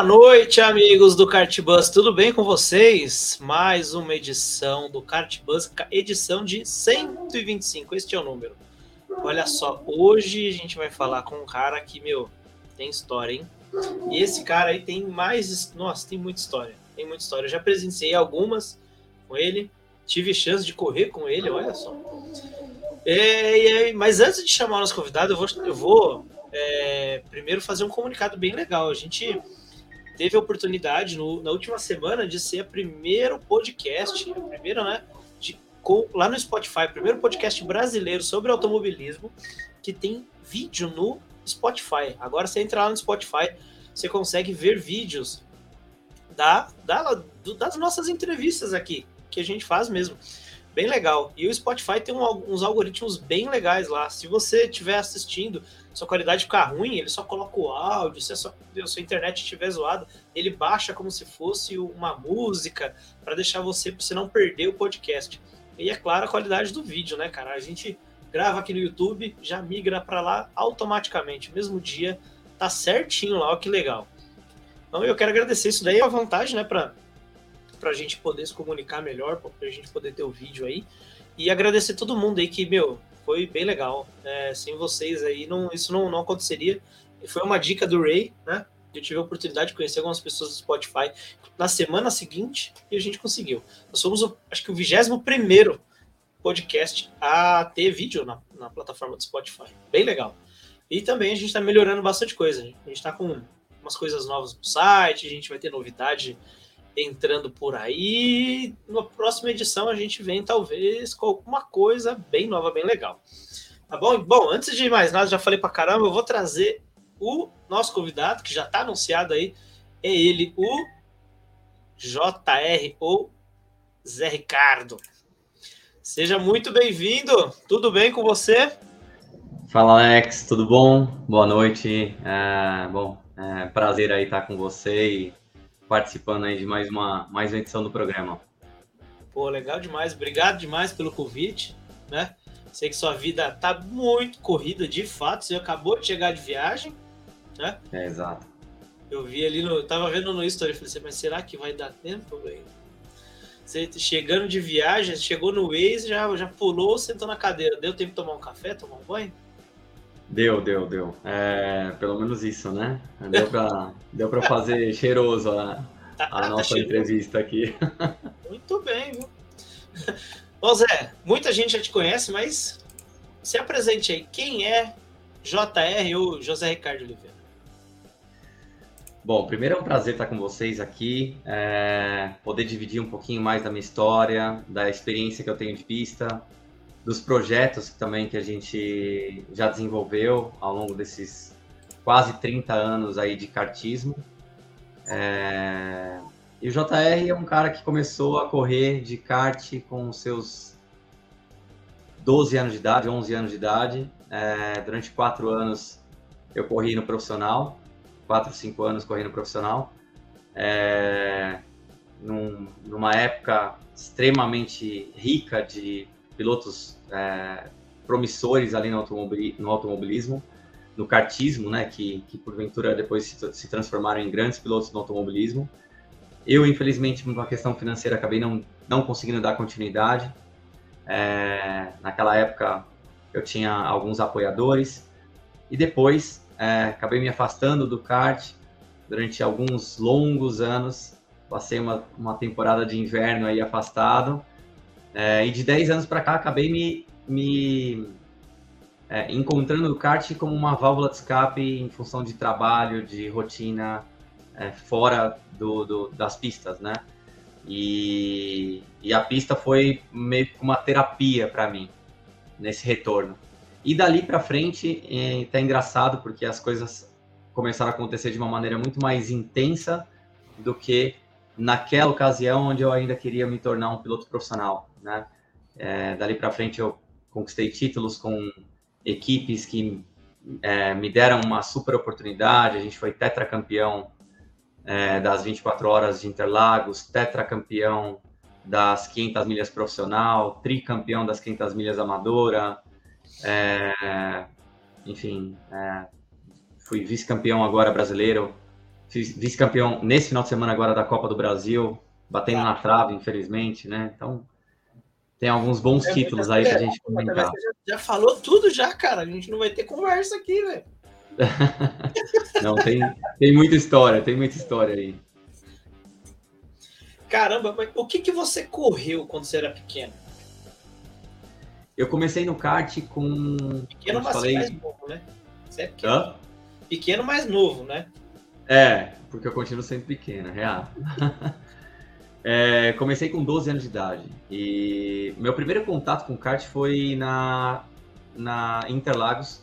Boa noite, amigos do Cartbus. Tudo bem com vocês? Mais uma edição do Cartbus, edição de 125. Este é o número. Olha só, hoje a gente vai falar com um cara que, meu, tem história, hein? E esse cara aí tem mais. Nossa, tem muita história. Tem muita história. Eu já presenciei algumas com ele. Tive chance de correr com ele, olha só. É, é, mas antes de chamar o nosso convidado, eu vou, eu vou é, primeiro fazer um comunicado bem legal. A gente teve a oportunidade no, na última semana de ser a primeiro podcast, a primeira, né? De, com, lá no Spotify, o primeiro podcast brasileiro sobre automobilismo que tem vídeo no Spotify. Agora você entra lá no Spotify, você consegue ver vídeos da, da, das nossas entrevistas aqui, que a gente faz mesmo. Bem legal. E o Spotify tem um, uns algoritmos bem legais lá. Se você estiver assistindo, sua qualidade ficar ruim, ele só coloca o áudio. Se a sua, a sua internet estiver zoada, ele baixa como se fosse uma música para deixar você, para você não perder o podcast. E é claro, a qualidade do vídeo, né, cara? A gente grava aqui no YouTube, já migra para lá automaticamente. Mesmo dia, tá certinho lá, ó, que legal. Então eu quero agradecer isso daí, é uma vantagem, né, para a gente poder se comunicar melhor, para a gente poder ter o vídeo aí. E agradecer todo mundo aí que, meu, foi bem legal. É, sem vocês aí, não, isso não, não aconteceria. Foi uma dica do Ray, né? Eu tive a oportunidade de conhecer algumas pessoas do Spotify na semana seguinte e a gente conseguiu. Nós somos, acho que, o 21 primeiro podcast a ter vídeo na, na plataforma do Spotify. Bem legal. E também a gente está melhorando bastante coisa. A gente está com umas coisas novas no site, a gente vai ter novidade entrando por aí. Na próxima edição a gente vem talvez com alguma coisa bem nova, bem legal. Tá bom? Bom, antes de mais nada, já falei pra caramba, eu vou trazer o nosso convidado, que já tá anunciado aí. É ele, o JR ou Zé Ricardo. Seja muito bem-vindo. Tudo bem com você? Fala, Alex. Tudo bom? Boa noite. É, bom, é prazer aí estar com você e participando aí de mais uma, mais uma edição do programa. Pô, legal demais. Obrigado demais pelo convite, né? Sei que sua vida tá muito corrida, de fato. Você acabou de chegar de viagem, né? É, exato. Eu vi ali no... Tava vendo no Story, falei assim, mas será que vai dar tempo, velho? Você chegando de viagem, chegou no Waze, já, já pulou, sentou na cadeira. Deu tempo de tomar um café, tomar um banho? Deu, deu, deu. É, pelo menos isso, né? Deu para deu pra fazer cheiroso a, a tá nossa entrevista aqui. Muito bem, viu? Bom, Zé, muita gente já te conhece, mas se apresente aí. Quem é JR ou José Ricardo Oliveira? Bom, primeiro é um prazer estar com vocês aqui, é, poder dividir um pouquinho mais da minha história, da experiência que eu tenho de pista, dos projetos também que a gente já desenvolveu ao longo desses quase 30 anos aí de kartismo. É... E o JR é um cara que começou a correr de kart com seus 12 anos de idade, 11 anos de idade. É... Durante quatro anos eu corri no profissional, quatro, cinco anos correndo profissional. É... Num, numa época extremamente rica de pilotos é, promissores ali no, automobili no automobilismo, no kartismo, né, que, que porventura depois se, se transformaram em grandes pilotos no automobilismo. Eu, infelizmente, por uma questão financeira, acabei não, não conseguindo dar continuidade. É, naquela época, eu tinha alguns apoiadores e depois é, acabei me afastando do kart durante alguns longos anos. Passei uma, uma temporada de inverno aí afastado é, e de 10 anos para cá, acabei me, me é, encontrando no kart como uma válvula de escape em função de trabalho, de rotina é, fora do, do, das pistas, né? E, e, a pista foi meio que uma terapia para mim nesse retorno. E dali para frente, é, tá engraçado porque as coisas começaram a acontecer de uma maneira muito mais intensa do que naquela ocasião onde eu ainda queria me tornar um piloto profissional né? É, dali para frente eu conquistei títulos com equipes que é, me deram uma super oportunidade. A gente foi tetracampeão é, das 24 horas de Interlagos, tetracampeão das 500 milhas profissional, tricampeão das 500 milhas amadora. É, enfim, é, fui vice-campeão agora brasileiro vice-campeão nesse final de semana agora da Copa do Brasil, batendo na trave, infelizmente, né? Então, tem alguns bons é, títulos aí pra gente comentar. Já, já, falou tudo já, cara. A gente não vai ter conversa aqui, velho. não, tem, tem muita história, tem muita história aí. Caramba, mas o que, que você correu quando você era pequeno? Eu comecei no kart com. Pequeno, mas falei... mais novo, né? Você é pequeno. Hã? Pequeno, mais novo, né? É, porque eu continuo sendo pequeno, real. é, comecei com 12 anos de idade. E meu primeiro contato com kart foi na, na Interlagos,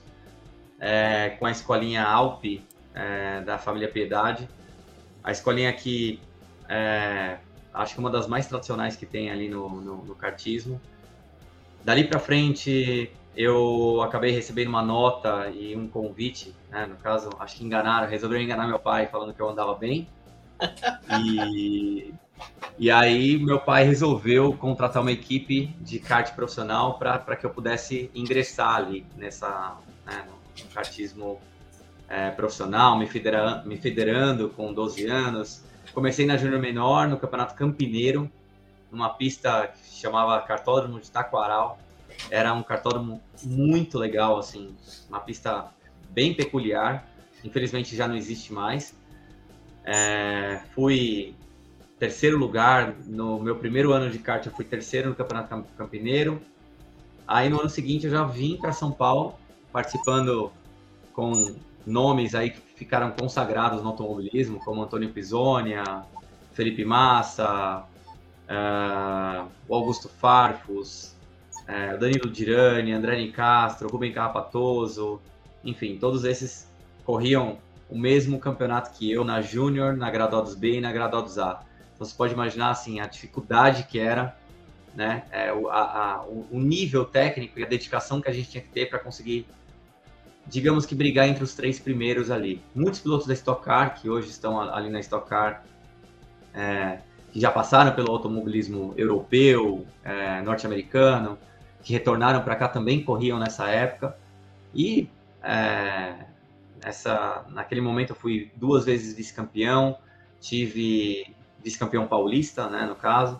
é, com a escolinha Alpe é, da família Piedade. A escolinha que é, acho que é uma das mais tradicionais que tem ali no, no, no kartismo. Dali para frente, eu acabei recebendo uma nota e um convite, né? no caso, acho que enganaram, resolveram enganar meu pai falando que eu andava bem. E, e aí meu pai resolveu contratar uma equipe de kart profissional para que eu pudesse ingressar ali nessa né, no kartismo é, profissional, me, federa, me federando com 12 anos. Comecei na Júnior Menor, no Campeonato Campineiro, numa pista que chamava Cartódromo de Taquaral. Era um cartódromo muito legal, assim, uma pista bem peculiar. Infelizmente já não existe mais. É, fui terceiro lugar no meu primeiro ano de kart, eu fui terceiro no Campeonato Campineiro. Aí no ano seguinte eu já vim para São Paulo, participando com nomes aí que ficaram consagrados no automobilismo, como Antônio Pisonia, Felipe Massa, uh, Augusto Farfus, uh, Danilo Dirani, André Castro, Rubem Carrapatoso, enfim, todos esses corriam o mesmo campeonato que eu na Júnior, na Graduados B e na Graduados A. Você pode imaginar assim a dificuldade que era, né, é, o, a, a, o nível técnico e a dedicação que a gente tinha que ter para conseguir, digamos que brigar entre os três primeiros ali. Muitos pilotos da Stock Car que hoje estão ali na Stock Car é, que já passaram pelo automobilismo europeu, é, norte-americano, que retornaram para cá também corriam nessa época. E é, essa, naquele momento eu fui duas vezes vice-campeão, tive vice-campeão paulista, né, no caso,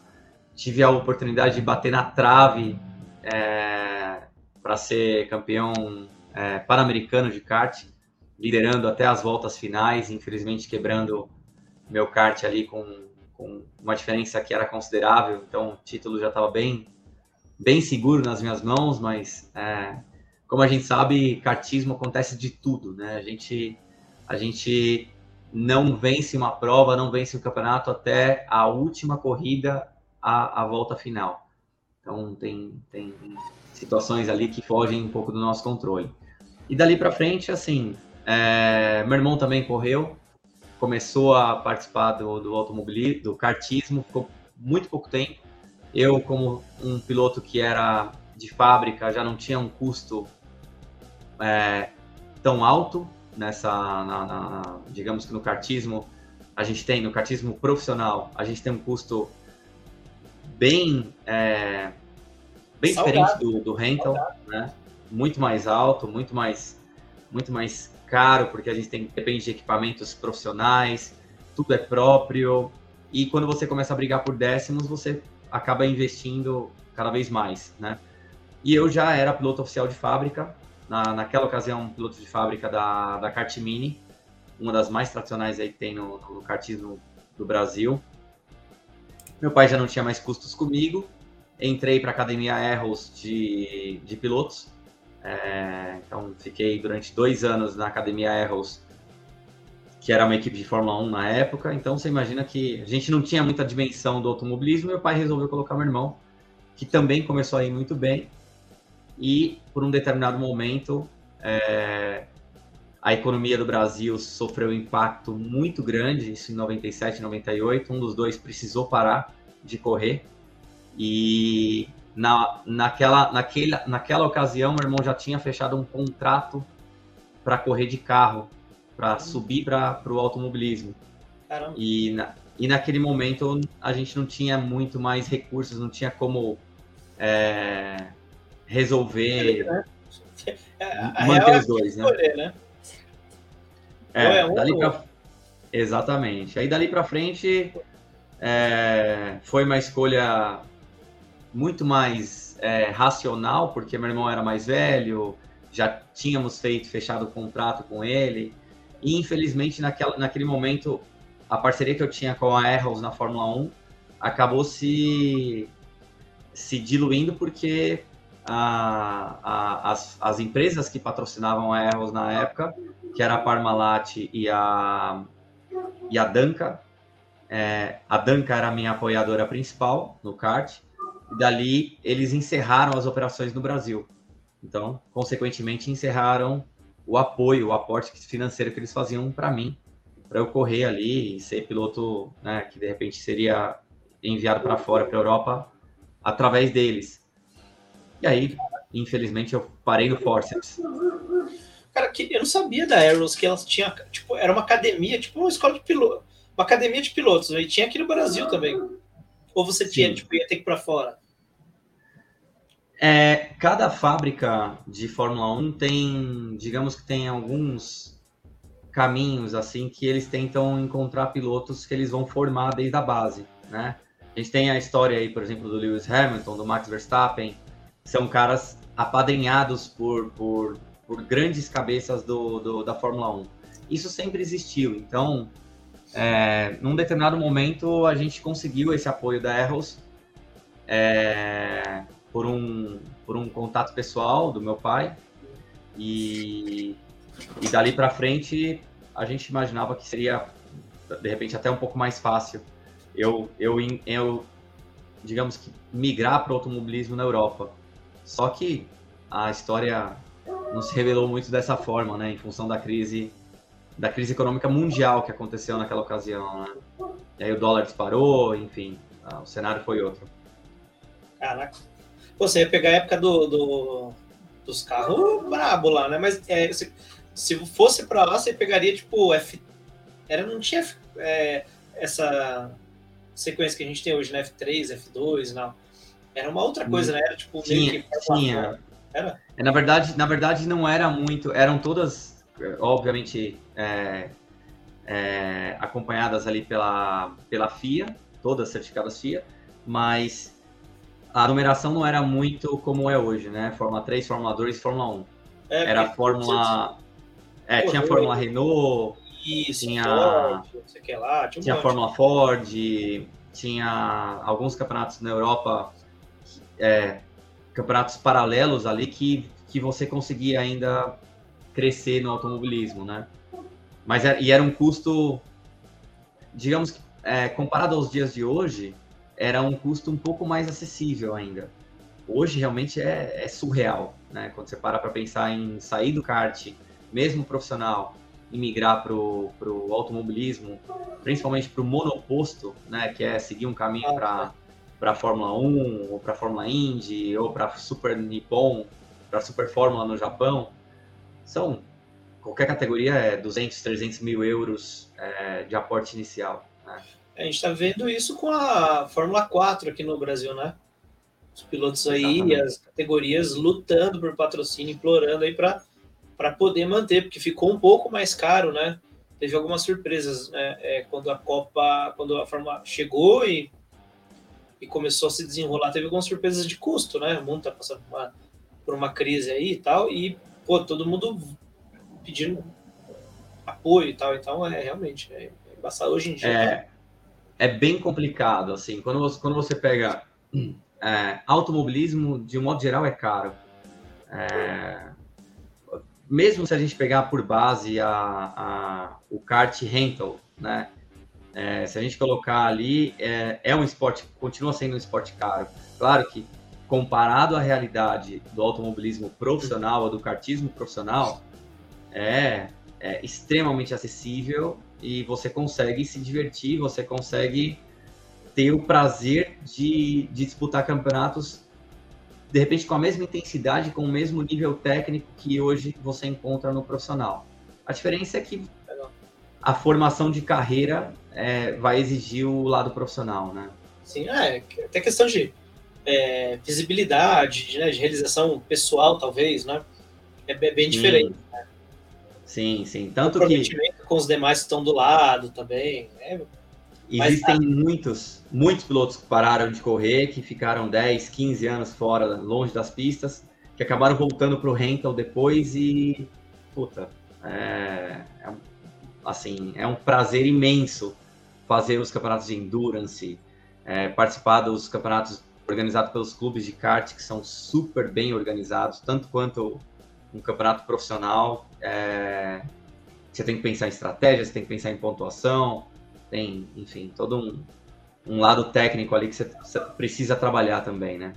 tive a oportunidade de bater na trave é, para ser campeão é, pan-americano de kart, liderando até as voltas finais, infelizmente quebrando meu kart ali com com uma diferença que era considerável, então o título já estava bem, bem seguro nas minhas mãos, mas é, como a gente sabe, kartismo acontece de tudo, né? A gente, a gente não vence uma prova, não vence o um campeonato até a última corrida, a, a volta final. Então tem, tem situações ali que fogem um pouco do nosso controle. E dali para frente, assim, é, meu irmão também correu, começou a participar do, do automobilismo, do kartismo, ficou muito pouco tempo. Eu, como um piloto que era de fábrica, já não tinha um custo é, tão alto nessa, na, na, digamos que no kartismo, a gente tem, no kartismo profissional, a gente tem um custo bem, é, bem diferente do, do rental, né? Muito mais alto, muito mais, muito mais caro, porque a gente tem depende de equipamentos profissionais, tudo é próprio. E quando você começa a brigar por décimos, você acaba investindo cada vez mais, né? E eu já era piloto oficial de fábrica, na, naquela ocasião, piloto de fábrica da, da Kart Mini, uma das mais tradicionais aí que tem no, no kartismo do Brasil. Meu pai já não tinha mais custos comigo, entrei para a Academia Erros de, de pilotos, é, então, fiquei durante dois anos na Academia Arrows, que era uma equipe de Fórmula 1 na época. Então, você imagina que a gente não tinha muita dimensão do automobilismo. Meu pai resolveu colocar meu irmão, que também começou a ir muito bem. E, por um determinado momento, é, a economia do Brasil sofreu um impacto muito grande, isso em 97, 98. Um dos dois precisou parar de correr. E na, naquela, naquele, naquela ocasião, meu irmão já tinha fechado um contrato para correr de carro, para subir para o automobilismo. Caramba. E, na, e naquele momento a gente não tinha muito mais recursos, não tinha como é, resolver é, manter os dois, né? Escolher, né? É, é um dali pra, Exatamente. Aí dali para frente é, foi uma escolha muito mais é, racional, porque meu irmão era mais velho, já tínhamos feito, fechado o contrato com ele, e infelizmente naquela, naquele momento a parceria que eu tinha com a Arrows na Fórmula 1 acabou se, se diluindo porque a, a, as, as empresas que patrocinavam a Arrows na época, que era a Parmalat e a, e a Danca, é, a Danca era a minha apoiadora principal no kart, e dali eles encerraram as operações no Brasil. Então, consequentemente, encerraram o apoio, o aporte financeiro que eles faziam para mim, para eu correr ali e ser piloto, né, que de repente seria enviado para fora, para a Europa, através deles. E aí, infelizmente, eu parei no Forceps. Cara, que eu não sabia da Arrows que elas tinham, tipo, era uma academia, tipo uma escola de piloto, uma academia de pilotos, e tinha aqui no Brasil também. Ou você tinha, Sim. tipo, ia ter que ir para fora? É, cada fábrica de Fórmula 1 tem, digamos que tem alguns caminhos assim que eles tentam encontrar pilotos que eles vão formar desde a base, né? A gente tem a história aí, por exemplo, do Lewis Hamilton, do Max Verstappen, são caras apadrinhados por, por, por grandes cabeças do, do, da Fórmula 1. Isso sempre existiu, então, é, num determinado momento, a gente conseguiu esse apoio da Arrows, é, por um, por um contato pessoal do meu pai. E, e dali para frente a gente imaginava que seria, de repente, até um pouco mais fácil eu, eu, eu digamos que, migrar para o automobilismo na Europa. Só que a história não se revelou muito dessa forma, né, em função da crise da crise econômica mundial que aconteceu naquela ocasião, né? E aí o dólar disparou, enfim, o cenário foi outro. Caraca. você ia pegar a época do, do dos carros brabo lá, né? Mas é, se, se fosse para lá, você pegaria tipo F. Era, não tinha é, essa sequência que a gente tem hoje, né? F3, F2, não. Era uma outra coisa, né? Era tipo tinha, meio que tinha. Era? É, na verdade, na verdade não era muito, eram todas obviamente é, é, acompanhadas ali pela pela FIA, todas certificadas FIA, mas a numeração não era muito como é hoje, né? Fórmula 3, Fórmula 2 e Fórmula 1. É, era Fórmula. É, tinha a Fórmula Renault, Isso, tinha. Ford, lá, tinha, tinha a Fórmula Ford, tinha alguns campeonatos na Europa, é, campeonatos paralelos ali que, que você conseguia ainda crescer no automobilismo, né? Mas é, e era um custo, digamos que é, comparado aos dias de hoje, era um custo um pouco mais acessível ainda. Hoje realmente é, é surreal, né? Quando você para para pensar em sair do kart, mesmo profissional, e migrar para o automobilismo, principalmente para o monoposto, né? Que é seguir um caminho para para Fórmula 1 ou para Fórmula Indy ou para Super Nippon, para Super Fórmula no Japão, são qualquer categoria é 200, 300 mil euros é, de aporte inicial. Né? A gente está vendo isso com a Fórmula 4 aqui no Brasil, né? Os pilotos aí e as categorias lutando por patrocínio, implorando aí para poder manter, porque ficou um pouco mais caro, né? Teve algumas surpresas né? É, quando a Copa, quando a Fórmula chegou e, e começou a se desenrolar, teve algumas surpresas de custo, né? O mundo está passando por uma, por uma crise aí e tal, e pô, todo mundo pedindo apoio e tal, então é realmente é, é embaçado hoje em dia. É, né? é bem complicado, assim, quando você, quando você pega é, automobilismo, de um modo geral, é caro. É, mesmo se a gente pegar por base a, a o kart rental, né? É, se a gente colocar ali, é, é um esporte, continua sendo um esporte caro. Claro que comparado à realidade do automobilismo profissional ou do kartismo profissional, é, é extremamente acessível e você consegue se divertir, você consegue ter o prazer de, de disputar campeonatos de repente com a mesma intensidade, com o mesmo nível técnico que hoje você encontra no profissional. A diferença é que a formação de carreira é, vai exigir o lado profissional, né? Sim, é, até questão de é, visibilidade, de, né, de, realização pessoal, talvez, né? É bem diferente. Né? Sim, sim. Tanto que. Com os demais que estão do lado também. Né? Existem Mas, muitos, muitos pilotos que pararam de correr, que ficaram 10, 15 anos fora, longe das pistas, que acabaram voltando para o rental depois e. Puta, é, é, assim, é um prazer imenso fazer os campeonatos de endurance, é, participar dos campeonatos organizados pelos clubes de kart, que são super bem organizados, tanto quanto um campeonato profissional. É, você tem que pensar em estratégia, você tem que pensar em pontuação, tem, enfim, todo um, um lado técnico ali que você, você precisa trabalhar também, né?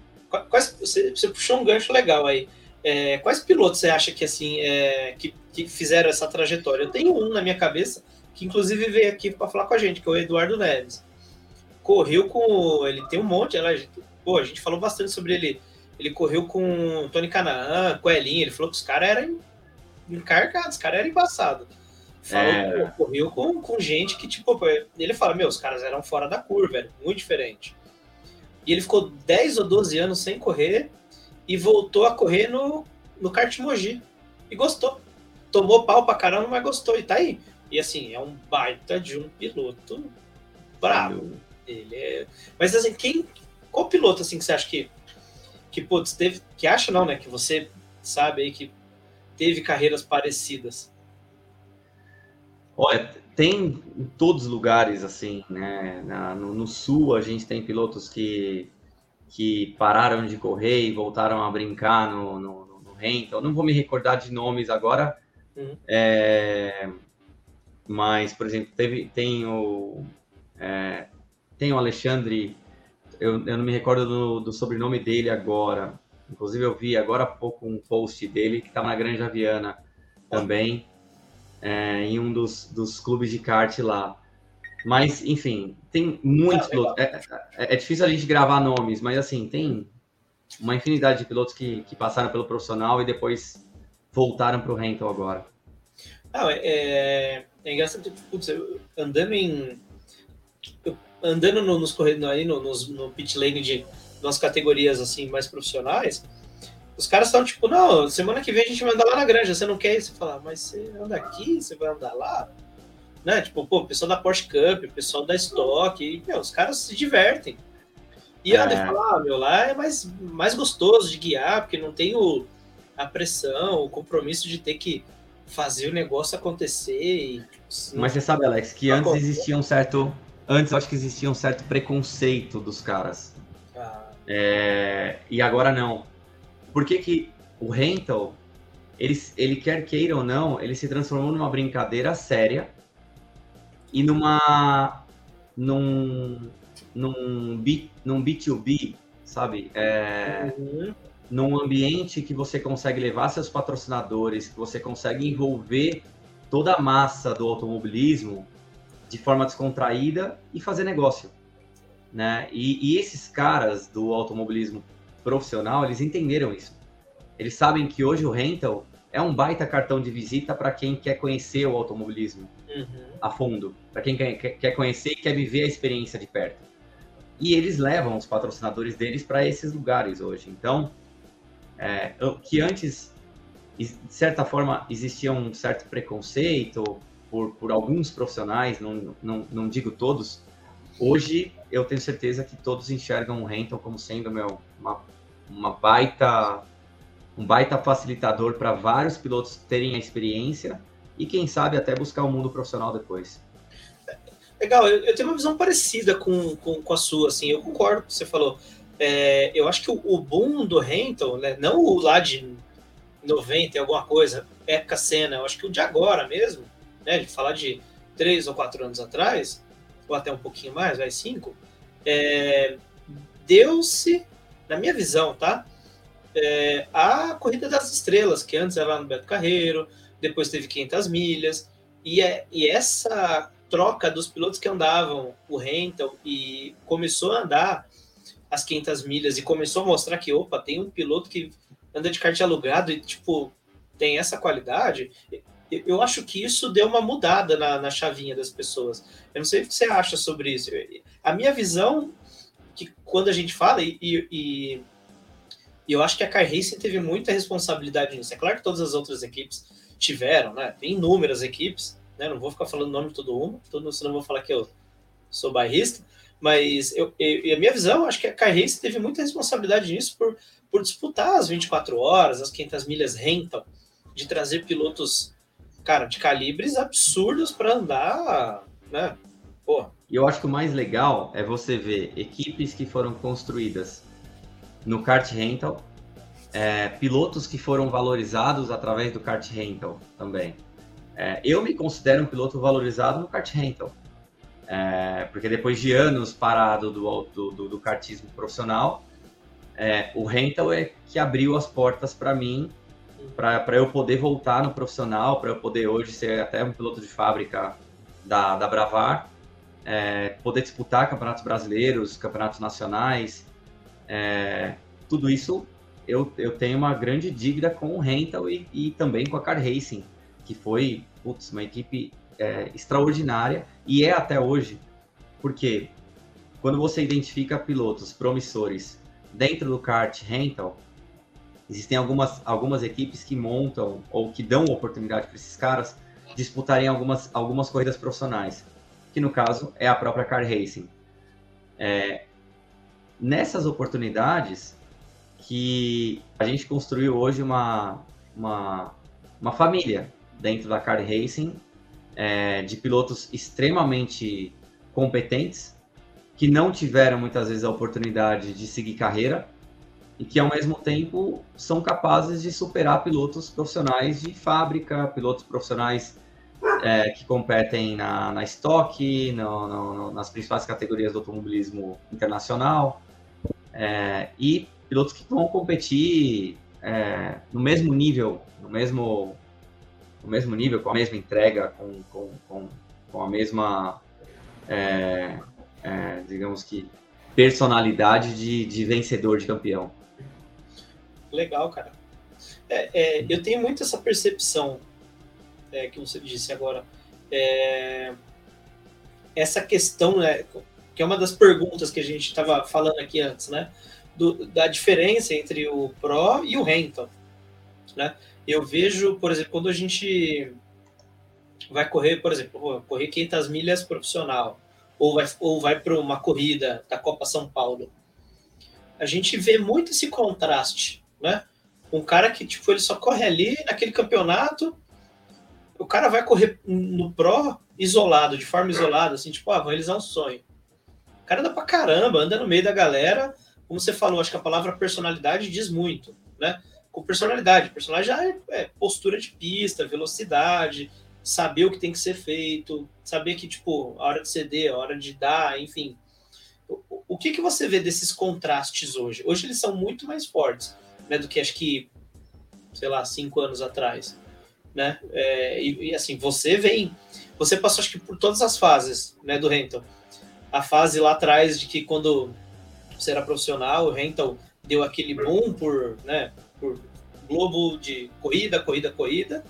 Quais, você, você puxou um gancho legal aí. É, quais pilotos você acha que assim é, que, que, fizeram essa trajetória? Eu tenho um na minha cabeça que inclusive veio aqui para falar com a gente, que é o Eduardo Neves. Correu com ele tem um monte, ela, pô, a gente falou bastante sobre ele. Ele correu com Tony Canaan, com Elinho, ele falou que os caras eram encarcados, os caras eram embaçados. Falou é... que correu com, com gente que, tipo, ele fala, meu, os caras eram fora da curva, era muito diferente. E ele ficou 10 ou 12 anos sem correr e voltou a correr no, no kart Mogi. E gostou. Tomou pau pra caramba, mas gostou. E tá aí. E assim, é um baita de um piloto bravo. Ele é... Mas assim, quem. Qual piloto assim que você acha que. Que, putz, teve. Que acha não, né? Que você sabe aí que teve carreiras parecidas. Olha, tem em todos os lugares, assim, né? Na, no, no, sul a gente tem pilotos que, que pararam de correr e voltaram a brincar no, no, no rental. Não vou me recordar de nomes agora, uhum. é, mas, por exemplo, teve, tem o é, tem o Alexandre, eu, eu não me recordo do, do, sobrenome dele agora. Inclusive eu vi agora há pouco um post dele que estava na Granja Viana também é, em um dos, dos clubes de kart lá. Mas, enfim, tem muitos ah, pilotos. É, é, é, difícil a gente gravar nomes, mas assim, tem uma infinidade de pilotos que, que passaram pelo profissional e depois voltaram para o rental agora. Ah, é, é engraçado, putz, andando em. Andando no, nos corredores aí, no, no, no pit lane de umas categorias assim mais profissionais, os caras estão tipo, não, semana que vem a gente vai andar lá na granja, você não quer isso? Você fala, mas você anda aqui, você vai andar lá? Né? Tipo, pô, o pessoal da Porsche Cup, o pessoal da Stock, e, meu, os caras se divertem. E é. anda e fala, ah, meu, lá é mais, mais gostoso de guiar, porque não tem o, a pressão, o compromisso de ter que fazer o negócio acontecer. E, assim, Mas você sabe, Alex, que antes existia um certo. Antes eu acho que existia um certo preconceito dos caras. Ah. É, e agora não. Por que, que o rental, ele, ele quer queira ou não, ele se transformou numa brincadeira séria e numa num num, B, num B2B, sabe? É, uhum. Num ambiente que você consegue levar seus patrocinadores, que você consegue envolver toda a massa do automobilismo de forma descontraída e fazer negócio, né? E, e esses caras do automobilismo profissional, eles entenderam isso. Eles sabem que hoje o rental é um baita cartão de visita para quem quer conhecer o automobilismo uhum. a fundo, para quem quer, quer conhecer e quer viver a experiência de perto. E eles levam os patrocinadores deles para esses lugares hoje. Então, é, que antes, de certa forma, existia um certo preconceito por, por alguns profissionais, não, não, não digo todos, hoje eu tenho certeza que todos enxergam o rental como sendo meu, uma, uma baita um baita facilitador para vários pilotos terem a experiência e quem sabe até buscar o mundo profissional depois. Legal, eu, eu tenho uma visão parecida com, com, com, a sua, assim, eu concordo com o que você falou. É, eu acho que o, o, boom do rental, né, não o lá de 90 e alguma coisa, época cena, eu acho que o de agora mesmo, né, de falar de três ou quatro anos atrás, ou até um pouquinho mais, vai cinco, é, deu-se, na minha visão, tá? É, a Corrida das Estrelas, que antes era no Beto Carreiro, depois teve 500 milhas, e, é, e essa troca dos pilotos que andavam o rental e começou a andar as 500 milhas e começou a mostrar que, opa, tem um piloto que anda de kart alugado e, tipo, tem essa qualidade, eu acho que isso deu uma mudada na, na chavinha das pessoas. Eu não sei o que você acha sobre isso. A minha visão, que quando a gente fala, e, e, e eu acho que a Car Racing teve muita responsabilidade nisso. É claro que todas as outras equipes tiveram, né? Tem inúmeras equipes, né? Não vou ficar falando o nome de todo mundo, todo, senão vou falar que eu sou bairrista, mas eu, eu, a minha visão, acho que a Car Race teve muita responsabilidade nisso por, por disputar as 24 horas, as 500 milhas rentam, de trazer pilotos, cara, de calibres absurdos para andar, né? Pô. E eu acho que o mais legal é você ver equipes que foram construídas no kart rental, é, pilotos que foram valorizados através do kart rental também. É, eu me considero um piloto valorizado no kart rental, é, porque depois de anos parado do, do, do, do kartismo profissional, é, o rental é que abriu as portas para mim, para eu poder voltar no profissional, para eu poder hoje ser até um piloto de fábrica da, da Bravar, é, poder disputar campeonatos brasileiros, campeonatos nacionais, é, tudo isso eu, eu tenho uma grande dívida com o Rental e, e também com a Car Racing, que foi putz, uma equipe é, extraordinária e é até hoje, porque quando você identifica pilotos promissores dentro do kart rental, existem algumas, algumas equipes que montam ou que dão oportunidade para esses caras disputarem algumas, algumas corridas profissionais, que no caso é a própria Car Racing. É, nessas oportunidades que a gente construiu hoje uma, uma, uma família dentro da Car Racing é, de pilotos extremamente competentes que não tiveram muitas vezes a oportunidade de seguir carreira e que ao mesmo tempo são capazes de superar pilotos profissionais de fábrica, pilotos profissionais é, que competem na, na estoque, no, no, nas principais categorias do automobilismo internacional, é, e pilotos que vão competir é, no mesmo nível, no mesmo, no mesmo nível, com a mesma entrega, com, com, com, com a mesma, é, é, digamos que, personalidade de, de vencedor, de campeão. Legal, cara. É, é, eu tenho muito essa percepção é, que você disse agora. É, essa questão, né, que é uma das perguntas que a gente estava falando aqui antes, né? Do, da diferença entre o Pro e o Rental, né? Eu vejo, por exemplo, quando a gente vai correr, por exemplo, correr 500 milhas profissional, ou vai, ou vai para uma corrida da Copa São Paulo, a gente vê muito esse contraste, né? Um cara que, tipo, ele só corre ali naquele campeonato, o cara vai correr no Pro isolado, de forma isolada, assim, tipo, ah, vou realizar um sonho. O cara anda pra caramba, anda no meio da galera. Como você falou, acho que a palavra personalidade diz muito, né? Com personalidade. Personalidade é, é postura de pista, velocidade, saber o que tem que ser feito, saber que, tipo, a hora de ceder, a hora de dar, enfim. O, o que, que você vê desses contrastes hoje? Hoje eles são muito mais fortes, né, do que acho que, sei lá, cinco anos atrás né? É, e, e, assim, você vem, você passou acho que por todas as fases, né, do rental. A fase lá atrás de que quando você era profissional, o rental deu aquele boom por, né, por globo de corrida, corrida, corrida,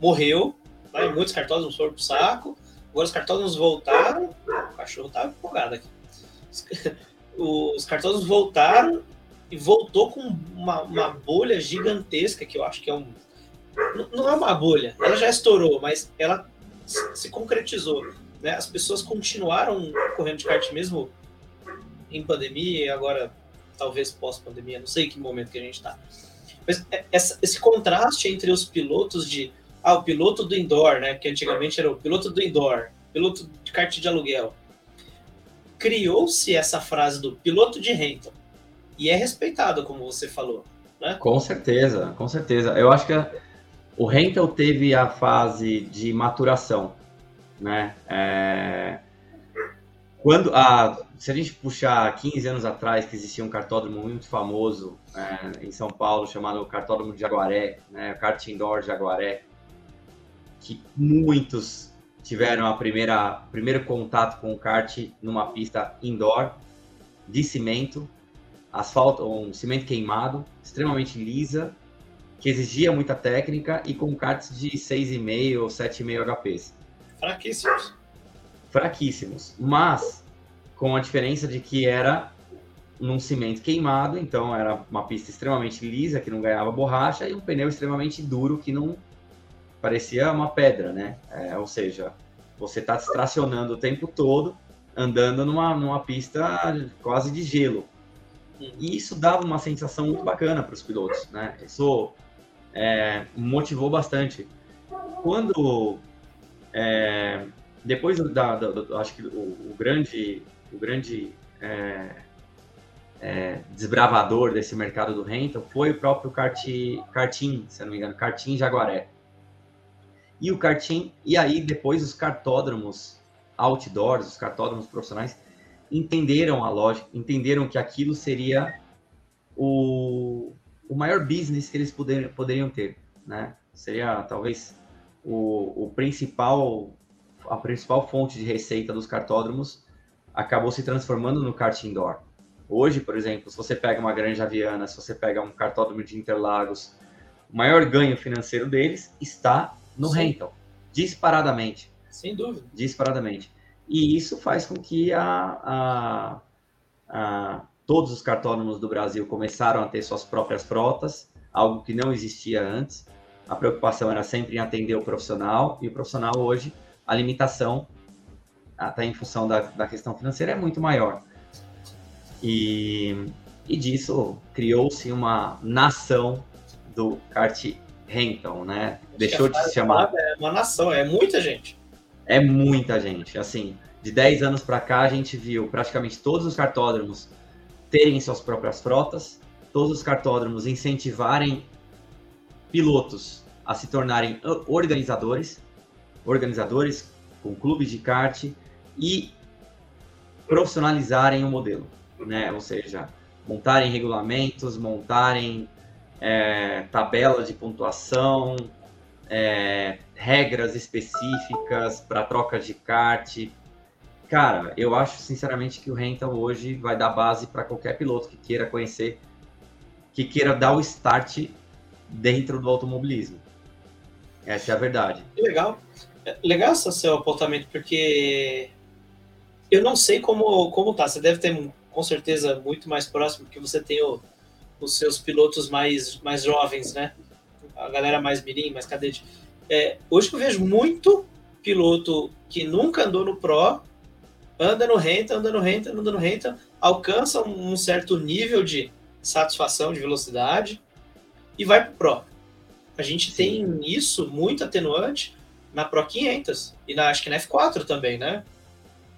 morreu, né, muitos cartódromos foram pro saco, agora os cartódromos voltaram, o cachorro tá empolgado aqui. Os cartódromos voltaram e voltou com uma, uma bolha gigantesca, que eu acho que é um não é uma bolha, ela já estourou, mas ela se concretizou. Né? As pessoas continuaram correndo de kart mesmo em pandemia e agora talvez pós-pandemia, não sei que momento que a gente está. Mas é, essa, esse contraste entre os pilotos de ah, o piloto do indoor, né, que antigamente era o piloto do indoor, piloto de kart de aluguel, criou-se essa frase do piloto de rental e é respeitado, como você falou. Né? Com certeza, com certeza. Eu acho que o rental teve a fase de maturação, né? É... Quando a, se a gente puxar 15 anos atrás, que existia um cartódromo muito famoso é, em São Paulo, chamado Cartódromo de Jaguaré, né, Kart Indoor Jaguaré, que muitos tiveram a primeira primeiro contato com o kart numa pista indoor de cimento, asfalto, um cimento queimado, extremamente lisa, que exigia muita técnica e com karts de 6,5 ou 7,5 HPs. Fraquíssimos. Fraquíssimos. Mas com a diferença de que era num cimento queimado, então era uma pista extremamente lisa, que não ganhava borracha, e um pneu extremamente duro, que não parecia uma pedra, né? É, ou seja, você está distracionando o tempo todo, andando numa, numa pista quase de gelo. E isso dava uma sensação muito bacana para os pilotos, né? Isso é, motivou bastante. Quando é, depois da, da, da, acho que o, o, grande o grande é, é, desbravador desse mercado do rental foi o próprio karting, se não me engano, karting Jaguaré. E o karting e aí depois os cartódromos outdoors, os cartódromos profissionais entenderam a lógica, entenderam que aquilo seria o, o maior business que eles poder, poderiam ter, né? Seria talvez o, o principal, a principal fonte de receita dos cartódromos acabou se transformando no kart indoor. Hoje, por exemplo, se você pega uma Granja Viana, se você pega um cartódromo de Interlagos, o maior ganho financeiro deles está no Sim. rental, disparadamente. Sem dúvida. Disparadamente. E isso faz com que a, a, a, todos os cartódromos do Brasil começaram a ter suas próprias frotas, algo que não existia antes. A preocupação era sempre em atender o profissional, e o profissional hoje, a limitação, até em função da, da questão financeira, é muito maior. E, e disso criou-se uma nação do kart rental, né? Deixou de se chamar. É uma nação, é muita gente. É muita gente. Assim, de 10 anos para cá, a gente viu praticamente todos os cartódromos terem suas próprias frotas, todos os cartódromos incentivarem pilotos a se tornarem organizadores, organizadores com clubes de kart e profissionalizarem o modelo, né? Ou seja, montarem regulamentos, montarem é, tabelas de pontuação, é, regras específicas para troca de kart. Cara, eu acho sinceramente que o rental hoje vai dar base para qualquer piloto que queira conhecer, que queira dar o start dentro do automobilismo. Essa é a verdade. Legal. Legal esse seu apontamento, porque eu não sei como, como tá. Você deve ter, com certeza, muito mais próximo, porque você tem o, os seus pilotos mais, mais jovens, né? A galera mais mirim, mais cadete. É, hoje eu vejo muito piloto que nunca andou no Pro, anda no renta, anda no renta, anda no renta, alcança um certo nível de satisfação de velocidade e vai pro Pro. A gente Sim. tem isso muito atenuante na Pro 500 e na, acho que na F4 também, né?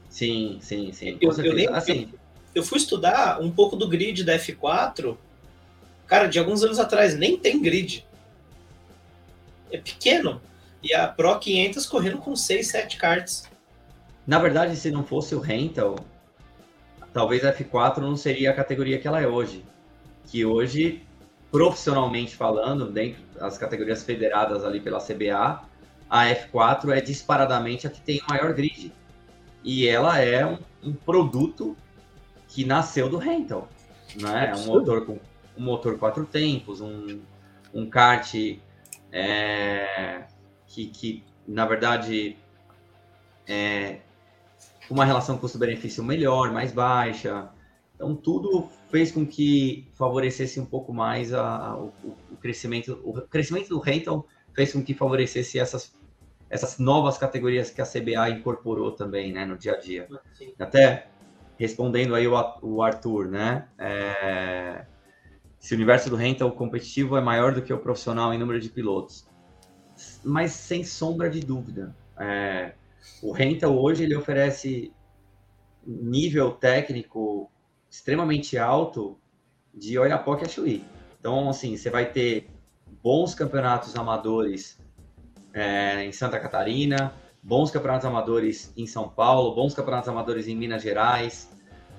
Sim, sim, sim. Eu, eu, lembro, assim... eu, eu fui estudar um pouco do grid da F4, cara, de alguns anos atrás, nem tem grid é pequeno. E a Pro 500 correndo com 6, 7 karts. Na verdade, se não fosse o rental, talvez a F4 não seria a categoria que ela é hoje. Que hoje, profissionalmente falando, dentro das categorias federadas ali pela CBA, a F4 é disparadamente a que tem o maior grid. E ela é um, um produto que nasceu do rental. Né? É um motor com um motor quatro tempos, um, um kart é, que, que, na verdade, é uma relação custo-benefício melhor, mais baixa. Então, tudo fez com que favorecesse um pouco mais a, a o, o, crescimento. O crescimento do rental fez com que favorecesse essas, essas novas categorias que a CBA incorporou também né, no dia a dia. Sim. Até respondendo aí o, Arthur, né? É, se o universo do rental competitivo é maior do que o profissional em número de pilotos. Mas sem sombra de dúvida. É, o rental hoje ele oferece nível técnico extremamente alto de Oiapoque a Chuí. Então, assim, você vai ter bons campeonatos amadores é, em Santa Catarina, bons campeonatos amadores em São Paulo, bons campeonatos amadores em Minas Gerais,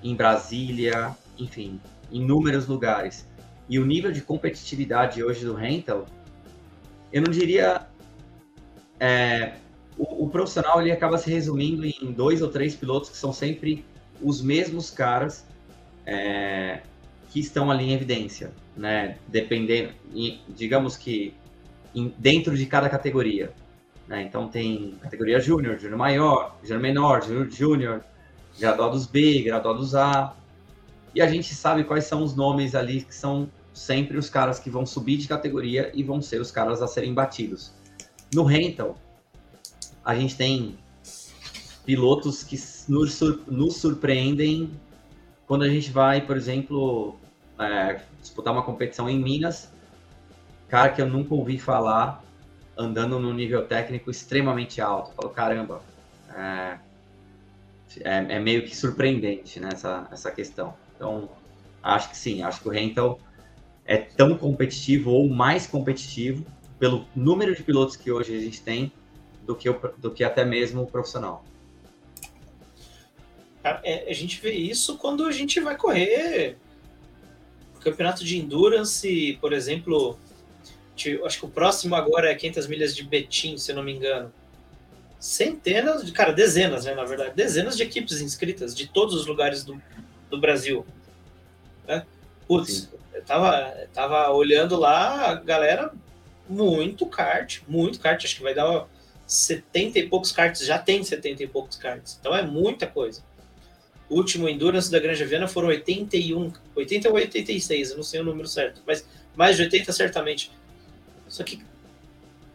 em Brasília, enfim, inúmeros lugares e o nível de competitividade hoje do rental, eu não diria. É, o, o, profissional ele acaba se resumindo em dois ou três pilotos que são sempre os mesmos caras é, que estão ali em evidência, né? Dependendo, digamos que em, dentro de cada categoria. Né? Então tem categoria júnior, júnior maior, júnior menor, júnior júnior, graduados B, graduados A. E a gente sabe quais são os nomes ali que são sempre os caras que vão subir de categoria e vão ser os caras a serem batidos. No rental, a gente tem pilotos que nos, sur nos surpreendem quando a gente vai, por exemplo, é, disputar uma competição em Minas, cara que eu nunca ouvi falar, andando num nível técnico extremamente alto. Eu falo, caramba, é, é, é, meio que surpreendente né, essa, essa questão. Então, acho que sim, acho que o rental é tão competitivo ou mais competitivo pelo número de pilotos que hoje a gente tem do que, o, do que até mesmo o profissional. É, a gente vê isso quando a gente vai correr campeonato de endurance, por exemplo, acho que o próximo agora é 500 milhas de Betim, se não me engano. Centenas, de, cara, dezenas, né, na verdade, dezenas de equipes inscritas de todos os lugares do, do Brasil. Né? Putz, eu tava, tava olhando lá, galera, muito kart, muito kart, acho que vai dar 70 e poucos karts, já tem 70 e poucos karts, então é muita coisa. O último Endurance da Granja Viana foram 81, 80 ou 86, eu não sei o número certo, mas mais de 80 certamente. Só que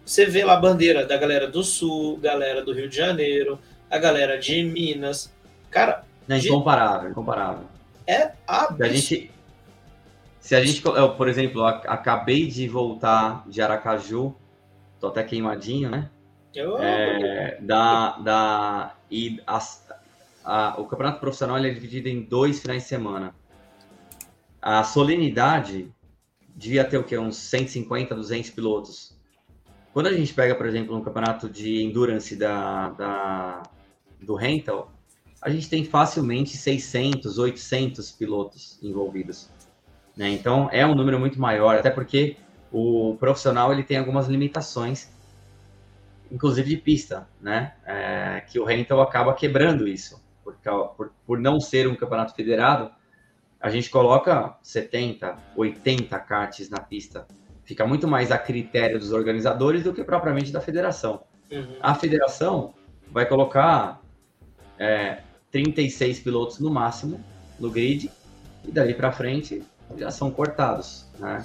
você vê lá a bandeira da galera do Sul, galera do Rio de Janeiro, a galera de Minas. Cara. É incomparável, incomparável. É absurdo. A gente, se a gente, eu, por exemplo, acabei de voltar de Aracaju, tô até queimadinho, né? Eu... É, da, da, e as, a, o campeonato profissional é dividido em dois finais de semana. A solenidade devia ter o quê? Uns 150, 200 pilotos. Quando a gente pega, por exemplo, um campeonato de endurance da, da, do rental, a gente tem facilmente 600, 800 pilotos envolvidos. Né? Então, é um número muito maior, até porque o profissional ele tem algumas limitações, inclusive de pista, né? É, que o rental acaba quebrando isso por, por, por não ser um campeonato federado, a gente coloca 70, 80 karts na pista. Fica muito mais a critério dos organizadores do que propriamente da federação. Uhum. A federação vai colocar é, 36 pilotos no máximo no grid e dali para frente já são cortados, né?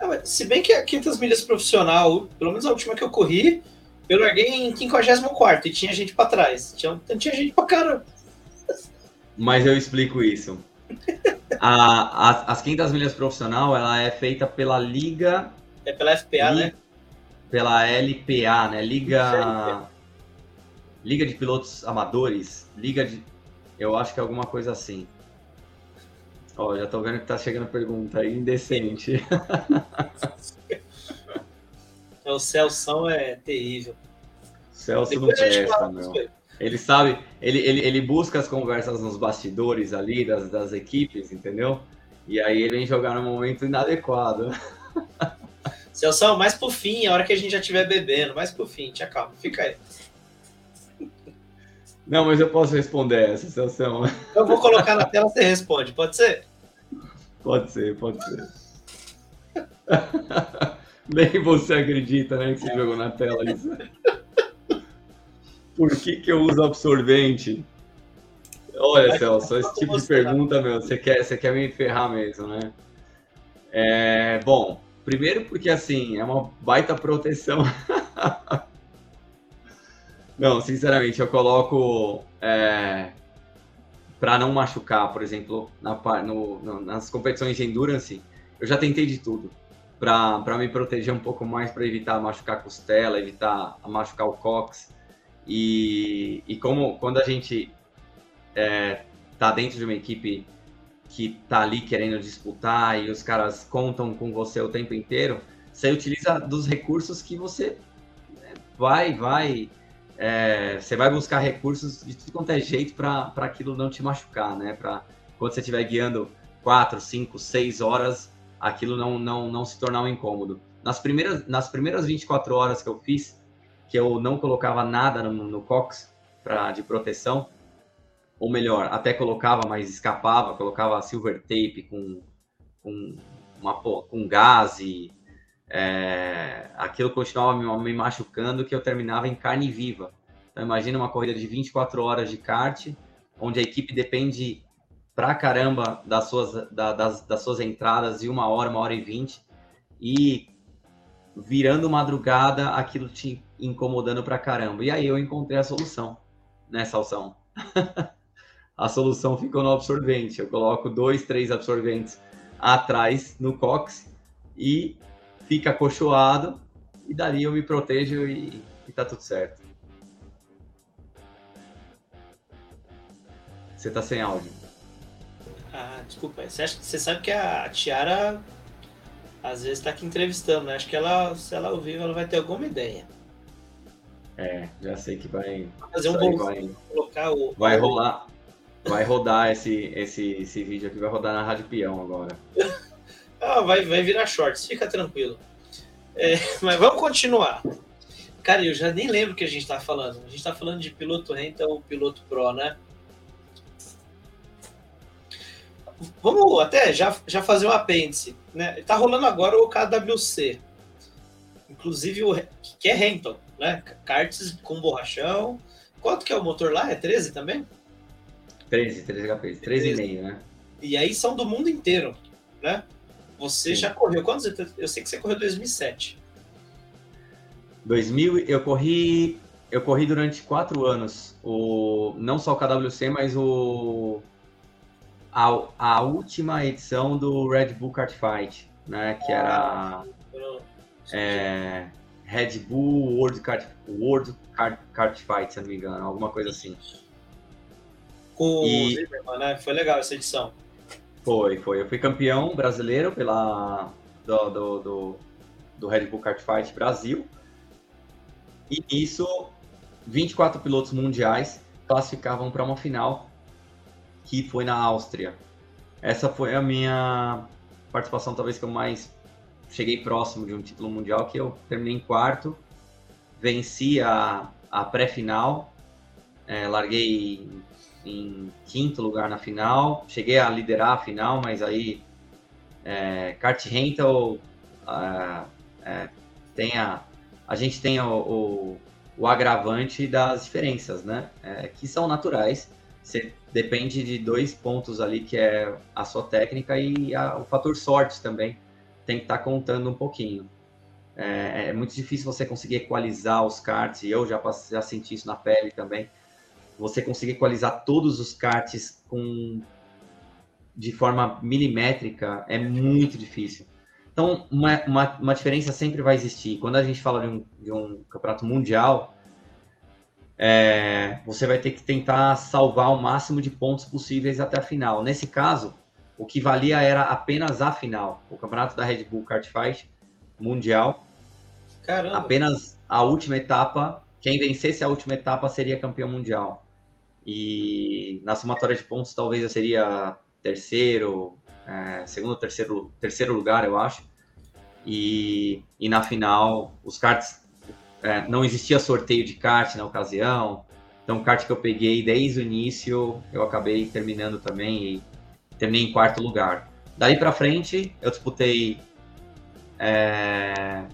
É, se bem que a 500 milhas profissional, pelo menos a última que eu corri, eu larguei em 54 e tinha gente para trás. Tinha, tinha gente pra caramba. Mas eu explico isso. A, a, as 500 milhas profissional, ela é feita pela Liga... É pela FPA, né? Pela LPA, né? Liga... Liga de Pilotos Amadores. Liga de... Eu acho que é alguma coisa assim. Ó, já tô vendo que tá chegando pergunta aí, indecente. O Celso é terrível. Celso Depois não presta, meu. Ele sabe, ele, ele, ele busca as conversas nos bastidores ali das, das equipes, entendeu? E aí ele vem jogar no momento inadequado. Celso, mais pro fim, a hora que a gente já estiver bebendo, mais pro fim, te acalma, fica aí. Não, mas eu posso responder essa, Celso. Eu vou colocar na tela, você responde, pode ser? Pode ser, pode ser. Nem você acredita, né, que você jogou na tela isso. Por que, que eu uso absorvente? Olha, Celso, esse tipo de pergunta, meu, você quer, você quer me ferrar mesmo, né? É, bom, primeiro porque, assim, é uma baita proteção. não, sinceramente, eu coloco é, para não machucar, por exemplo, na, no, nas competições de endurance, eu já tentei de tudo para me proteger um pouco mais, para evitar machucar a costela, evitar machucar o cox. E, e como quando a gente é, tá dentro de uma equipe que tá ali querendo disputar e os caras contam com você o tempo inteiro, você utiliza dos recursos que você né, vai, vai, é, você vai buscar recursos de tudo quanto é jeito para aquilo não te machucar, né? Para quando você estiver guiando 4, 5, 6 horas, aquilo não, não, não se tornar um incômodo. Nas primeiras, nas primeiras 24 horas que eu fiz, que eu não colocava nada no, no cox pra, de proteção, ou melhor, até colocava, mas escapava, colocava silver tape com, com, uma, com gás e é, aquilo continuava me, me machucando que eu terminava em carne viva. Então imagina uma corrida de 24 horas de kart, onde a equipe depende pra caramba das suas, da, das, das suas entradas de uma hora, uma hora e vinte. E virando madrugada, aquilo te incomodando pra caramba. E aí eu encontrei a solução, né, Salsão? a solução ficou no absorvente. Eu coloco dois, três absorventes atrás no cox e fica acolchoado e dali eu me protejo e, e tá tudo certo. Você tá sem áudio. Ah, desculpa. Você, acha, você sabe que a Tiara às vezes tá aqui entrevistando, né? Acho que ela, se ela ouvir, ela vai ter alguma ideia. É, já sei que vai. Fazer um bom vai, colocar o. Vai rolar. Vai rodar esse, esse, esse vídeo aqui, vai rodar na Rádio Peão agora. ah, vai, vai virar shorts, fica tranquilo. É, mas vamos continuar. Cara, eu já nem lembro o que a gente tá falando. A gente tá falando de piloto rental ou piloto pro, né? Vamos até já, já fazer um apêndice. Né? Tá rolando agora o KWC. Inclusive, o, que é Renton, né? Karts com borrachão. Quanto que é o motor lá? É 13 também? 13, 13 HP, 13,5, né? E aí são do mundo inteiro, né? Você Sim. já correu quantos? Eu sei que você correu 2007. 2000, eu corri, eu corri durante quatro anos. O não só o KWC, mas o a, a última edição do Red Bull Kart Fight, né? Que era é, Red Bull World Kart, World Kart, Kart Fight, se não me engano, alguma coisa assim. Com e... o Zimmerman, né? Foi legal essa edição. Foi, foi. Eu fui campeão brasileiro pela do, do, do, do Red Bull Kart Fight Brasil. E isso, 24 pilotos mundiais classificavam para uma final que foi na Áustria. Essa foi a minha participação, talvez que eu mais cheguei próximo de um título mundial, que eu terminei em quarto, venci a, a pré-final, é, larguei em quinto lugar na final, cheguei a liderar a final, mas aí é, kart rental é, tem a, a gente tem o, o, o agravante das diferenças, né? É, que são naturais. Você depende de dois pontos ali, que é a sua técnica e a, o fator sorte também. Tem que estar tá contando um pouquinho. É, é, muito difícil você conseguir equalizar os karts, e eu já, já senti isso na pele também. Você conseguir equalizar todos os karts com, de forma milimétrica é muito difícil. Então, uma, uma, uma diferença sempre vai existir. Quando a gente fala de um, de um campeonato mundial, é, você vai ter que tentar salvar o máximo de pontos possíveis até a final. Nesse caso, o que valia era apenas a final, o campeonato da Red Bull Kart Fight Mundial. Caramba. Apenas a última etapa, quem vencesse a última etapa seria campeão mundial. E na somatória de pontos, talvez eu seria terceiro, é, segundo, terceiro, terceiro lugar, eu acho. E, e na final, os karts é, não existia sorteio de kart na ocasião, então o kart que eu peguei desde o início, eu acabei terminando também e terminei em quarto lugar. Daí para frente, eu disputei é,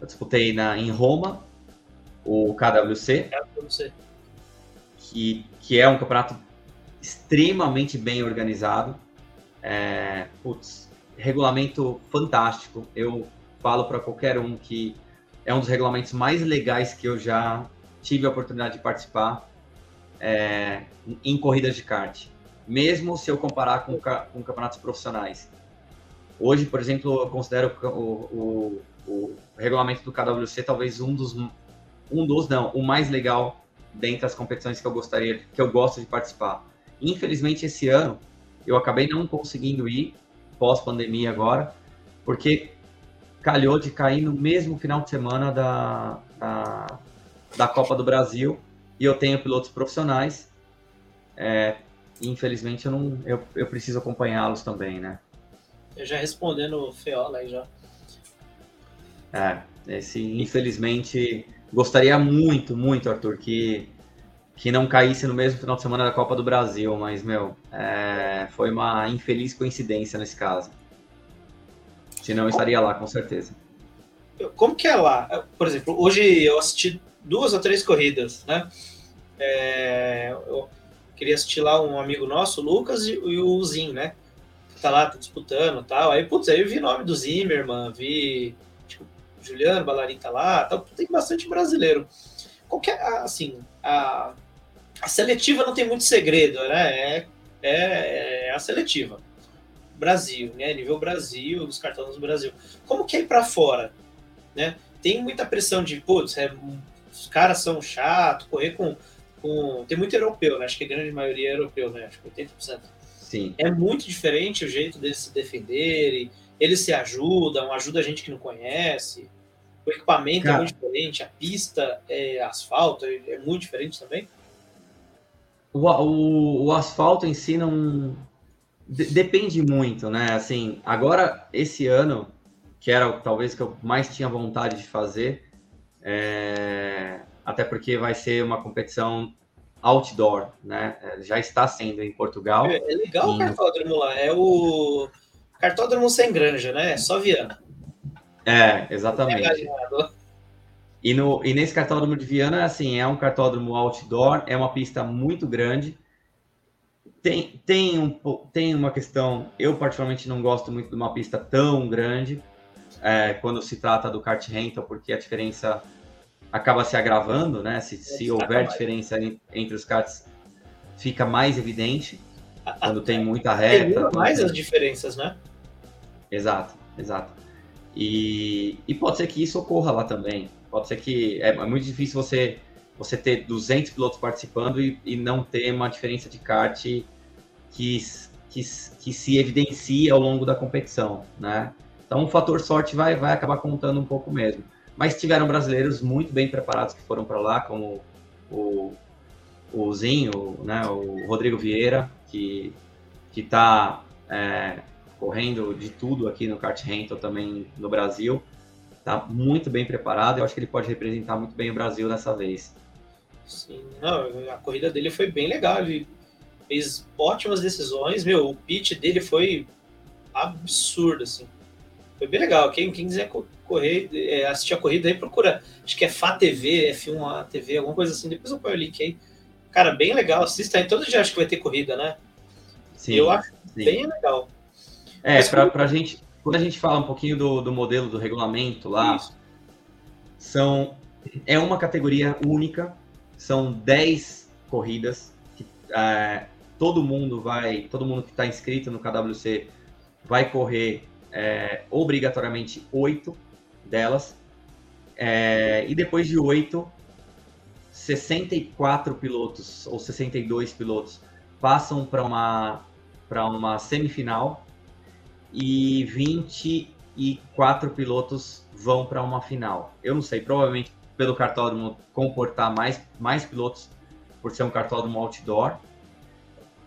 eu disputei na, em Roma o KWC, KWC. Que, que é um campeonato extremamente bem organizado. É, putz, regulamento fantástico. Eu falo para qualquer um que é um dos regulamentos mais legais que eu já tive a oportunidade de participar é, em corridas de kart, mesmo se eu comparar com, com campeonatos profissionais. Hoje, por exemplo, eu considero o, o, o, regulamento do KWC talvez um dos, um dos não, o mais legal dentre as competições que eu gostaria, que eu gosto de participar. Infelizmente, esse ano eu acabei não conseguindo ir pós pandemia agora, porque calhou de cair no mesmo final de semana da, da, da Copa do Brasil e eu tenho pilotos profissionais. É, infelizmente eu não eu, eu preciso acompanhá-los também, né? Eu já respondendo o Feola aí já. É, esse infelizmente gostaria muito, muito, Arthur, que que não caísse no mesmo final de semana da Copa do Brasil, mas meu, é, foi uma infeliz coincidência nesse caso. Senão eu estaria lá, com certeza. Como que é lá? Por exemplo, hoje eu assisti duas ou três corridas, né? É, eu queria assistir lá um amigo nosso, o Lucas, e, e o Zin, né? Que tá lá tá disputando tal. Aí, putz, aí eu vi nome do Zimmerman, vi. Tipo, Juliano Balarim tá lá, tá, tem bastante brasileiro. Qualquer, assim, a, a seletiva não tem muito segredo, né? É, é, é a seletiva. Brasil, né? Nível Brasil, os cartões do Brasil. Como que é ir para fora, né? Tem muita pressão de, putz, é, os caras são chatos, correr com, com. Tem muito europeu, né? Acho que a grande maioria é europeu, né? Acho que 80%. Sim. É muito diferente o jeito deles se defenderem, eles se ajudam, ajuda a gente que não conhece. O equipamento é Cara. é muito diferente, a pista, é, asfalto é, é muito diferente também. O, o, o asfalto em si não, depende muito, né? Assim, agora esse ano, que era talvez que eu mais tinha vontade de fazer, é... até porque vai ser uma competição outdoor, né? É, já está sendo em Portugal. É, é legal o cartódromo lá, é o cartódromo sem granja, né? É só Viana. É, exatamente. E, no, e nesse cartódromo de Viana, assim, é um cartódromo outdoor, é uma pista muito grande, tem, tem, um, tem uma questão, eu particularmente não gosto muito de uma pista tão grande é, quando se trata do kart rental, porque a diferença acaba se agravando, né? Se, se houver diferença entre os karts, fica mais evidente quando tem muita reta. Tem mais as diferenças, né? Exato, exato. E, e pode ser que isso ocorra lá também. Pode ser que é, é muito difícil você você ter 200 pilotos participando e, e não ter uma diferença de kart que, que, que se evidencia ao longo da competição, né? Então o fator sorte vai, vai acabar contando um pouco mesmo. Mas tiveram brasileiros muito bem preparados que foram para lá, como o, o Zinho, né, o Rodrigo Vieira, que está é, correndo de tudo aqui no kart rental também no Brasil. Está muito bem preparado. Eu acho que ele pode representar muito bem o Brasil dessa vez. Sim, não, a corrida dele foi bem legal. Ele fez ótimas decisões. Meu, o pitch dele foi absurdo, assim. Foi bem legal. Quem, quem quiser correr, é, assistir a corrida aí, procura. Acho que é FATV, F1A TV, alguma coisa assim. Depois eu ponho o link aí. Cara, bem legal. Assista aí. Todo dia acho que vai ter corrida, né? Sim. Eu acho sim. bem legal. É, Mas, pra, pra gente. Quando a gente fala um pouquinho do, do modelo do regulamento lá, isso. são. É uma categoria única, são 10 corridas. Que, é, todo mundo vai, todo mundo que está inscrito no KWC vai correr é, obrigatoriamente oito delas. É, e depois de oito, 64 pilotos ou 62 pilotos passam para uma, para uma semifinal e 24 pilotos vão para uma final. Eu não sei, provavelmente pelo cartódromo comportar mais, mais pilotos por ser um cartódromo outdoor,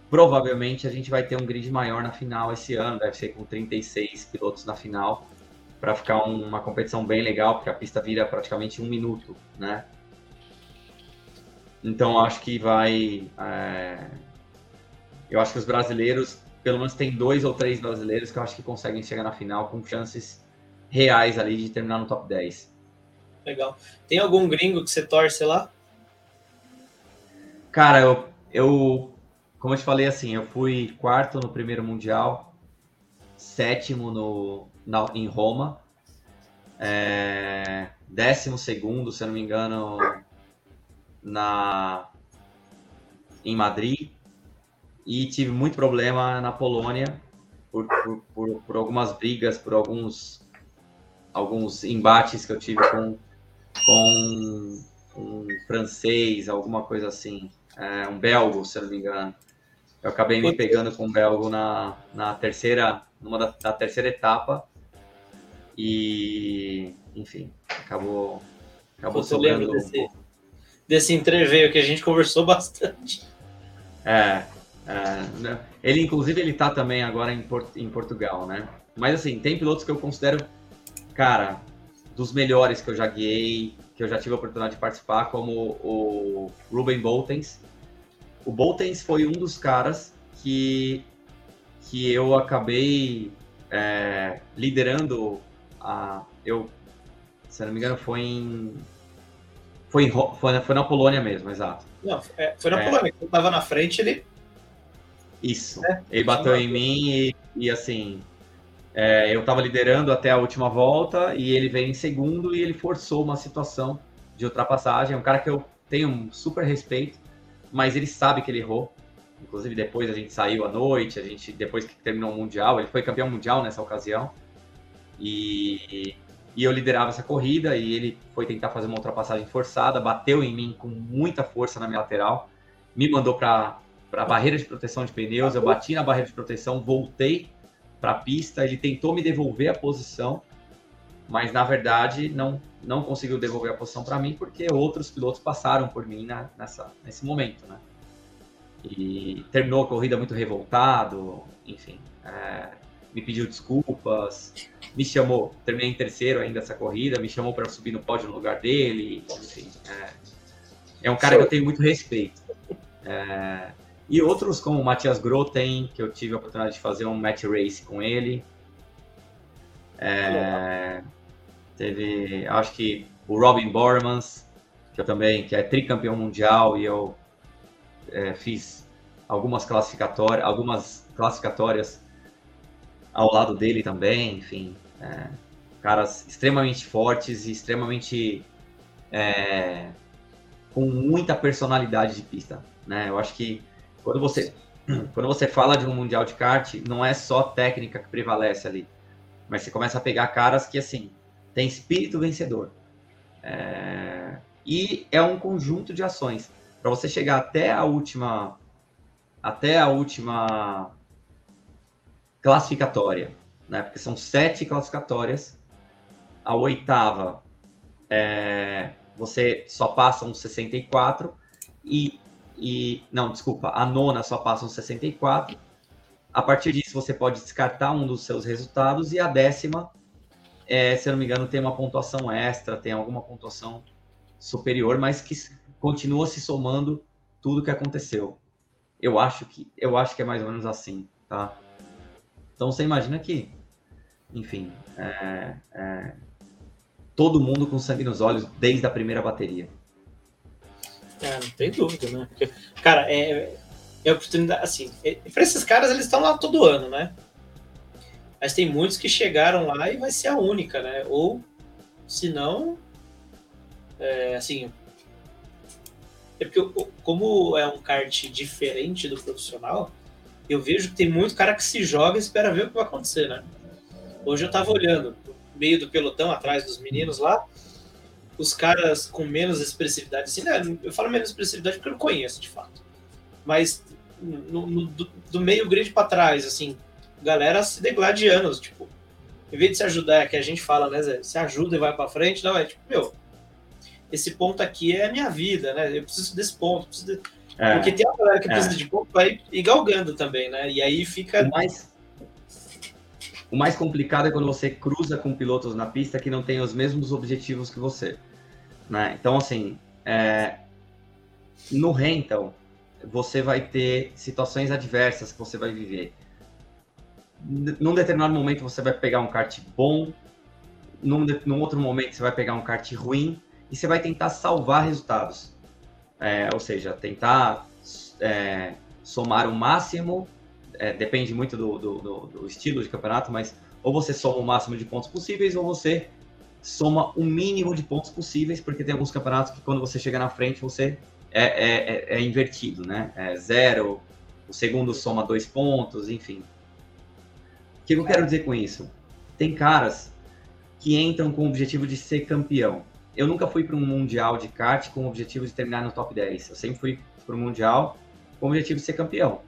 Provavelmente a gente vai ter um grid maior na final esse ano, deve ser com 36 pilotos na final, para ficar um, uma competição bem legal, porque a pista vira praticamente um minuto, né? Então acho que vai. É... Eu acho que os brasileiros, pelo menos tem dois ou três brasileiros que eu acho que conseguem chegar na final com chances reais ali de terminar no top 10. Legal. Tem algum gringo que você torce lá? Cara, eu, eu como eu te falei, assim, eu fui quarto no primeiro mundial, sétimo no, na, em Roma, é, décimo segundo, se não me engano, na em Madrid. E tive muito problema na Polônia por, por, por, por algumas brigas, por alguns alguns embates que eu tive com com um francês, alguma coisa assim, é, um belgo, se não me engano. Eu acabei me pegando com o Belgo na, na terceira, numa da, da terceira etapa. E, enfim, acabou, acabou Você sobrando desse, um desse entreveio que a gente conversou bastante. É, é né? ele inclusive ele tá também agora em, Port, em Portugal, né? Mas assim, tem pilotos que eu considero, cara, dos melhores que eu já guiei, que eu já tive a oportunidade de participar, como o Ruben Boltens, o Boltens foi um dos caras que, que eu acabei é, liderando a. Eu, se não me engano, foi em. Foi, em, foi, foi na Polônia mesmo, exato. Não, é, foi na é, Polônia. Quando tava na frente, ele. Isso. É, ele bateu em mim e, e assim. É, eu estava liderando até a última volta e ele veio em segundo e ele forçou uma situação de ultrapassagem. É um cara que eu tenho um super respeito, mas ele sabe que ele errou. Inclusive depois a gente saiu à noite, a gente depois que terminou o mundial, ele foi campeão mundial nessa ocasião e, e eu liderava essa corrida e ele foi tentar fazer uma ultrapassagem forçada, bateu em mim com muita força na minha lateral, me mandou para a barreira de proteção de pneus, eu bati na barreira de proteção, voltei para a pista, ele tentou me devolver a posição, mas na verdade não não conseguiu devolver a posição para mim porque outros pilotos passaram por mim na, nessa, nesse momento, né? E terminou a corrida muito revoltado, enfim, é, me pediu desculpas, me chamou, terminei em terceiro ainda essa corrida, me chamou para subir no pódio no lugar dele, enfim, é, é um cara que eu tenho muito respeito. É, e outros como o Matias Groten, que eu tive a oportunidade de fazer um match race com ele. É, teve, acho que o Robin Bormans, que eu também, que é tricampeão mundial, e eu é, fiz algumas classificatórias, algumas classificatórias ao lado dele também, enfim, é, caras extremamente fortes e extremamente é, com muita personalidade de pista, né? Eu acho que quando você, quando você fala de um mundial de kart, não é só técnica que prevalece ali, mas você começa a pegar caras que, assim, tem espírito vencedor. É... E é um conjunto de ações. Para você chegar até a última até a última classificatória, né? Porque são sete classificatórias. A oitava é, você só passa uns 64 e e não, desculpa, a nona só passa uns 64. A partir disso, você pode descartar um dos seus resultados e a décima, é, se eu não me engano, tem uma pontuação extra, tem alguma pontuação superior, mas que continua se somando tudo que aconteceu. Eu acho que eu acho que é mais ou menos assim, tá? Então você imagina que, enfim, é, é, todo mundo com sangue nos olhos desde a primeira bateria. É, não tem dúvida, né? Porque, cara, é, é oportunidade. Assim, é, para esses caras, eles estão lá todo ano, né? Mas tem muitos que chegaram lá e vai ser a única, né? Ou, se não, é, assim. É porque, como é um kart diferente do profissional, eu vejo que tem muito cara que se joga e espera ver o que vai acontecer, né? Hoje eu tava olhando, meio do pelotão, atrás dos meninos lá, os caras com menos expressividade, assim, né? Eu falo menos expressividade porque eu não conheço, de fato. Mas no, no do, do, meio grid para trás, assim, galera se degladiando, tipo, em vez de se ajudar, é que a gente fala, né, Zé, se ajuda e vai para frente, não, é tipo, meu, esse ponto aqui é a minha vida, né? Eu preciso desse ponto, preciso de... é, porque tem uma galera que precisa é. de ponto vai ir galgando também, né? E aí fica. O mais, o mais complicado é quando você cruza com pilotos na pista que não têm os mesmos objetivos que você. Né? Então, assim, é, no rental, você vai ter situações adversas que você vai viver. Num determinado momento, você vai pegar um kart bom, num, num outro momento, você vai pegar um kart ruim, e você vai tentar salvar resultados. É, ou seja, tentar é, somar o máximo, é, depende muito do, do, do, estilo de campeonato, mas ou você soma o máximo de pontos possíveis, ou você soma o mínimo de pontos possíveis, porque tem alguns campeonatos que quando você chega na frente, você é, é, é, é invertido, né? É zero, o segundo soma dois pontos, enfim. O que eu quero dizer com isso? Tem caras que entram com o objetivo de ser campeão. Eu nunca fui para um mundial de kart com o objetivo de terminar no top 10. Eu sempre fui para o mundial com o objetivo de ser campeão,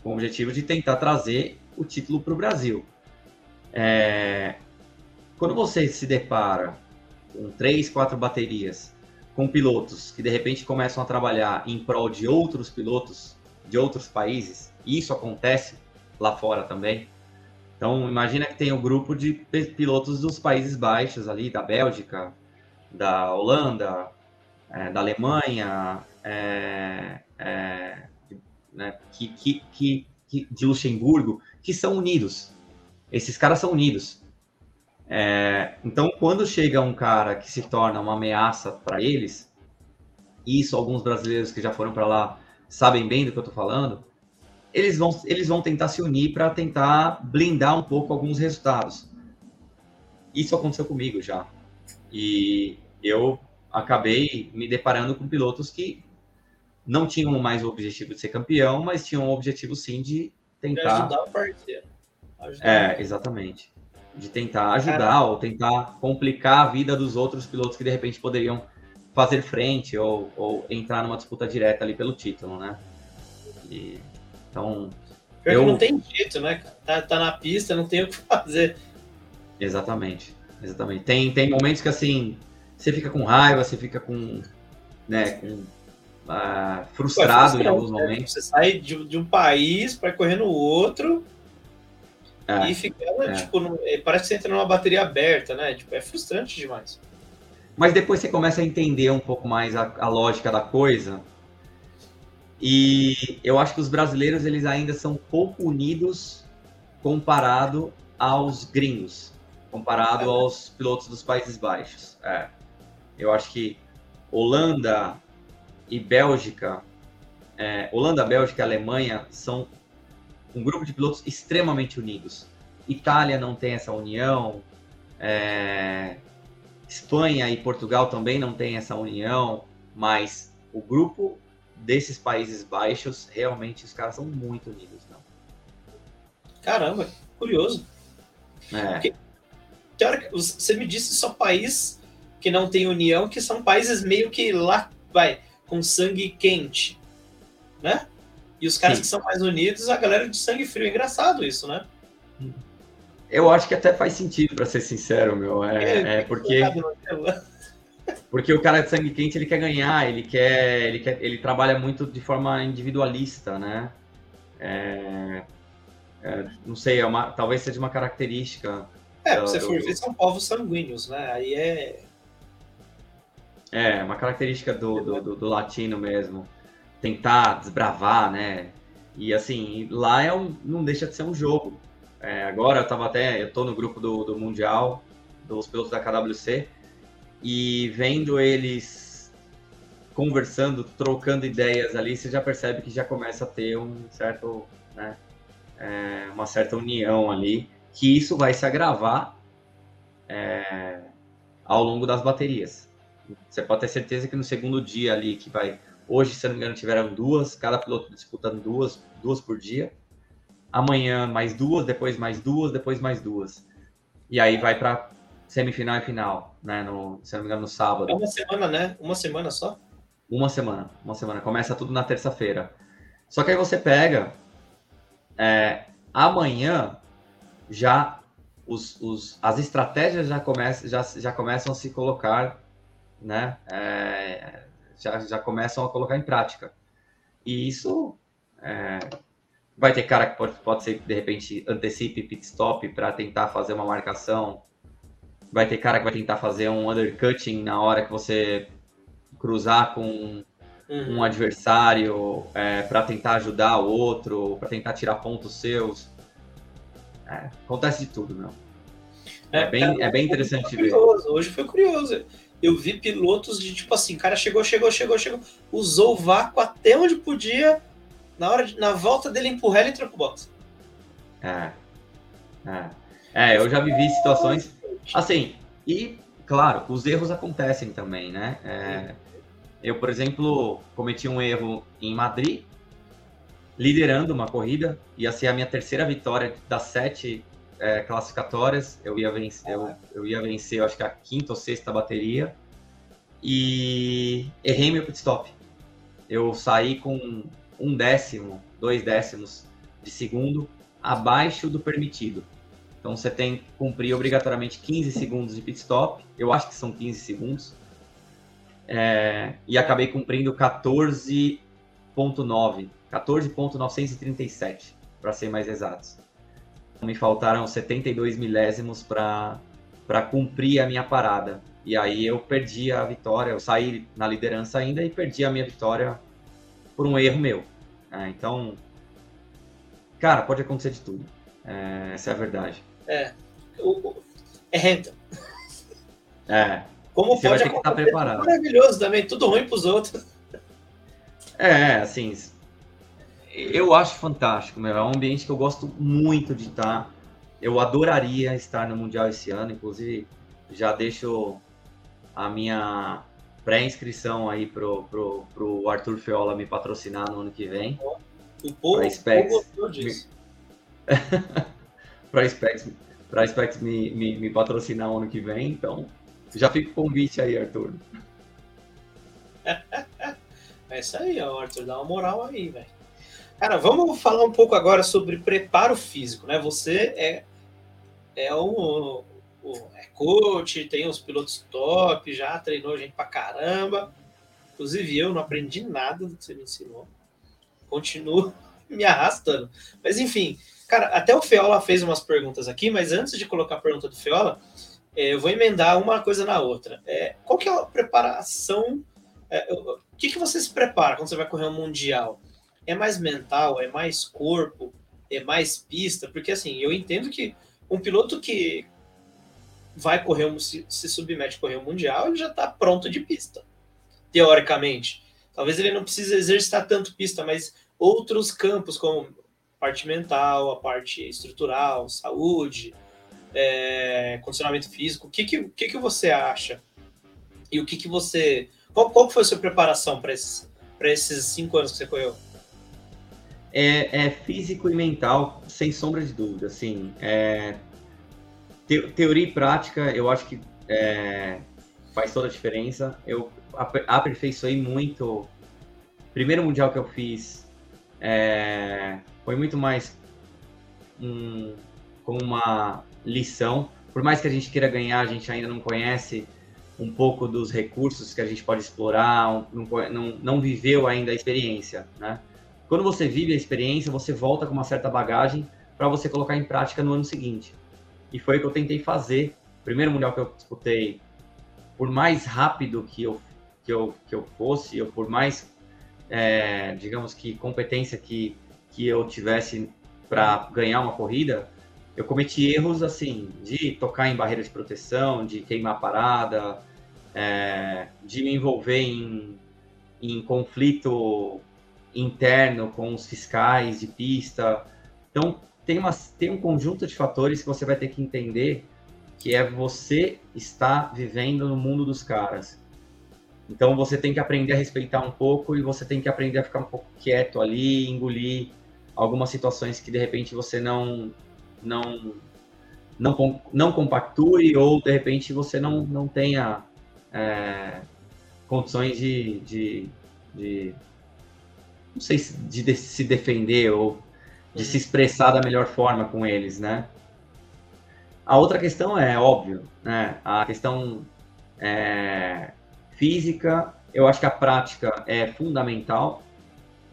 com o objetivo de tentar trazer o título para o Brasil. É, quando você se depara com três, quatro baterias, com pilotos que de repente começam a trabalhar em prol de outros pilotos de outros países, e isso acontece lá fora também. Então, imagina que tem um grupo de pilotos dos Países Baixos ali, da Bélgica, da Holanda, é, da Alemanha, é, é, né, que, que, que, de Luxemburgo, que são unidos. Esses caras são unidos. É, então, quando chega um cara que se torna uma ameaça para eles, isso alguns brasileiros que já foram para lá sabem bem do que eu estou falando, eles vão, eles vão tentar se unir para tentar blindar um pouco alguns resultados. Isso aconteceu comigo já. E eu acabei me deparando com pilotos que não tinham mais o objetivo de ser campeão, mas tinham o objetivo sim de tentar. ajudar o parceiro. Ajudar é, exatamente. De tentar ajudar Caramba. ou tentar complicar a vida dos outros pilotos que de repente poderiam fazer frente ou, ou entrar numa disputa direta ali pelo título, né? E, então. eu... não tem jeito, né? Tá, tá na pista, não tem o que fazer. Exatamente. Exatamente. Tem, tem momentos que assim, você fica com raiva, você fica com. Né, com uh, frustrado em alguns né? momentos. Você sai de, de um país para correr no outro é, e fica, é. tipo, no, é, parece que você entra numa bateria aberta, né? Tipo, é frustrante demais. Mas depois você começa a entender um pouco mais a, a lógica da coisa. E eu acho que os brasileiros eles ainda são pouco unidos comparado aos gringos, comparado aos pilotos dos Países Baixos. É. Eu acho que Holanda, e Bélgica, é, Holanda, Bélgica e Alemanha são um grupo de pilotos extremamente unidos. Itália não tem essa união, é, Espanha e Portugal também não tem essa união, mas o grupo desses Países Baixos, realmente os caras são muito unidos. Não? Caramba, curioso. É. Porque, você me disse só país que não tem união, que são países meio que lá, vai, com sangue quente, né? E os caras Sim. que são mais unidos, a galera de sangue frio. É engraçado isso, né? Eu acho que até faz sentido, para ser sincero, meu. É, é, é porque. Porque o cara de sangue quente ele quer ganhar, ele quer, ele quer, ele trabalha muito de forma individualista, né? É, é, não sei, é uma, talvez seja uma característica. É, se você for ver, são povos sanguíneos, né? Aí é é, uma característica do, do, do, do latino mesmo. Tentar desbravar, né? E assim, lá é um, não deixa de ser um jogo. É, agora eu tava até, eu tô no grupo do, do Mundial, dos pilotos da KWC, e vendo eles conversando, trocando ideias ali, você já percebe que já começa a ter um certo, né, é, uma certa união ali, que isso vai se agravar é, ao longo das baterias. Você pode ter certeza que no segundo dia ali, que vai. Hoje, se não me engano, tiveram duas, cada piloto disputando duas, duas por dia. Amanhã mais duas, depois mais duas, depois mais duas. E aí vai para semifinal e final, né? No, se não me engano, no sábado. É uma semana, né? Uma semana só? Uma semana, uma semana. Começa tudo na terça-feira. Só que aí você pega. É, amanhã já os, os, as estratégias já, começam já, já começam a se colocar né, é, já, já começam a colocar em prática. E isso é, vai ter cara que pode, pode ser de repente antecipe pit stop para tentar fazer uma marcação. Vai ter cara que vai tentar fazer um undercutting na hora que você cruzar com uhum. um adversário é, para tentar ajudar o outro, para tentar tirar pontos seus. É, acontece de tudo, meu. É, é bem, é bem interessante ver. Hoje foi curioso eu vi pilotos de tipo assim, cara chegou, chegou, chegou, chegou, usou o vácuo até onde podia, na hora de, na volta dele empurrar, ele entrou pro box. É. É. é, eu já vivi situações assim, e claro, os erros acontecem também, né? É, eu, por exemplo, cometi um erro em Madrid, liderando uma corrida, ia ser a minha terceira vitória das sete é, classificatórias, eu ia vencer, eu, eu ia vencer, eu acho que a quinta ou sexta bateria, e errei meu pit stop. Eu saí com um décimo, dois décimos de segundo abaixo do permitido. Então você tem que cumprir obrigatoriamente 15 segundos de pit stop, eu acho que são 15 segundos, é, e acabei cumprindo 14.9, 14.937, para ser mais exatos me faltaram 72 milésimos para cumprir a minha parada. E aí eu perdi a vitória, eu saí na liderança ainda e perdi a minha vitória por um erro meu. É, então, cara, pode acontecer de tudo. É, essa é a verdade. É. É renta. É. Como você pode vai ter que estar preparado. Maravilhoso também, tudo ruim para os outros. É, assim, eu acho fantástico, meu. É um ambiente que eu gosto muito de estar. Eu adoraria estar no Mundial esse ano, inclusive já deixo a minha pré-inscrição aí pro, pro, pro Arthur Feola me patrocinar no ano que vem. O povo, gostou disso. para Specs, pra Specs me, me, me patrocinar no ano que vem, então já fica o convite aí, Arthur. é isso aí, ó, Arthur, dá uma moral aí, velho. Cara, vamos falar um pouco agora sobre preparo físico, né? Você é, é o, o é coach, tem os pilotos top, já treinou gente pra caramba. Inclusive eu não aprendi nada do que você me ensinou. Continuo me arrastando. Mas enfim, cara, até o Feola fez umas perguntas aqui, mas antes de colocar a pergunta do Feola, é, eu vou emendar uma coisa na outra. É, qual que é a preparação? É, o que, que você se prepara quando você vai correr um mundial? é mais mental, é mais corpo, é mais pista, porque assim, eu entendo que um piloto que vai correr um, se, se submete a correr um mundial, ele já está pronto de pista, teoricamente. Talvez ele não precise exercitar tanto pista, mas outros campos, como parte mental, a parte estrutural, saúde, é, condicionamento físico, o que, que, que, que você acha? E o que, que você. Qual, qual foi a sua preparação para esses, esses cinco anos que você correu? é, é, físico e mental, sem sombra de dúvida. Assim, é, te, teoria e prática, eu acho que é, faz toda a diferença. Eu aperfeiçoei muito. Primeiro mundial que eu fiz é, foi muito mais um, como uma lição. Por mais que a gente queira ganhar, a gente ainda não conhece um pouco dos recursos que a gente pode explorar, não, não, não viveu ainda a experiência, né? Quando você vive a experiência, você volta com uma certa bagagem para você colocar em prática no ano seguinte. E foi o que eu tentei fazer. O primeiro mundial que eu disputei, por mais rápido que eu que eu, que eu fosse, ou por mais, é, digamos que, competência que, que eu tivesse para ganhar uma corrida, eu cometi erros assim, de tocar em barreira de proteção, de queimar parada, é, de me envolver em, em conflito interno com os fiscais de pista. Então, tem, uma, tem um conjunto de fatores que você vai ter que entender que é você estar vivendo no mundo dos caras. Então, você tem que aprender a respeitar um pouco e você tem que aprender a ficar um pouco quieto ali, engolir algumas situações que, de repente, você não não não, não compactue ou, de repente, você não, não tenha é, condições de, de, de não sei se de se defender ou de se expressar da melhor forma com eles, né? A outra questão é óbvio, né? A questão é, física, eu acho que a prática é fundamental.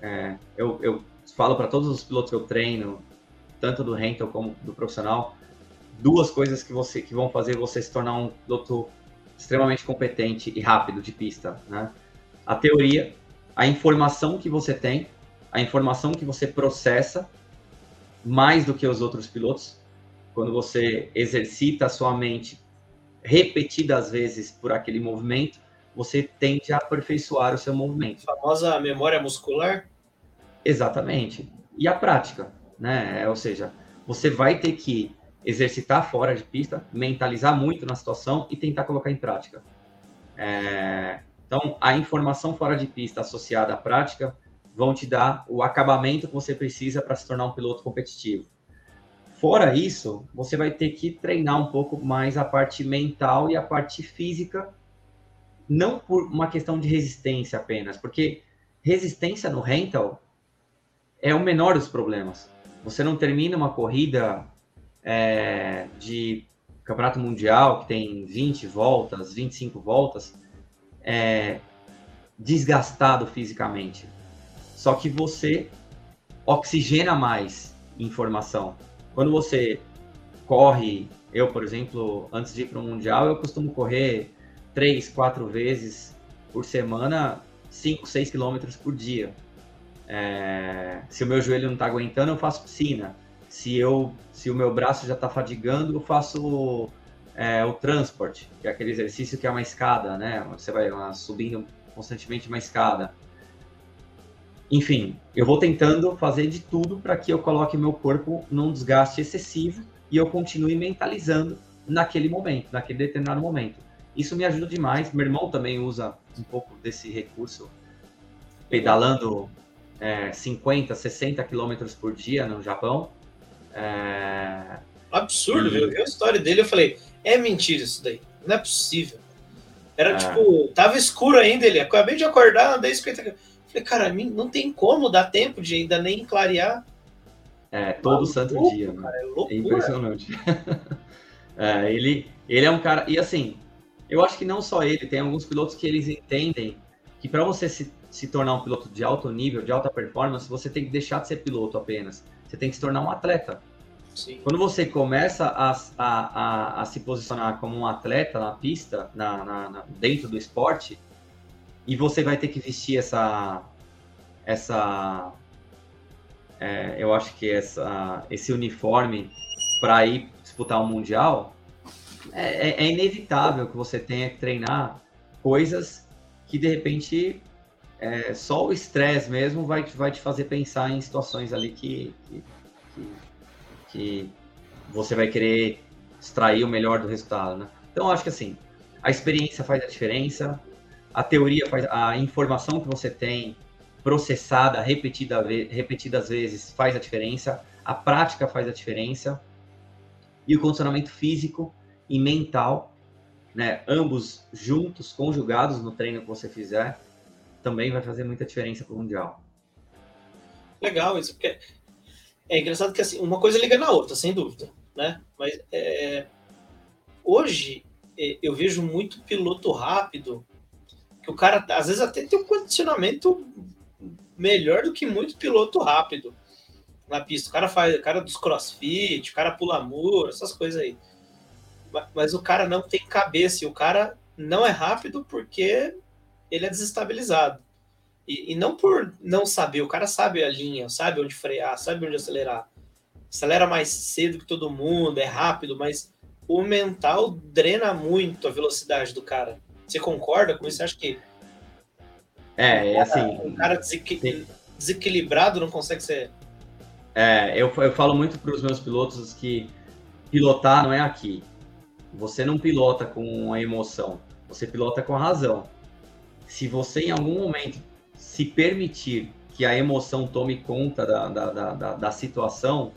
É, eu, eu falo para todos os pilotos que eu treino, tanto do rental como do profissional, duas coisas que você que vão fazer você se tornar um piloto extremamente competente e rápido de pista, né? A teoria a informação que você tem, a informação que você processa, mais do que os outros pilotos. Quando você exercita a sua mente repetidas vezes por aquele movimento, você tende a aperfeiçoar o seu movimento. A famosa memória muscular? Exatamente. E a prática, né? Ou seja, você vai ter que exercitar fora de pista, mentalizar muito na situação e tentar colocar em prática. É... Então, a informação fora de pista associada à prática vão te dar o acabamento que você precisa para se tornar um piloto competitivo. Fora isso, você vai ter que treinar um pouco mais a parte mental e a parte física, não por uma questão de resistência apenas, porque resistência no rental é o menor dos problemas. Você não termina uma corrida é, de campeonato mundial que tem 20 voltas, 25 voltas, é, desgastado fisicamente. Só que você oxigena mais informação. Quando você corre, eu, por exemplo, antes de ir para o Mundial, eu costumo correr três, quatro vezes por semana, 5, 6 quilômetros por dia. É, se o meu joelho não está aguentando, eu faço piscina. Se, eu, se o meu braço já está fadigando, eu faço é, o transporte, que é aquele exercício que é uma escada, né? Você vai subindo constantemente uma escada. enfim, eu vou tentando fazer de tudo para que eu coloque meu corpo num desgaste excessivo e eu continue mentalizando naquele momento, naquele determinado momento. Isso me ajuda demais. Meu irmão também usa um pouco desse recurso, pedalando é, 50, 60 quilômetros por dia no Japão. É... Absurdo, viu? Eu vi a história dele, eu falei, é mentira isso daí, não é possível. Era é. tipo, tava escuro ainda, ele acabei de acordar, andei 50 quilômetros. Falei, cara, não tem como dar tempo de ainda nem clarear. É, todo santo dia, né? Cara, é, é impressionante. é, ele, ele é um cara. E assim, eu acho que não só ele, tem alguns pilotos que eles entendem que para você se, se tornar um piloto de alto nível, de alta performance, você tem que deixar de ser piloto apenas. Você tem que se tornar um atleta. Sim. Quando você começa a, a, a, a, se posicionar como um atleta na pista, na, na, na, dentro do esporte, e você vai ter que vestir essa, essa, é, eu acho que essa, esse uniforme para ir disputar o um mundial, é, é, é, inevitável que você tenha que treinar coisas que de repente é, só o estresse mesmo vai, vai te fazer pensar em situações ali que, que, que, que você vai querer extrair o melhor do resultado, né? Então, acho que assim, a experiência faz a diferença, a teoria faz, a informação que você tem processada repetida, repetidas vezes faz a diferença, a prática faz a diferença, e o condicionamento físico e mental, né, ambos juntos, conjugados no treino que você fizer, também vai fazer muita diferença para o Mundial. Legal isso, porque é engraçado que assim, uma coisa liga na outra, sem dúvida, né? Mas é, hoje é, eu vejo muito piloto rápido que o cara às vezes até tem um condicionamento melhor do que muito piloto rápido na pista. O cara faz, o cara dos crossfit, o cara pula muro, essas coisas aí mas o cara não tem cabeça e o cara não é rápido porque ele é desestabilizado. E, e, não por não saber, o cara sabe a linha, sabe onde frear, sabe onde acelerar. Acelera mais cedo que todo mundo, é rápido, mas o mental drena muito a velocidade do cara. Você concorda com isso? Você acha que. É, é assim. Um cara desequil... desequilibrado não consegue ser. É, eu, eu falo muito para os meus pilotos que pilotar não é aqui. Você não pilota com a emoção, você pilota com a razão. Se você em algum momento se permitir que a emoção tome conta da, da, da, da situação,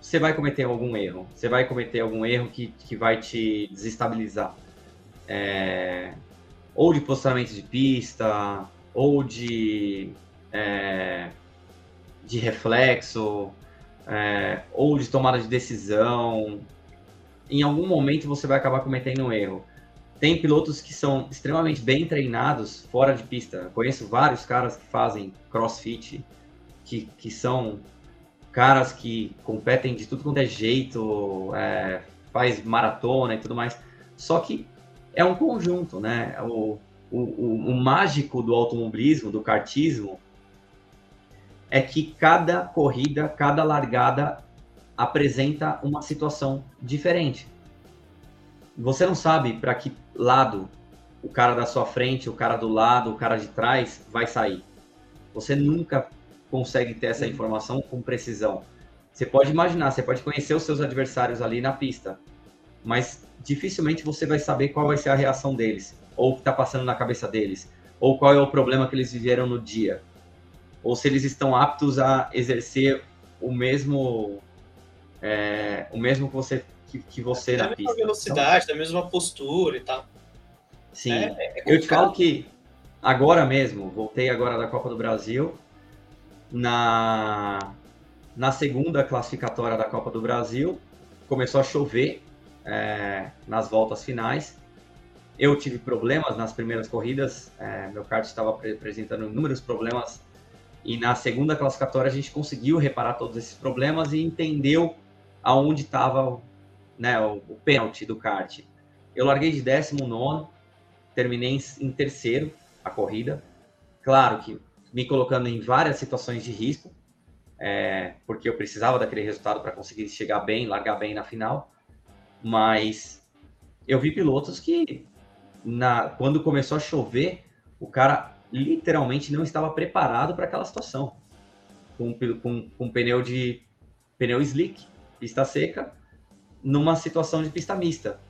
você vai cometer algum erro. Você vai cometer algum erro que, que vai te desestabilizar. É, ou de posicionamento de pista, ou de, é, de reflexo, é, ou de tomada de decisão, em algum momento você vai acabar cometendo um erro. Tem pilotos que são extremamente bem treinados fora de pista. conheço vários caras que fazem crossfit, que, que são caras que competem de tudo quanto é jeito, é, faz maratona e tudo mais. Só que é um conjunto, né? O, o, o, o mágico do automobilismo, do kartismo, é que cada corrida, cada largada apresenta uma situação diferente. Você não sabe para que lado o cara da sua frente, o cara do lado, o cara de trás vai sair. Você nunca consegue ter essa informação com precisão. Você pode imaginar, você pode conhecer os seus adversários ali na pista, mas dificilmente você vai saber qual vai ser a reação deles, ou o que está passando na cabeça deles, ou qual é o problema que eles viveram no dia, ou se eles estão aptos a exercer o mesmo é, o mesmo que você que, que você da na pista. velocidade, então, da mesma postura e tal. Sim. É, é eu te falo que agora mesmo, voltei agora da Copa do Brasil, na, na segunda classificatória da Copa do Brasil, começou a chover é, nas voltas finais. Eu tive problemas nas primeiras corridas, é, meu kart estava apresentando inúmeros problemas, e na segunda classificatória a gente conseguiu reparar todos esses problemas e entendeu aonde estava né, o, o pênalti do kart. Eu larguei de 19, terminei em, terceiro a corrida. Claro que me colocando em várias situações de risco, é, porque eu precisava daquele resultado para conseguir chegar bem, largar bem na final. Mas eu vi pilotos que, na, quando começou a chover, o cara literalmente não estava preparado para aquela situação. Com, com, com pneu de pneu slick, pista seca, numa situação de pista mista.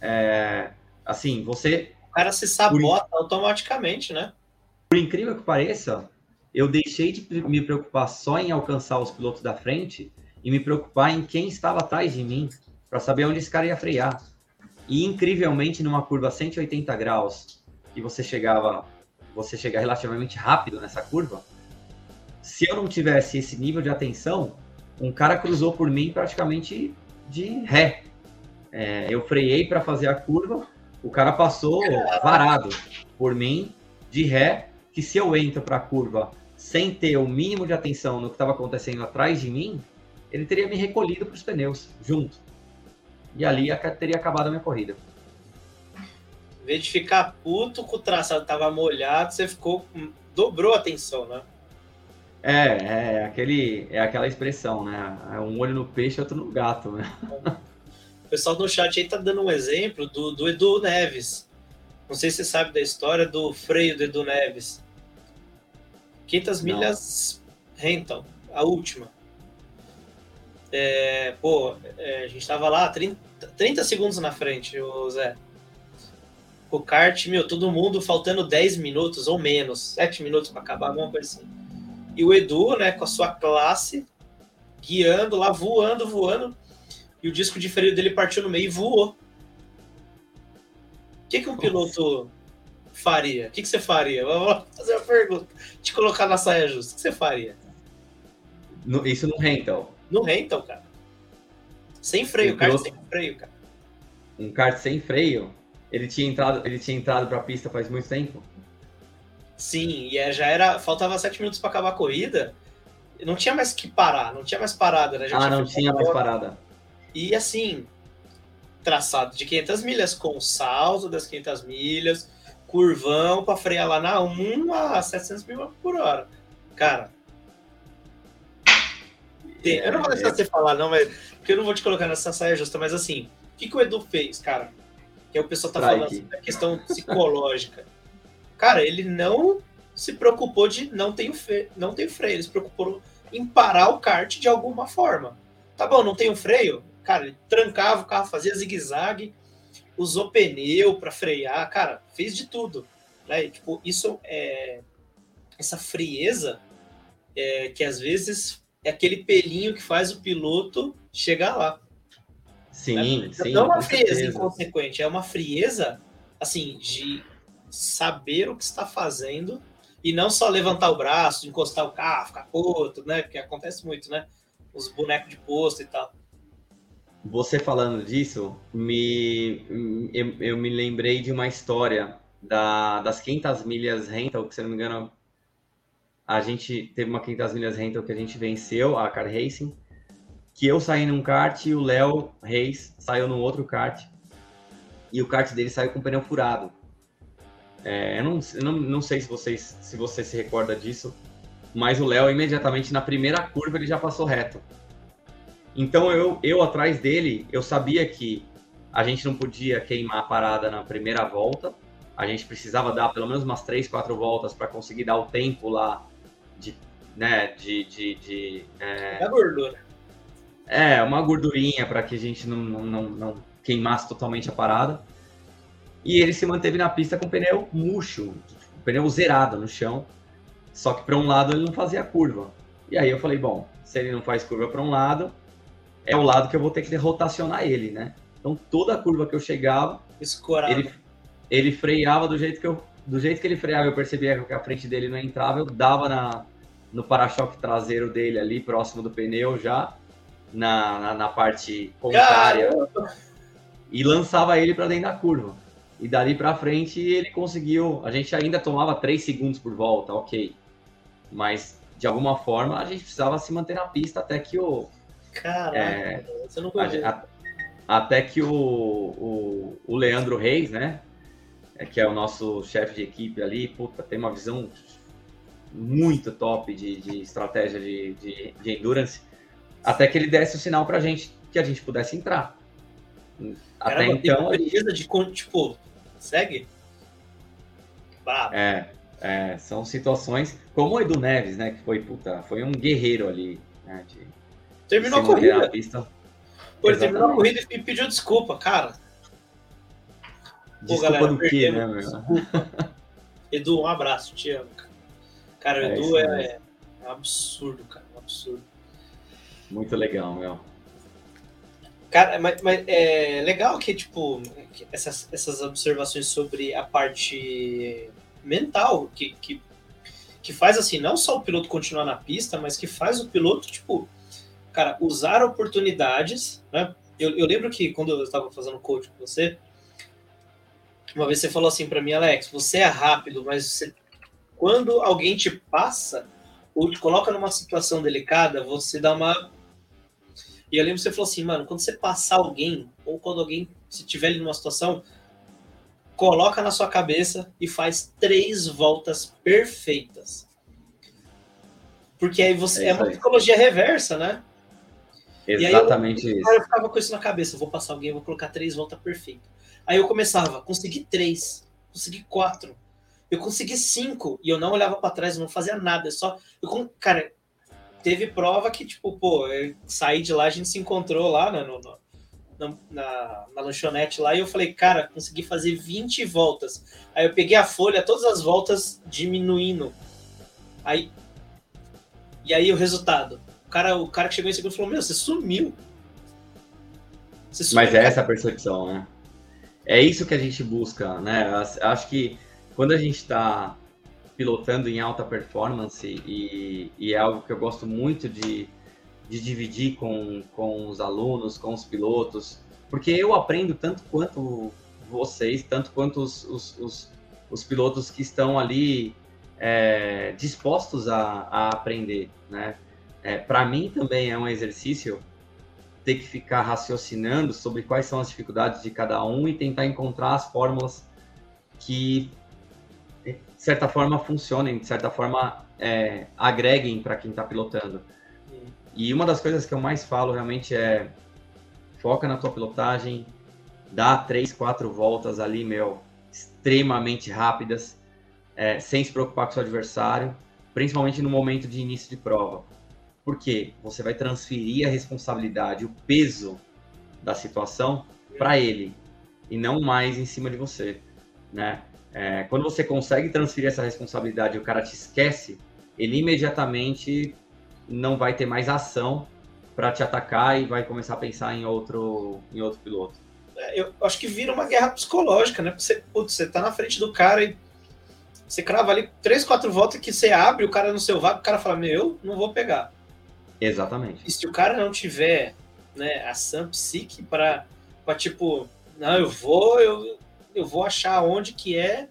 É, assim, você. O cara se sabota por, automaticamente, né? Por incrível que pareça, eu deixei de me preocupar só em alcançar os pilotos da frente e me preocupar em quem estava atrás de mim, para saber onde esse cara ia frear. E incrivelmente, numa curva 180 graus, que você chegava, você chega relativamente rápido nessa curva, se eu não tivesse esse nível de atenção, um cara cruzou por mim praticamente de ré. É, eu freiei para fazer a curva, o cara passou varado por mim de ré, que se eu entro para a curva sem ter o mínimo de atenção no que estava acontecendo atrás de mim, ele teria me recolhido para os pneus junto. E ali teria acabado a minha corrida. Em vez de ficar puto com o traçado tava molhado, você ficou. dobrou a atenção, né? É, é, aquele, é aquela expressão, né? É um olho no peixe, outro no gato, né? O pessoal no chat aí tá dando um exemplo do, do Edu Neves. Não sei se você sabe da história do freio do Edu Neves. 500 milhas rentam, a última. É, pô, é, a gente tava lá 30, 30 segundos na frente, o Zé. O kart, meu, todo mundo faltando 10 minutos ou menos, 7 minutos para acabar, alguma coisa assim. E o Edu, né, com a sua classe, guiando lá, voando, voando, e o disco de freio dele partiu no meio e voou. O que, que um piloto faria? O que, que você faria? Vou fazer uma pergunta. Te colocar na saia justa. O que você faria? No, isso no rental. No rental, cara. Sem freio, kart piloto... sem freio, cara. Um kart sem freio? Ele tinha entrado, ele tinha entrado para a pista faz muito tempo? Sim, e é, já era. Faltava sete minutos para acabar a corrida. Não tinha mais que parar, não tinha mais parada, né? Já ah, não tinha mais parada. E assim, traçado de 500 milhas com salto das 500 milhas, curvão para frear lá na 1 a 700 mil por hora. Cara, tem, eu não vou deixar é, você falar, não, mas, porque eu não vou te colocar nessa saia justa, mas assim, o que, que o Edu fez, cara? Que o pessoal tá falando assim, da questão psicológica. Cara, ele não se preocupou de não ter o, freio, não ter freio, ele se preocupou em parar o kart de alguma forma. Tá bom, não tem o freio? Cara, ele trancava o carro, fazia zigue-zague, usou pneu para frear, cara, fez de tudo. Né? E, tipo, isso é essa frieza é, que às vezes é aquele pelinho que faz o piloto chegar lá. Sim, né? sim. Não é uma frieza certeza. inconsequente, é uma frieza assim de saber o que está fazendo e não só levantar o braço, encostar o carro, ficar puto, né? Porque acontece muito, né? Os bonecos de posto e tal. Você falando disso, me, eu, eu me lembrei de uma história da, das 500 milhas rental, que se não me engano, a gente teve uma 500 milhas rental que a gente venceu, a Car Racing, que eu saí num kart e o Léo Reis saiu num outro kart, e o kart dele saiu com o pneu furado. É, eu não, eu não, não sei se vocês se você se recorda disso, mas o Léo imediatamente na primeira curva ele já passou reto. Então eu, eu atrás dele, eu sabia que a gente não podia queimar a parada na primeira volta. A gente precisava dar pelo menos umas três, quatro voltas para conseguir dar o tempo lá de, né, de, de, de é... gordura. É, uma gordurinha para que a gente não, não, não queimasse totalmente a parada. E ele se manteve na pista com o pneu murcho, o pneu zerado no chão. Só que para um lado ele não fazia curva. E aí eu falei, bom, se ele não faz curva para um lado, é o lado que eu vou ter que rotacionar ele, né? Então toda curva que eu chegava, ele, ele freava do jeito que eu do jeito que ele freava, eu percebia que a frente dele não entrava, eu dava na, no para-choque traseiro dele ali, próximo do pneu já, na, na, na parte contrária, Caramba. e lançava ele para dentro da curva. E dali para frente ele conseguiu. A gente ainda tomava 3 segundos por volta, ok. Mas de alguma forma a gente precisava se manter na pista até que o, Caraca, é, você não a, a, Até que o, o, o, Leandro Reis, né? É, que é o nosso chefe de equipe ali, puta, tem uma visão muito top de, de estratégia de, de, de, endurance. Até que ele desse o sinal pra gente que a gente pudesse entrar. Até Caramba, então. Precisa de tipo, segue? Bravo. É. É, são situações como o Edu Neves, né? Que foi, puta, foi um guerreiro ali. Né, de, terminou a corrida. Pô, ele terminou a corrida e pediu desculpa, cara. Desculpa Pô, galera, do quê, né, meu? Edu, um abraço, te amo, cara. Cara, o é Edu é, é, um absurdo, cara, um absurdo. Muito legal, meu. Cara, mas, mas, é legal que, tipo, essas, essas observações sobre a parte mental, que, que, que faz, assim, não só o piloto continuar na pista, mas que faz o piloto, tipo, cara, usar oportunidades, né? Eu, eu lembro que quando eu estava fazendo coach com você, uma vez você falou assim para mim, Alex, você é rápido, mas você, quando alguém te passa ou te coloca numa situação delicada, você dá uma e eu lembro que você falou assim, mano, quando você passar alguém, ou quando alguém se tiver ali numa situação, coloca na sua cabeça e faz três voltas perfeitas. Porque aí você. É, é uma psicologia reversa, né? Exatamente e aí eu, isso. Eu ficava com isso na cabeça, vou passar alguém, vou colocar três voltas perfeitas. Aí eu começava, consegui três, consegui quatro, eu consegui cinco, e eu não olhava para trás, eu não fazia nada, só. Eu, cara, teve prova que, tipo, pô, saí de lá, a gente se encontrou lá né, no, no na, na, na, lanchonete lá e eu falei, cara, consegui fazer 20 voltas. Aí eu peguei a folha, todas as voltas diminuindo. Aí. E aí o resultado. O cara, o cara que chegou em segundo falou, meu, você sumiu. Você sumiu Mas é essa a percepção, né? É isso que a gente busca, né? Acho que quando a gente está pilotando em alta performance e, e, é algo que eu gosto muito de, de dividir com, com os alunos, com os pilotos, porque eu aprendo tanto quanto vocês, tanto quanto os, os, os, os pilotos que estão ali é, dispostos a, a aprender, né? É, Para mim também é um exercício ter que ficar raciocinando sobre quais são as dificuldades de cada um e tentar encontrar as fórmulas que certa forma, funcionem, de certa forma, é, agreguem para quem está pilotando. E uma das coisas que eu mais falo realmente é foca na tua pilotagem, dá três, quatro voltas ali, meu, extremamente rápidas, é, sem se preocupar com o seu adversário, principalmente no momento de início de prova. Porque você vai transferir a responsabilidade, o peso da situação para ele e não mais em cima de você, né? É, quando você consegue transferir essa responsabilidade e o cara te esquece, ele imediatamente não vai ter mais ação para te atacar e vai começar a pensar em outro, em outro piloto. É, eu acho que vira uma guerra psicológica, né? Você, putz, você tá na frente do cara e você crava ali três, quatro voltas que você abre o cara no seu vago, o cara fala, meu, eu não vou pegar. Exatamente. E se o cara não tiver né, ação psique para tipo, não, eu vou, eu, eu vou achar onde que é.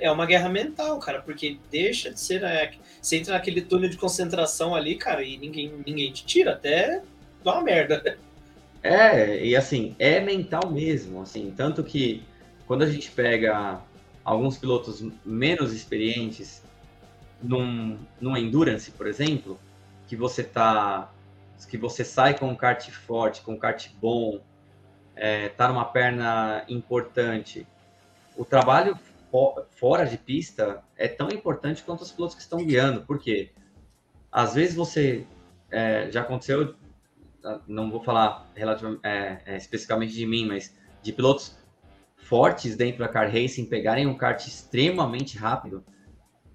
É uma guerra mental, cara, porque deixa de ser. Né, você entra naquele túnel de concentração ali, cara, e ninguém, ninguém te tira, até dá uma merda. É, e assim, é mental mesmo, assim, tanto que quando a gente pega alguns pilotos menos experientes num, num endurance, por exemplo, que você tá que você sai com um kart forte, com um kart bom, é, tá numa perna importante, o trabalho fora de pista é tão importante quanto os pilotos que estão guiando, porque às vezes você é, já aconteceu, não vou falar é, é, especificamente de mim, mas de pilotos fortes dentro da car racing pegarem um kart extremamente rápido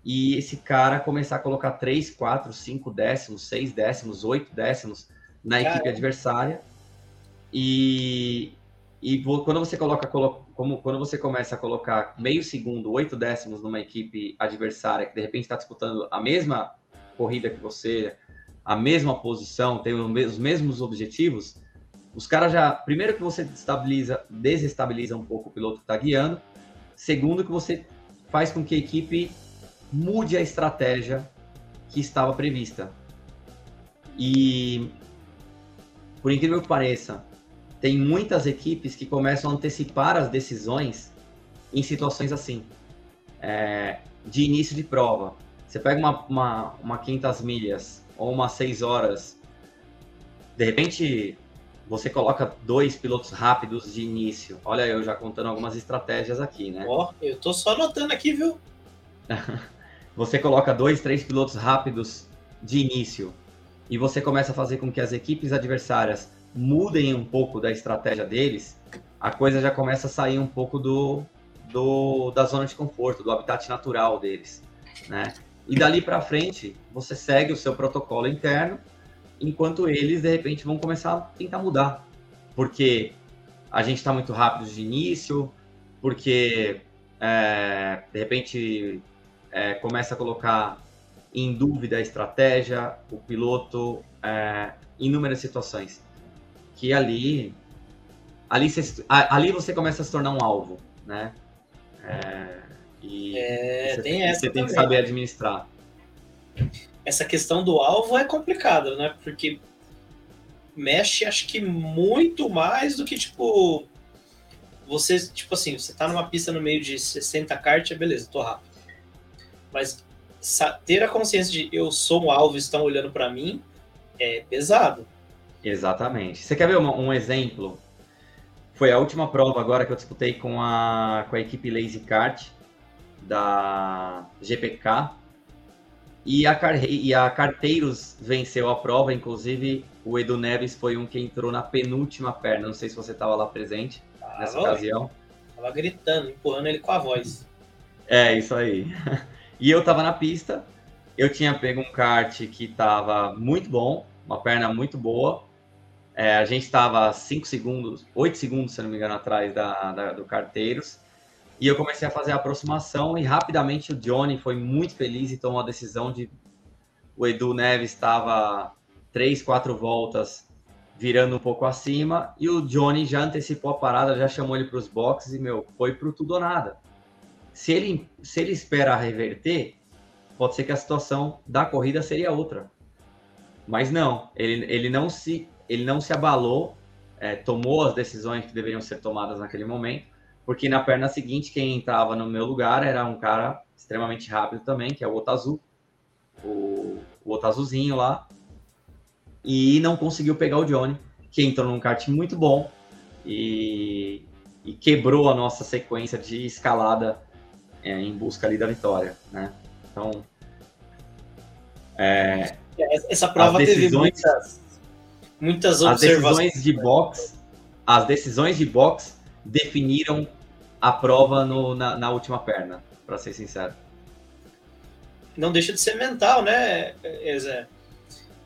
e esse cara começar a colocar 3, 4, 5 décimos, 6 décimos, 8 décimos na equipe adversária e, e quando você coloca, como quando você começa a colocar meio segundo, oito décimos numa equipe adversária que de repente está disputando a mesma corrida que você, a mesma posição, tem os mesmos objetivos, os caras já, primeiro que você desestabiliza, desestabiliza um pouco o piloto que está guiando, segundo que você faz com que a equipe mude a estratégia que estava prevista. E por incrível que pareça, tem muitas equipes que começam a antecipar as decisões em situações assim, é, de início de prova. Você pega uma, uma, uma 500 milhas ou uma 6 horas, de repente você coloca dois pilotos rápidos de início. Olha, eu já contando algumas estratégias aqui, né? Ó, oh, eu tô só anotando aqui, viu? você coloca dois, três pilotos rápidos de início e você começa a fazer com que as equipes adversárias mudem um pouco da estratégia deles, a coisa já começa a sair um pouco do, do da zona de conforto, do habitat natural deles, né? E dali para frente, você segue o seu protocolo interno, enquanto eles de repente vão começar a tentar mudar, porque a gente está muito rápido de início, porque é, de repente é, começa a colocar em dúvida a estratégia, o piloto, é, inúmeras situações. Que ali, ali, você, ali você começa a se tornar um alvo, né? É, e é, você, tem, você tem que saber administrar. Essa questão do alvo é complicada, né? Porque mexe, acho que muito mais do que, tipo, você, tipo assim, você tá numa pista no meio de 60 kart, é beleza, tô rápido. Mas ter a consciência de eu sou um alvo, estão olhando para mim, é pesado. Exatamente. Você quer ver um, um, exemplo? Foi a última prova agora que eu disputei com a, com a equipe Lazy Kart da GPK. E a, e a Carteiros venceu a prova, inclusive o Edu Neves foi um que entrou na penúltima perna. Não sei se você estava lá presente ah, nessa ocasião. Tava gritando, empurrando ele com a voz. É, isso aí. E eu tava na pista, eu tinha pego um kart que tava muito bom, uma perna muito boa. É, a gente estava 5 segundos, 8 segundos, se não me engano, atrás da, da, do Carteiros. E eu comecei a fazer a aproximação e rapidamente o Johnny foi muito feliz e tomou a decisão de. O Edu Neves estava 3, 4 voltas virando um pouco acima e o Johnny já antecipou a parada, já chamou ele para os boxes e, meu, foi pro tudo ou nada. Se ele, se ele espera reverter, pode ser que a situação da corrida seria outra. Mas não, ele, ele, não, se, ele não se abalou, é, tomou as decisões que deveriam ser tomadas naquele momento, porque na perna seguinte, quem entrava no meu lugar era um cara extremamente rápido também, que é o Otazu, o, o Otazuzinho lá, e não conseguiu pegar o Johnny, que entrou num kart muito bom e, e quebrou a nossa sequência de escalada é, em busca ali da vitória, né? Então, é, essa prova decisões, teve muitas, muitas observações. As decisões de box, as decisões de box definiram a prova no, na, na última perna, para ser sincero. Não deixa de ser mental, né, Zé?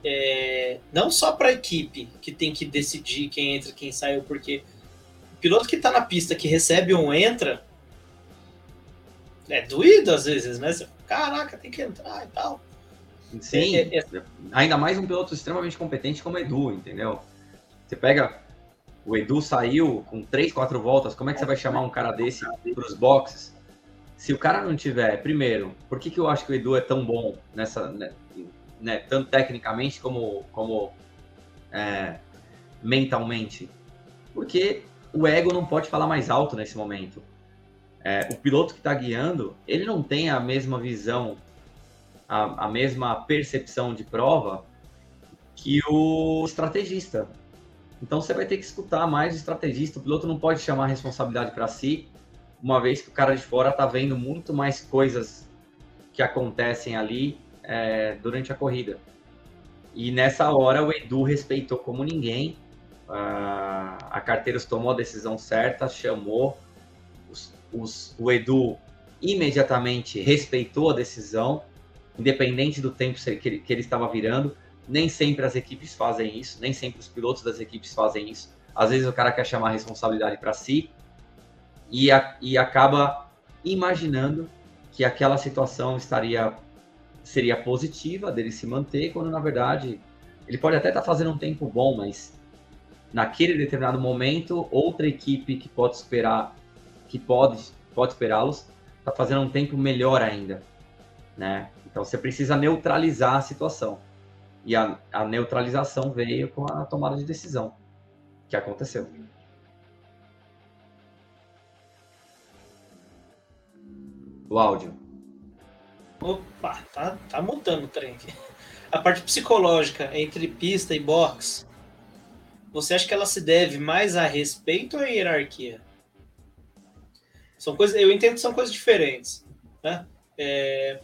É, não só para a equipe que tem que decidir quem entra, quem sai, porque o piloto que está na pista, que recebe ou entra, é doído às vezes, né? Você, Caraca, tem que entrar e tal. Sim, é, é, é... ainda mais um piloto extremamente competente como Edu, entendeu? Você pega. O Edu saiu com três, quatro voltas, como é que você vai chamar um cara desse para os boxes? Se o cara não tiver, primeiro, por que, que eu acho que o Edu é tão bom nessa, né, né tanto tecnicamente como, como é, mentalmente? Porque o ego não pode falar mais alto nesse momento é, o piloto que está guiando, ele não tem a mesma visão, a, a mesma percepção de prova que o estrategista. Então você vai ter que escutar mais o estrategista. O piloto não pode chamar a responsabilidade para si, uma vez que o cara de fora está vendo muito mais coisas que acontecem ali é, durante a corrida. E nessa hora o Edu respeitou como ninguém. a Carteiros tomou a decisão certa, chamou, os, o Edu imediatamente respeitou a decisão, independente do tempo que ele, estava virando. Nem sempre as equipes fazem isso, nem sempre os pilotos das equipes fazem isso. Às vezes o cara quer chamar a responsabilidade para si e, a, e acaba imaginando que aquela situação estaria seria positiva dele se manter, quando na verdade ele pode até estar tá fazendo um tempo bom, mas naquele determinado momento outra equipe que pode esperar que pode, pode esperá-los, está fazendo um tempo melhor ainda, né? Então você precisa neutralizar a situação. E a, a neutralização veio com a tomada de decisão que aconteceu. O áudio. Opa, tá, tá o trem aqui. A parte psicológica entre pista e box, você acha que ela se deve mais a respeito ou a hierarquia? São coisas, eu entendo que são coisas diferentes, né? É,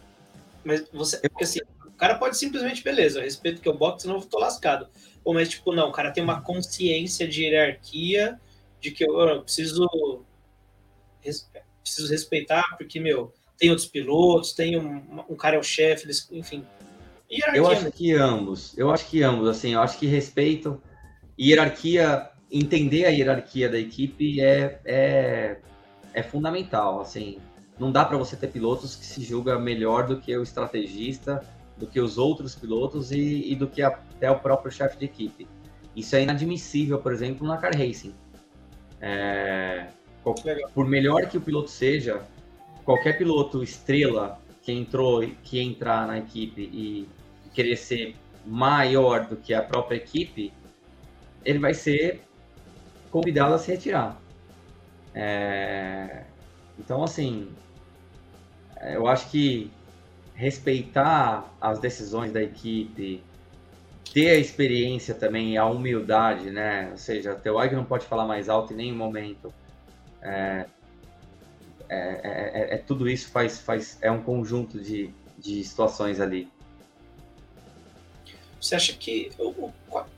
mas você, porque assim, o cara pode simplesmente, beleza, eu respeito que eu boxe, senão eu tô lascado. Ou mas tipo, não, o cara tem uma consciência de hierarquia, de que eu, eu preciso preciso respeitar, porque, meu, tem outros pilotos, tem um, um cara é o chefe, enfim. Hierarquia, eu acho né? que ambos, eu acho que ambos, assim, eu acho que respeito, hierarquia, entender a hierarquia da equipe é, é, é fundamental, assim, não dá para você ter pilotos que se julga melhor do que o estrategista, do que os outros pilotos e, e do que até o próprio chefe de equipe. Isso é inadmissível, por exemplo, na car racing. É, por melhor que o piloto seja, qualquer piloto estrela que entrou, que entrar na equipe e querer ser maior do que a própria equipe, ele vai ser convidado a se retirar. É... Então, assim, eu acho que respeitar as decisões da equipe, ter a experiência também, a humildade, né? Ou seja, teu ego não pode falar mais alto em nenhum momento. É, é, é, é, tudo isso faz, faz é um conjunto de, de situações ali. Você acha que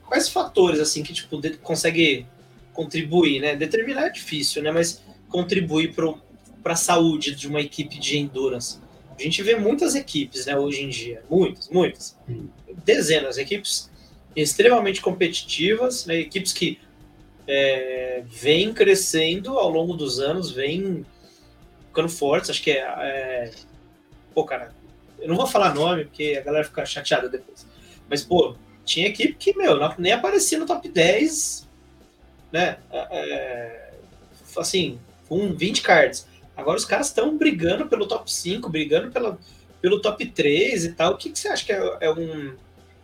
quais fatores assim que tipo consegue contribuir, né? Determinar é difícil, né? Mas contribuir para a saúde de uma equipe de endurance. A gente vê muitas equipes, né? Hoje em dia, muitas, muitas, dezenas de equipes extremamente competitivas, né? Equipes que é, vêm crescendo ao longo dos anos, vêm ficando fortes. Acho que é, é. Pô, cara, eu não vou falar nome porque a galera fica chateada depois. Mas, pô, tinha equipe que, meu, nem aparecia no top 10, né? É, é assim, com 20 cards. Agora os caras estão brigando pelo top 5, brigando pela, pelo top 3 e tal. O que, que você acha que é, é um,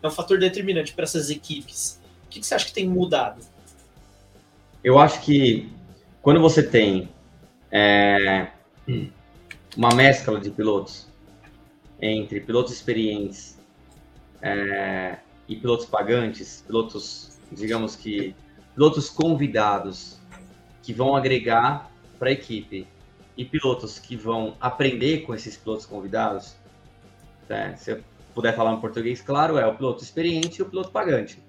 é um fator determinante para essas equipes? O que, que você acha que tem mudado? Eu acho que quando você tem é, uma mescla de pilotos entre pilotos experientes é, e pilotos pagantes, pilotos, digamos que, pilotos convidados que vão agregar para a equipe e pilotos que vão aprender com esses pilotos convidados, né? se eu puder falar em português, claro, é o piloto experiente e o piloto pagante.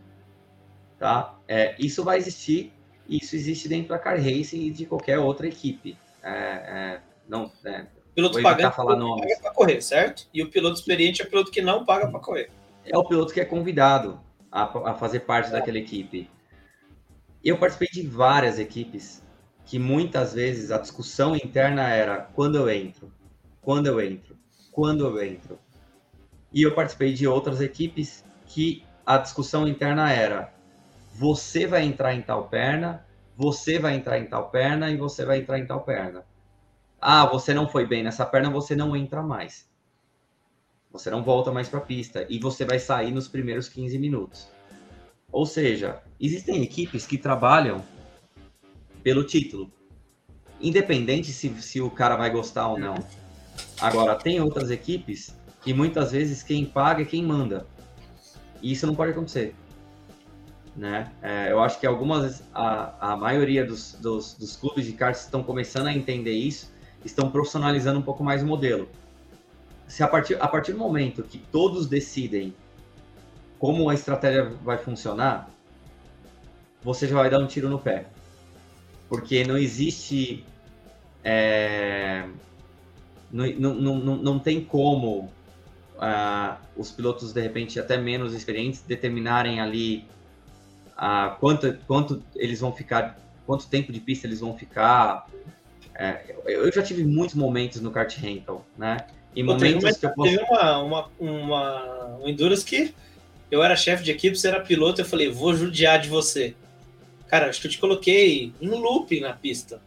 Tá? É, isso vai existir isso existe dentro da Car Racing e de qualquer outra equipe. É, é, não, é, piloto pagante falar nomes. paga para correr, certo? E o piloto experiente é o piloto que não paga para correr. É o piloto que é convidado a, a fazer parte daquela equipe. Eu participei de várias equipes que muitas vezes a discussão interna era quando eu entro, quando eu entro, quando eu entro. E eu participei de outras equipes que a discussão interna era você vai entrar em tal perna, você vai entrar em tal perna e você vai entrar em tal perna. Ah, você não foi bem nessa perna, você não entra mais. Você não volta mais para a pista e você vai sair nos primeiros 15 minutos. Ou seja, existem equipes que trabalham pelo título, independente se, se o cara vai gostar ou não. Agora, tem outras equipes que muitas vezes quem paga é quem manda. E isso não pode acontecer né? É, eu acho que algumas, a, a maioria dos, dos, dos clubes de kart estão começando a entender isso, estão profissionalizando um pouco mais o modelo. Se a partir, a partir do momento que todos decidem como a estratégia vai funcionar, você já vai dar um tiro no pé. Porque não existe. É, não, não, não, não tem como uh, os pilotos, de repente, até menos experientes, determinarem ali a quanto, quanto eles vão ficar, quanto tempo de pista eles vão ficar. É, eu já tive muitos momentos no kart rental, né? E momentos uma, que eu posso... Teve uma, uma, uma, um Endurance que eu era chefe de equipe, você era piloto, eu falei, vou judiar de você. Cara, acho que eu te coloquei em loop na pista.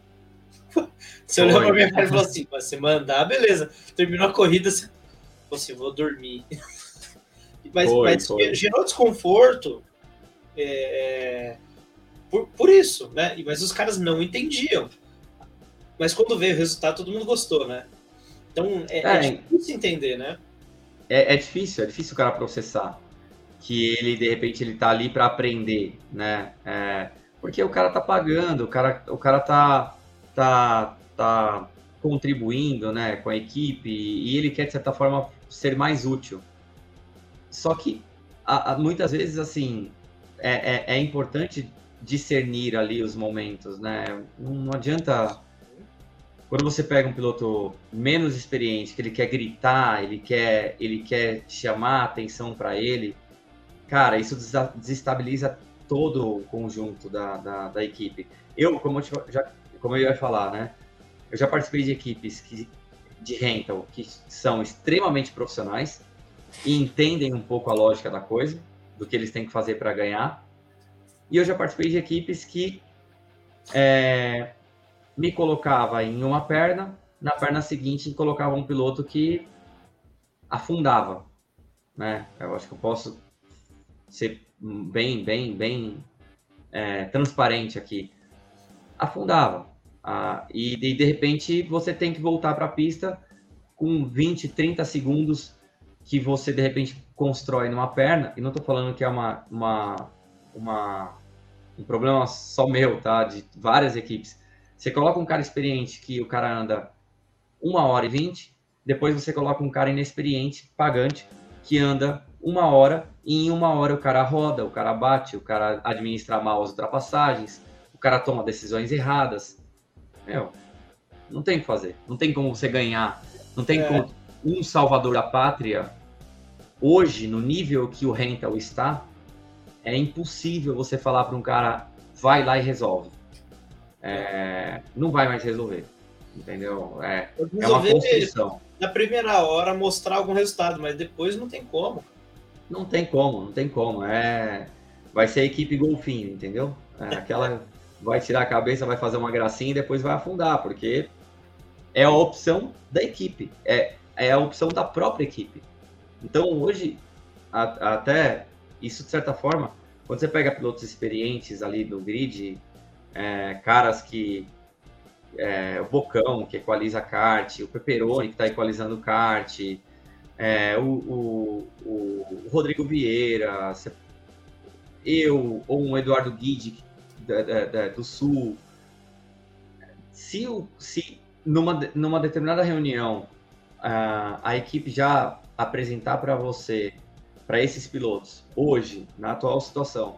Você olhou pra minha cara e falou assim, você mandar, beleza. Terminou a corrida, você falou assim, vou dormir. mas, foi, mas foi. gerou desconforto é, por, por isso, né? Mas os caras não entendiam. Mas quando veio o resultado, todo mundo gostou, né? Então é, é, é difícil entender, né? É, é, difícil, é difícil o cara processar que ele de repente ele tá ali para aprender, né? É, porque o cara tá pagando, o cara, o cara tá, tá, tá contribuindo né, com a equipe e ele quer, de certa forma, ser mais útil. Só que a, a, muitas vezes, assim, é, é, é, importante discernir ali os momentos, né? Não, não adianta. Quando você pega um piloto menos experiente, que ele quer gritar, ele quer, ele quer chamar a atenção para ele, cara, isso desestabiliza todo o conjunto da, da, da equipe. Eu, como eu, já, como eu ia falar, né? Eu já participei de equipes que, de rental que são extremamente profissionais e entendem um pouco a lógica da coisa, do que eles têm que fazer para ganhar. E eu já participei de equipes que é, me colocava em uma perna, na perna seguinte colocava um piloto que afundava, né? Eu acho que eu posso ser bem, bem, bem é, transparente aqui. Afundava. Ah, e, de repente você tem que voltar para a pista com 20, 30 segundos que você de repente constrói numa perna, e não estou falando que é uma, uma, uma, um problema só meu, tá? De várias equipes. Você coloca um cara experiente que o cara anda uma hora e vinte, depois você coloca um cara inexperiente, pagante, que anda uma hora, e em uma hora o cara roda, o cara bate, o cara administra mal as ultrapassagens, o cara toma decisões erradas. Meu, não tem o que fazer. Não tem como você ganhar. Não tem é. como um salvador da pátria. Hoje, no nível que o rental está, é impossível você falar para um cara, vai lá e resolve. É, não vai mais resolver. Entendeu? É, é uma construção. Na primeira hora mostrar algum resultado, mas depois não tem como. Não tem como, não tem como. É, vai ser a equipe golfinho, entendeu? É, aquela vai tirar a cabeça, vai fazer uma gracinha e depois vai afundar, porque é a opção da equipe, é, é a opção da própria equipe. Então hoje, a, até isso de certa forma, quando você pega pilotos experientes ali no grid, é, caras que é, o Bocão, que equaliza kart, o Peperoni, que está equalizando kart, é, o, o, o, Rodrigo Vieira, eu, ou um Eduardo Guide do Sul. Se, o, se numa, numa determinada reunião a, a equipe já apresentar para você, para esses pilotos, hoje, na atual situação,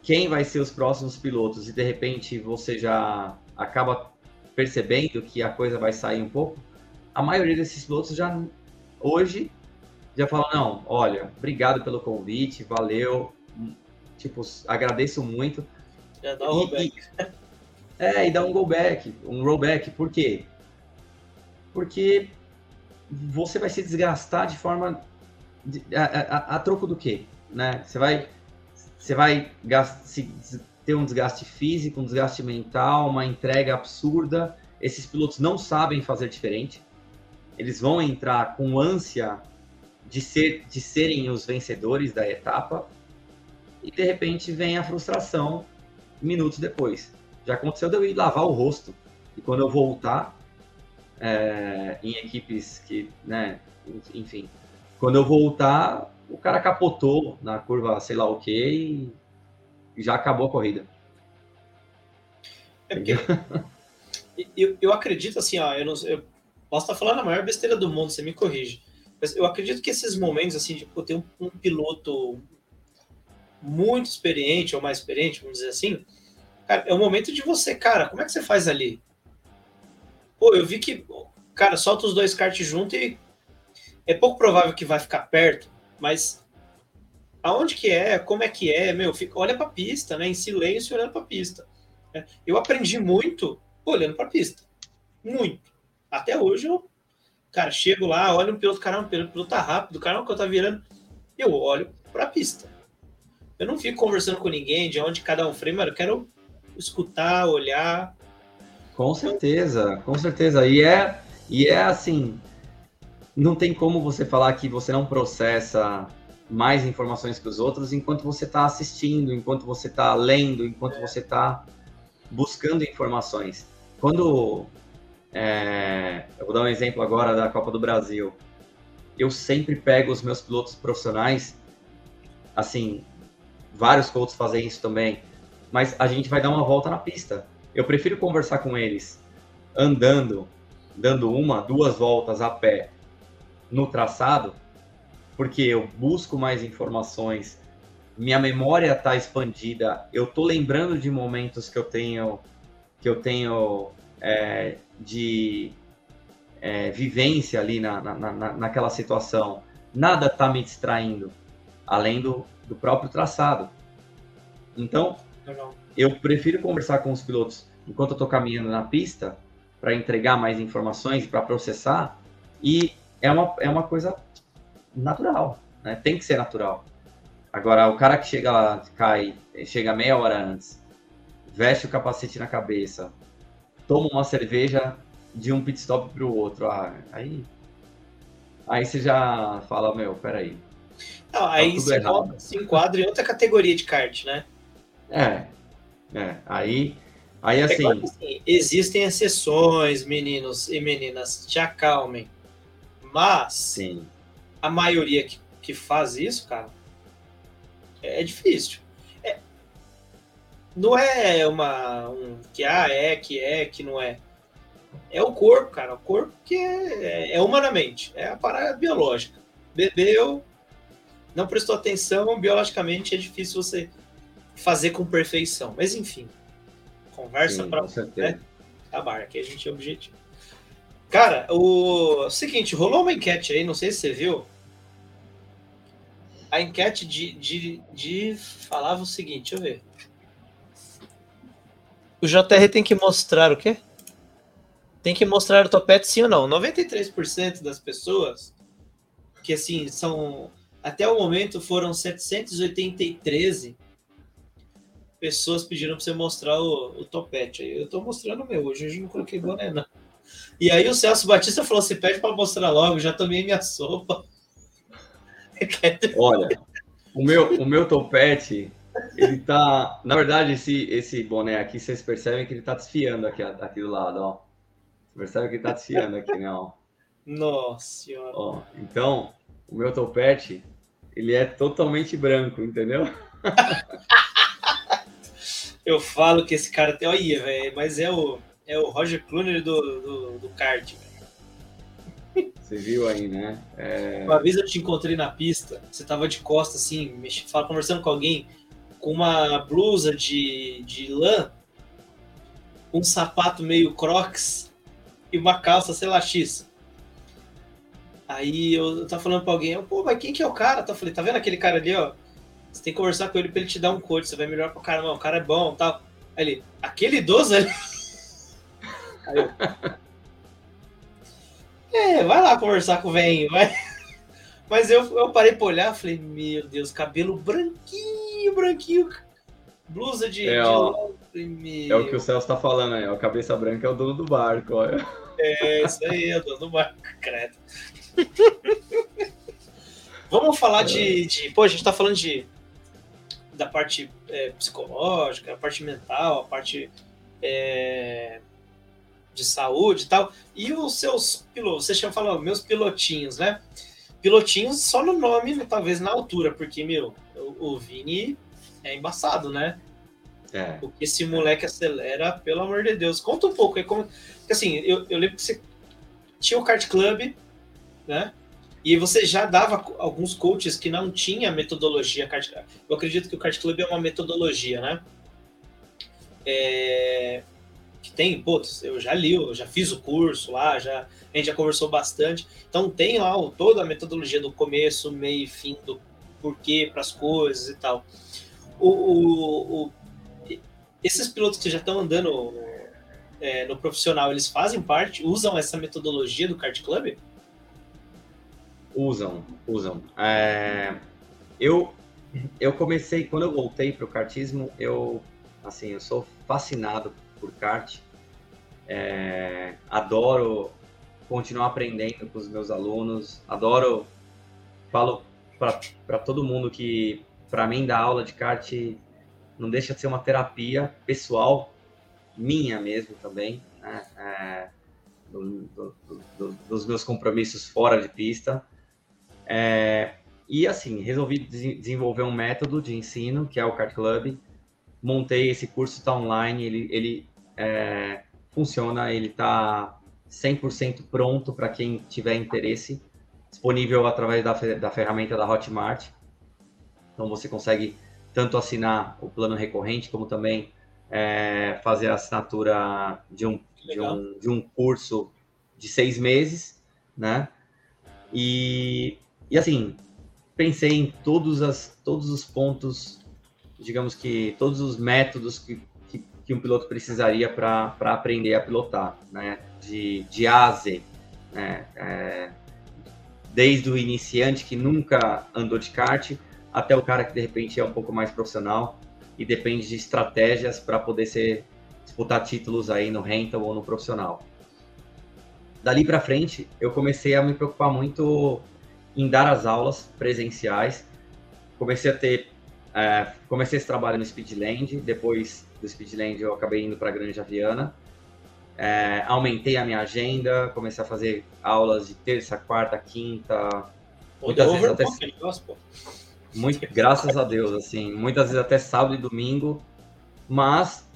quem vai ser os próximos pilotos e de repente você já acaba percebendo que a coisa vai sair um pouco, a maioria desses pilotos já hoje já fala, não, olha, obrigado pelo convite, valeu, tipo, agradeço muito. Já dá um rollback. é, e dá um go back, um rollback, por quê? Porque você vai se desgastar de forma de, a, a, a, troco do quê? Né? Você vai, você vai gast, se, ter um desgaste físico, um desgaste mental, uma entrega absurda. Esses pilotos não sabem fazer diferente eles vão entrar com ânsia de, ser, de serem os vencedores da etapa e de repente vem a frustração minutos depois. Já aconteceu de eu ir lavar o rosto e quando eu voltar é, em equipes que, né, enfim, quando eu voltar, o cara capotou na curva sei lá o que e já acabou a corrida. É porque eu, eu acredito assim, ó, eu, não, eu Posso estar falando a maior besteira do mundo, você me corrige. Mas eu acredito que esses momentos, assim, de ter um, um piloto muito experiente ou mais experiente, vamos dizer assim, cara, é o momento de você, cara, como é que você faz ali? Pô, eu vi que, cara, solta os dois karts junto e é pouco provável que vai ficar perto, mas aonde que é, como é que é, meu, fica, olha para a pista, né, em silêncio olhando para a pista. É, eu aprendi muito olhando para a pista, muito. Até hoje eu, cara, chego lá, olho um piloto, caramba, o piloto tá rápido, caramba, que eu tá virando. Eu olho pra pista. Eu não fico conversando com ninguém de onde cada um freia, mas eu quero escutar, olhar. Com certeza, com certeza. E é, e é assim, não tem como você falar que você não processa mais informações que os outros enquanto você está assistindo, enquanto você está lendo, enquanto é. você está buscando informações. Quando é, eu vou dar um exemplo agora da Copa do Brasil. Eu sempre pego os meus pilotos profissionais, assim, vários pilotos fazem isso também, mas a gente vai dar uma volta na pista. Eu prefiro conversar com eles andando, dando uma, duas voltas a pé no traçado, porque eu busco mais informações, minha memória está expandida, eu estou lembrando de momentos que eu tenho que eu tenho é, de é, vivência ali na, na, na, naquela situação. Nada está me distraindo, além do, do próprio traçado. Então, Legal. eu prefiro conversar com os pilotos enquanto eu estou caminhando na pista para entregar mais informações, para processar, e é uma, é uma coisa natural, né? tem que ser natural. Agora, o cara que chega lá, cai, chega meia hora antes, veste o capacete na cabeça, toma uma cerveja de um pit stop para o outro, ah, aí, aí você já fala, meu, peraí. Não, tá aí se, enquadra, se enquadra em outra categoria de kart, né? É, é, aí, aí é assim... É assim... Existem exceções, meninos e meninas, te acalmem, mas Sim. a maioria que, que faz isso, cara, é difícil. Não é uma um, que ah, é, que é, que não é. É o corpo, cara. O corpo que é, é, é humanamente. É a parada biológica. Bebeu, não prestou atenção, biologicamente é difícil você fazer com perfeição. Mas enfim, conversa para né, acabar, que a gente é objetivo. Cara, o... o seguinte, rolou uma enquete aí, não sei se você viu, a enquete de, de, de falava o seguinte, deixa eu ver. O JR tem que mostrar o quê? Tem que mostrar o topete sim ou não. 93% das pessoas, que assim, são. Até o momento foram 783 pessoas pediram para você mostrar o, o topete. Eu tô mostrando o meu, hoje eu não coloquei boné, não. E aí o Celso Batista falou: você pede para mostrar logo, já tomei minha sopa. Olha, o meu, o meu topete, ele tá. Na verdade, esse, esse boné aqui, vocês percebem que ele tá desfiando aqui, aqui do lado, ó. Você percebe que ele tá desfiando aqui, né? Ó. Nossa senhora. Ó, então, o meu topete, ele é totalmente branco, entendeu? Eu falo que esse cara tem. Olha, velho, mas é o, é o Roger Clooney do, do, do kart, velho. Você viu aí, né? É... Uma vez eu te encontrei na pista, você tava de costas, assim, mex... conversando com alguém, com uma blusa de, de lã, um sapato meio crocs e uma calça, sei lá, X. Aí eu, tava falando pra alguém, pô, mas quem que é o cara? Eu falei, tá vendo aquele cara ali, ó? Você tem que conversar com ele pra ele te dar um coach, você vai melhorar pro cara, não, o cara é bom tal. Aí ele, aquele idoso ali. Aí eu, é, vai lá conversar com o velho, vai. Mas eu, eu parei pra olhar falei, meu Deus, cabelo branquinho, branquinho, blusa de. É, de é o que o Celso tá falando aí, ó. Cabeça branca é o dono do barco, olha. É, isso aí, é o dono do barco, credo. Vamos falar de, de. Pô, a gente tá falando de. Da parte é, psicológica, a parte mental, a parte. É, de saúde e tal. E os seus pilotos, você chama falando, meus pilotinhos, né? Pilotinhos só no nome, talvez na altura, porque, meu, o, o Vini é embaçado, né? É. Porque esse moleque acelera, pelo amor de Deus. Conta um pouco, é como. Porque, assim, eu, eu lembro que você tinha o kart club, né? E você já dava alguns coaches que não tinha metodologia Eu acredito que o kart club é uma metodologia, né? É, que tem, putz, eu já li, eu já fiz o curso lá, já, a gente já conversou bastante. Então tem lá o, toda a metodologia do começo, meio e fim, do porquê para as coisas e tal. O, o, o, esses pilotos que já estão andando é, no profissional, eles fazem parte, usam essa metodologia do kart club? Usam, usam. É, eu, eu comecei, quando eu voltei para o kartismo, eu, assim, eu sou fascinado por kart. É, adoro continuar aprendendo com os meus alunos. Adoro, falo para todo mundo que, para mim, dar aula de kart não deixa de ser uma terapia pessoal, minha mesmo também, né? é, do, do, do, dos meus compromissos fora de pista. É, e assim, resolvi desenvolver um método de ensino, que é o Kart Club. Montei esse curso, está online, ele, ele é, funciona, ele está 100% pronto para quem tiver interesse, disponível através da, da ferramenta da Hotmart. Então você consegue tanto assinar o plano recorrente, como também é, fazer a assinatura de um, de um, de, um, curso de seis meses, né? E, e assim, pensei em todos, as, todos os pontos, digamos que todos os métodos que, que, um piloto precisaria para aprender a pilotar, né? De, de A a Z, né? É, desde o iniciante que nunca andou de kart até o cara que de repente é um pouco mais profissional e depende de estratégias para poder ser disputar títulos aí no rental ou no profissional. Dali para frente, eu comecei a me preocupar muito em dar as aulas presenciais. Comecei a ter, é, comecei esse trabalho no Speedland. Depois do Speedland, eu acabei indo para a Grande Aviana. É, aumentei a minha agenda, comecei a fazer aulas de terça, quarta, quinta. Muitas vezes até... Muito, graças a Deus, assim, muitas vezes até sábado e domingo, mas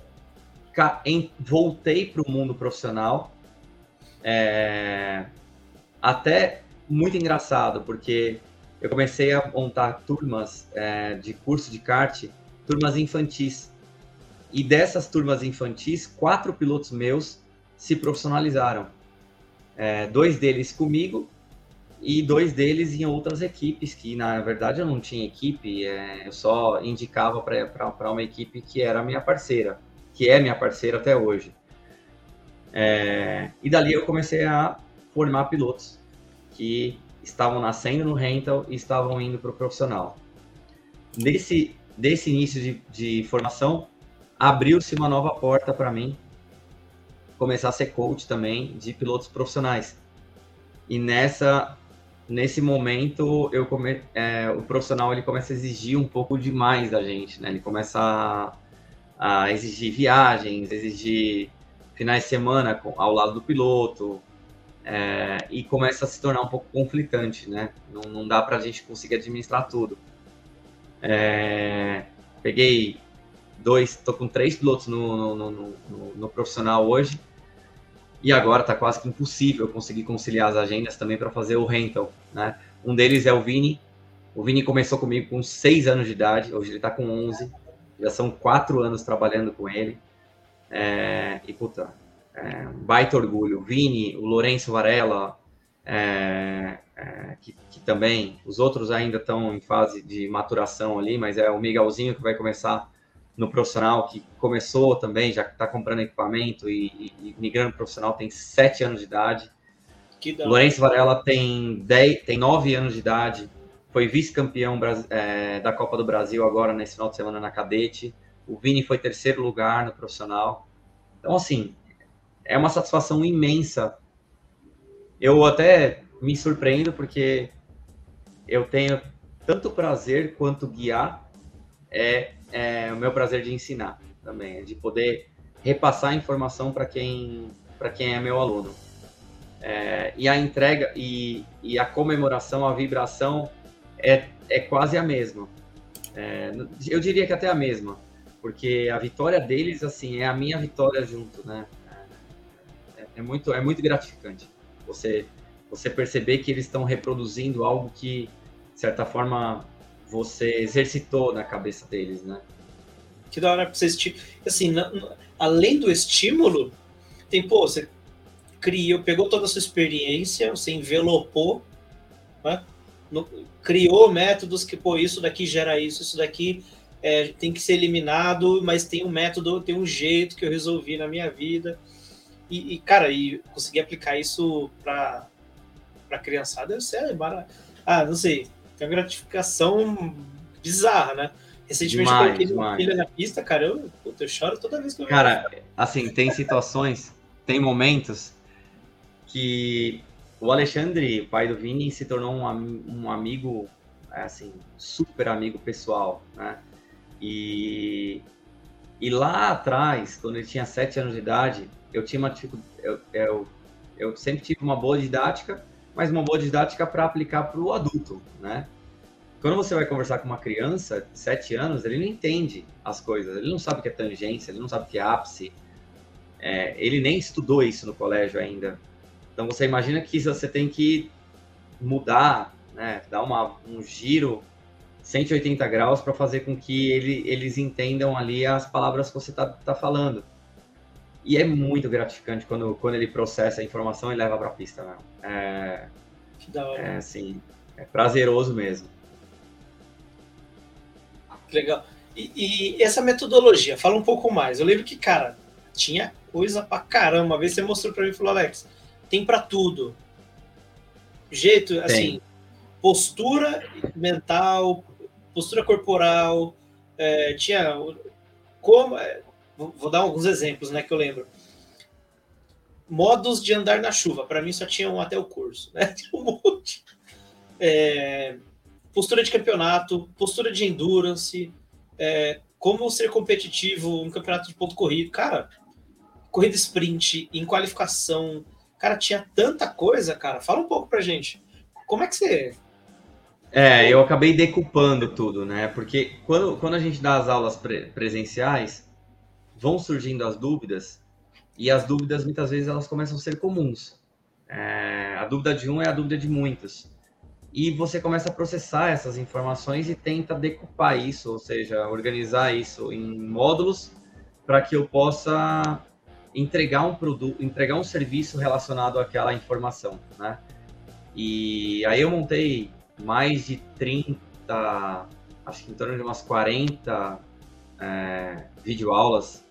em, voltei para o mundo profissional, é, até muito engraçado, porque eu comecei a montar turmas é, de curso de kart, turmas infantis, e dessas turmas infantis, quatro pilotos meus se profissionalizaram. É, dois deles comigo e dois deles em outras equipes, que na verdade eu não tinha equipe, é, eu só indicava para uma equipe que era minha parceira, que é minha parceira até hoje. É, e dali eu comecei a formar pilotos que estavam nascendo no rental e estavam indo para o profissional. Nesse, desse início de, de formação, abriu-se uma nova porta para mim começar a ser coach também de pilotos profissionais. E nessa nesse momento eu come, é, o profissional ele começa a exigir um pouco demais da gente, né? Ele começa a, a exigir viagens, exigir finais de semana ao lado do piloto é, e começa a se tornar um pouco conflitante, né? Não, não dá para a gente conseguir administrar tudo. É, peguei dois, tô com três pilotos no, no, no, no, profissional hoje e agora está quase que impossível conseguir conciliar as agendas também para fazer o rental, né? Um deles é o Vini. O Vini começou comigo com 6 anos de idade, hoje ele está com 11. Já são 4 anos trabalhando com ele. É, e, puta, é, baita orgulho. Vini, o Lourenço Varela, é, é, que, que, também, os outros ainda estão em fase de maturação ali, mas é o Miguelzinho que vai começar no profissional que começou também, já está comprando equipamento e, e, e migrando profissional, tem 7 anos de idade. Lourenço Varela tem 10, tem 9 anos de idade, foi vice-campeão é, da Copa do Brasil agora nesse final de semana na cadete. O Vini foi terceiro lugar no profissional. Então, assim, é uma satisfação imensa. Eu até me surpreendo porque eu tenho tanto prazer quanto guiar é é o meu prazer de ensinar também, de poder repassar informação para quem, quem é meu aluno. É, e a entrega e, e, a comemoração, a vibração é, é quase a mesma. É, eu diria que até a mesma, porque a vitória deles assim é a minha vitória junto, né? É, é muito é muito gratificante. Você você perceber que eles estão reproduzindo algo que de certa forma você exercitou na cabeça deles, né? Que da hora pra você assim, na, na, além do estímulo, tem, pô, você criou, pegou toda a sua experiência, você envelopou, né? No, criou métodos que, pô, isso daqui gera isso, isso daqui é, tem que ser eliminado, mas tem um método, tem um jeito que eu resolvi na minha vida. E, e cara, e conseguir aplicar isso para para criançada deve ser maravilhoso. Ah, não sei, tem uma gratificação bizarra, né? Recentemente demais, eu coloquei minha filha na pista, cara, eu, puta, eu choro toda vez que eu Cara, vejo. assim, tem situações, tem momentos que o Alexandre, pai do Vini, se tornou um, um amigo, assim, super amigo pessoal, né? E, e lá atrás, quando ele tinha sete anos de idade, eu tinha uma, tipo, eu, eu, eu sempre tive uma boa didática, mas uma boa didática para aplicar para o adulto, né? Quando você vai conversar com uma criança de 7 anos, ele não entende as coisas, ele não sabe o que é tangência, ele não sabe o que é ápice. é, ele nem estudou isso no colégio ainda. Então você imagina que você tem que mudar, né, dar uma, um giro 180 graus para fazer com que ele, eles entendam ali as palavras que você está tá falando. E é muito gratificante quando, quando ele processa a informação e leva para a pista. Né? É, que da hora. É, assim, é prazeroso mesmo. Legal. E, e, essa metodologia, fala um pouco mais. Eu lembro que, cara, tinha coisa pra caramba. Uma vez você mostrou pra mim e falou, Alex, tem para tudo. Jeito, assim, postura mental, postura corporal, é, tinha como. É, vou dar alguns exemplos, né, que eu lembro. Modos de andar na chuva. Para mim só tinham até o curso, né? Tinha um monte. É, postura de campeonato, postura de endurance, é, como ser competitivo, um campeonato de ponto corrido. Cara, corrida sprint, em qualificação. Cara, tinha tanta coisa, cara. Fala um pouco pra gente. Como é que você. É, eu acabei decupando tudo, né? Porque quando, quando a gente dá as aulas pre presenciais, vão surgindo as dúvidas, e as dúvidas muitas vezes elas começam a ser comuns. É, a dúvida de um é a dúvida de muitos. E você começa a processar essas informações e tenta decupar isso, ou seja, organizar isso em módulos para que eu possa entregar um produto, entregar um serviço relacionado àquela informação, né? E aí eu montei mais de 30, acho que em torno de umas 40 é, videoaulas,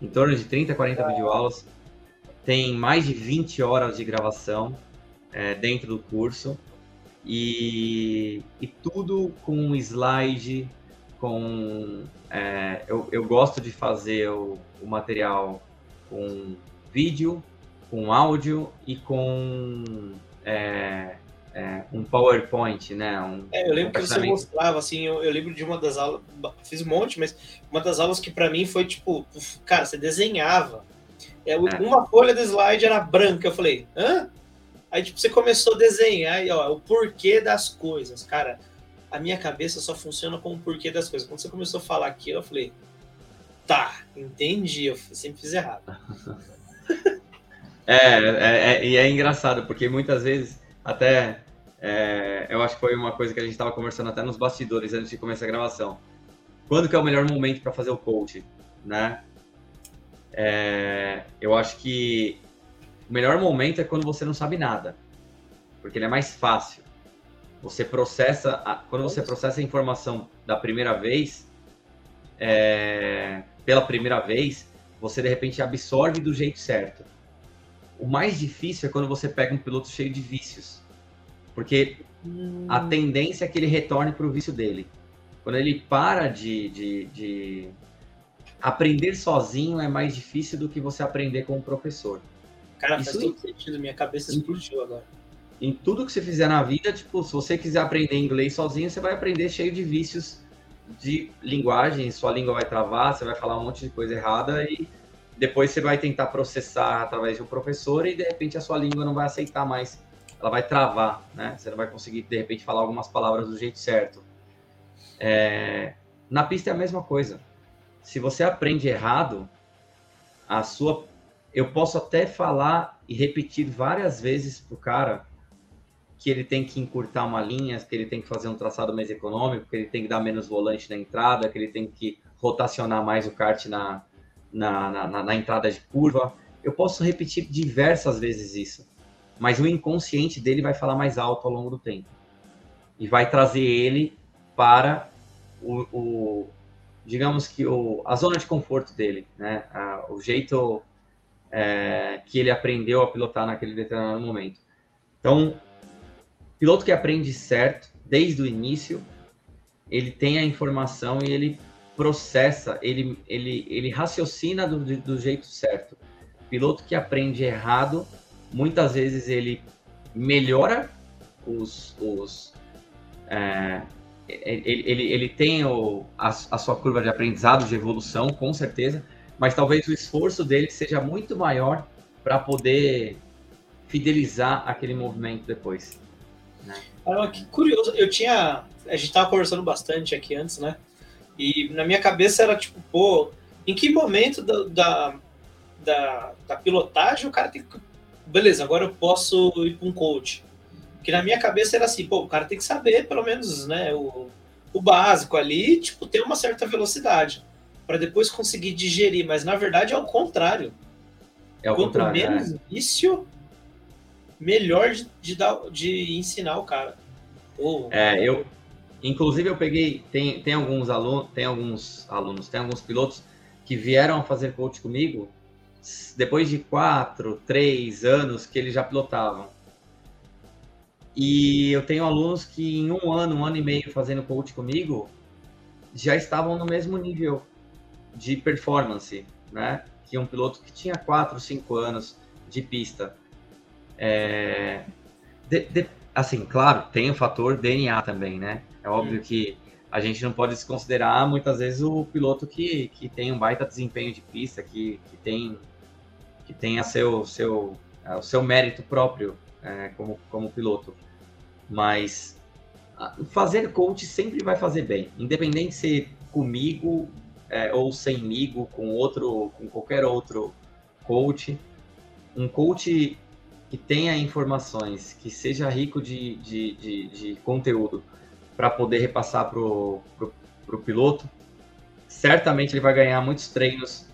em torno de 30, 40 videoaulas. Tem mais de 20 horas de gravação é, dentro do curso. E, e tudo com slide, com... É, eu, eu gosto de fazer o, o material com vídeo, com áudio e com é, é, um PowerPoint, né? Um, é, eu lembro que você mostrava, assim, eu, eu, lembro de uma das aulas, fiz um monte, mas uma das aulas que para mim foi tipo, cara, você desenhava. É, é, uma folha do slide era branca, eu falei, hã? Aí tipo, você começou a desenhar, e, ó, o porquê das coisas, cara. A minha cabeça só funciona com o porquê das coisas. Quando você começou a falar aqui, eu falei, tá, entendi, eu sempre fiz errado. é, é, é, e é engraçado, porque muitas vezes, até, é, eu acho que foi uma coisa que a gente estava conversando até nos bastidores antes de começar a gravação. Quando que é o melhor momento para fazer o coach, né? É, eu acho que o melhor momento é quando você não sabe nada, porque ele é mais fácil. Você processa, quando você processa a informação da primeira vez, é, pela primeira vez, você de repente absorve do jeito certo. O mais difícil é quando você pega um piloto cheio de vícios, porque hum. a tendência é que ele retorne para o vício dele. Quando ele para de, de, de, aprender sozinho, é mais difícil do que você aprender com o professor. Cara, Isso faz todo sentido, minha cabeça explodiu agora. Em tudo que você fizer na vida, tipo, se você quiser aprender inglês sozinho, você vai aprender cheio de vícios de linguagem, sua língua vai travar, você vai falar um monte de coisa errada e depois você vai tentar processar através de um professor e de repente a sua língua não vai aceitar mais, ela vai travar, né? Você não vai conseguir de repente falar algumas palavras do jeito certo. É... Na pista é a mesma coisa. Se você aprende errado, a sua, eu posso até falar e repetir várias vezes pro cara que ele tem que encurtar uma linha, que ele tem que fazer um traçado mais econômico, que ele tem que dar menos volante na entrada, que ele tem que rotacionar mais o kart na, na, na, na entrada de curva. Eu posso repetir diversas vezes isso, mas o inconsciente dele vai falar mais alto ao longo do tempo e vai trazer ele para o, o digamos que o, a zona de conforto dele, né? A, o jeito é, que ele aprendeu a pilotar naquele determinado momento. Então, piloto que aprende certo desde o início, ele tem a informação e ele processa, ele, ele, ele raciocina do, do jeito certo. Piloto que aprende errado, muitas vezes ele melhora os. os é, ele, ele, ele tem o, a, a sua curva de aprendizado, de evolução, com certeza, mas talvez o esforço dele seja muito maior para poder fidelizar aquele movimento depois. Né? Ah, que curioso. Eu tinha. A gente tava conversando bastante aqui antes, né? E na minha cabeça era tipo, pô, em que momento da, da, da, da pilotagem, o cara tem que. Beleza, agora eu posso ir para um coach. Que na minha cabeça era assim, pô, o cara tem que saber, pelo menos, né, o, o básico ali, tipo, ter uma certa velocidade. para depois conseguir digerir. Mas na verdade é o contrário. É o Quanto contrário. menos é. vício, melhor de, de, dar, de ensinar o cara. Ou, É, eu, inclusive eu peguei, tem, tem alguns alunos, tem alguns alunos, tem alguns pilotos que vieram fazer coach comigo depois de quatro, três anos que eles já pilotavam. E eu tenho alunos que em um ano, um ano e meio fazendo coach comigo, já estavam no mesmo nível de performance, né? Que um piloto que tinha quatro, cinco anos de pista. É, de- de- assim, claro, tem o fator DNA também, né? É óbvio que a gente não pode desconsiderar muitas vezes o piloto que, que tem um baita desempenho de pista, que, que tem que tenha seu, seu, é, o seu mérito próprio é, como, como piloto. Mas fazer coach sempre vai fazer bem, independente se comigo é, ou semigo, com outro, com qualquer outro coach. Um coach que tenha informações, que seja rico de, de, de, de conteúdo para poder repassar para o piloto, certamente ele vai ganhar muitos treinos.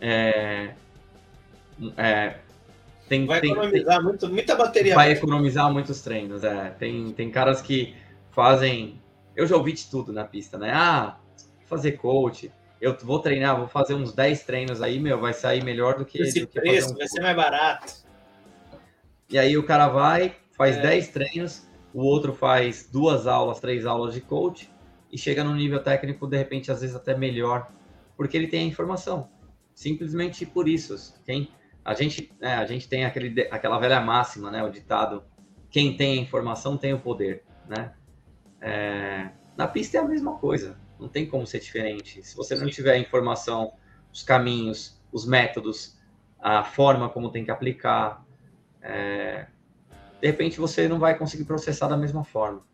É, é, tem, vai tem- economizar muito, muita bateria. vai economizar muitos treinos. É. Tem, tem caras que fazem. Eu já ouvi de tudo na pista, né? Ah, fazer coach. Eu vou treinar, vou fazer uns 10 treinos aí, meu, vai sair melhor do que, Esse do que preço um vai ser mais barato. E aí o cara vai, faz É. 10 treinos, o outro faz duas aulas, três aulas de coach e chega num nível técnico, de repente, às vezes até melhor, porque ele tem a informação. Simplesmente por isso. Quem, a, gente, é, a gente tem aquele, aquela velha máxima, né? O ditado, quem tem a informação tem o poder, né? É, na pista é a mesma coisa, não tem como ser diferente. Se você não tiver a informação, os caminhos, os métodos, a forma como tem que aplicar, é, de repente você não vai conseguir processar da mesma forma.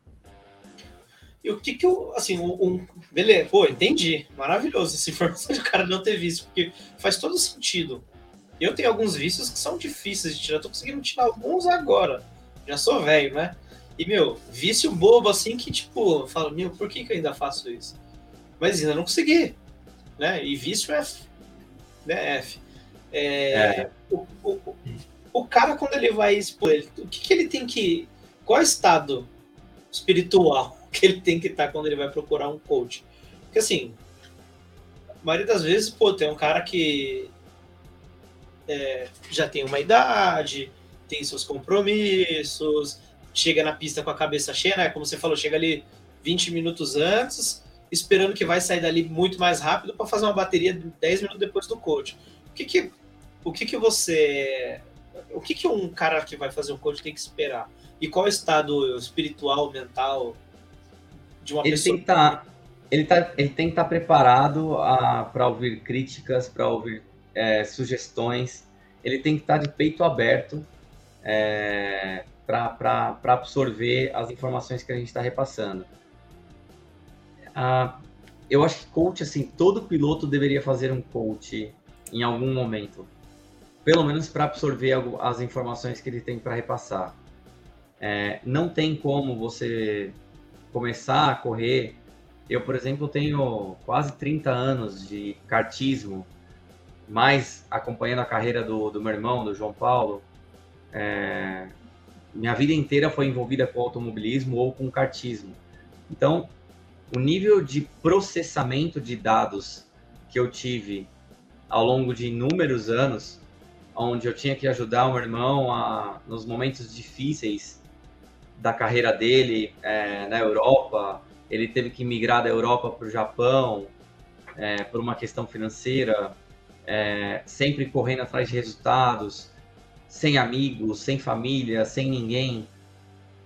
E o que que eu, assim, um, um- beleza, pô, entendi, maravilhoso essa informação de o cara não ter visto, porque faz todo sentido. Eu tenho alguns vícios que são difíceis de tirar, tô conseguindo tirar alguns agora, já sou velho, né? E, meu, vício bobo assim que, tipo, eu falo, meu, por que que eu ainda faço isso? Mas ainda não consegui, né? E vício é F, né, F. É, É. O, o, o cara, quando ele vai expor, ele, o que que ele tem que... Qual é o estado espiritual que ele tem que estar quando ele vai procurar um coach. Porque assim, a maioria das vezes, pô, tem um cara que é, já tem uma idade, tem seus compromissos, chega na pista com a cabeça cheia, né? Como você falou, chega ali 20 minutos antes, esperando que vai sair dali muito mais rápido para fazer uma bateria 10 minutos depois do coach. O que que, o que, que você. O que, que um cara que vai fazer um coach tem que esperar? E qual é o estado espiritual, mental de uma Ele pessoa? tem que estar ele, tá, ele tem que estar preparado para ouvir críticas, para ouvir é, sugestões. Ele tem que estar de peito aberto é, para absorver as informações que a gente está repassando. Ah, eu acho que coach, assim, todo piloto deveria fazer um coach em algum momento, pelo menos para absorver as informações que ele tem para repassar. É, não tem como você começar a correr. Eu, por exemplo, tenho quase 30 anos de kartismo, mais acompanhando a carreira do, do meu irmão, do João Paulo. É, minha vida inteira foi envolvida com automobilismo ou com kartismo. Então, o nível de processamento de dados que eu tive ao longo de inúmeros anos, onde eu tinha que ajudar o meu irmão a, nos momentos difíceis da carreira dele é, na Europa, ele teve que migrar da Europa para o Japão é, por uma questão financeira, é, sempre correndo atrás de resultados, sem amigos, sem família, sem ninguém.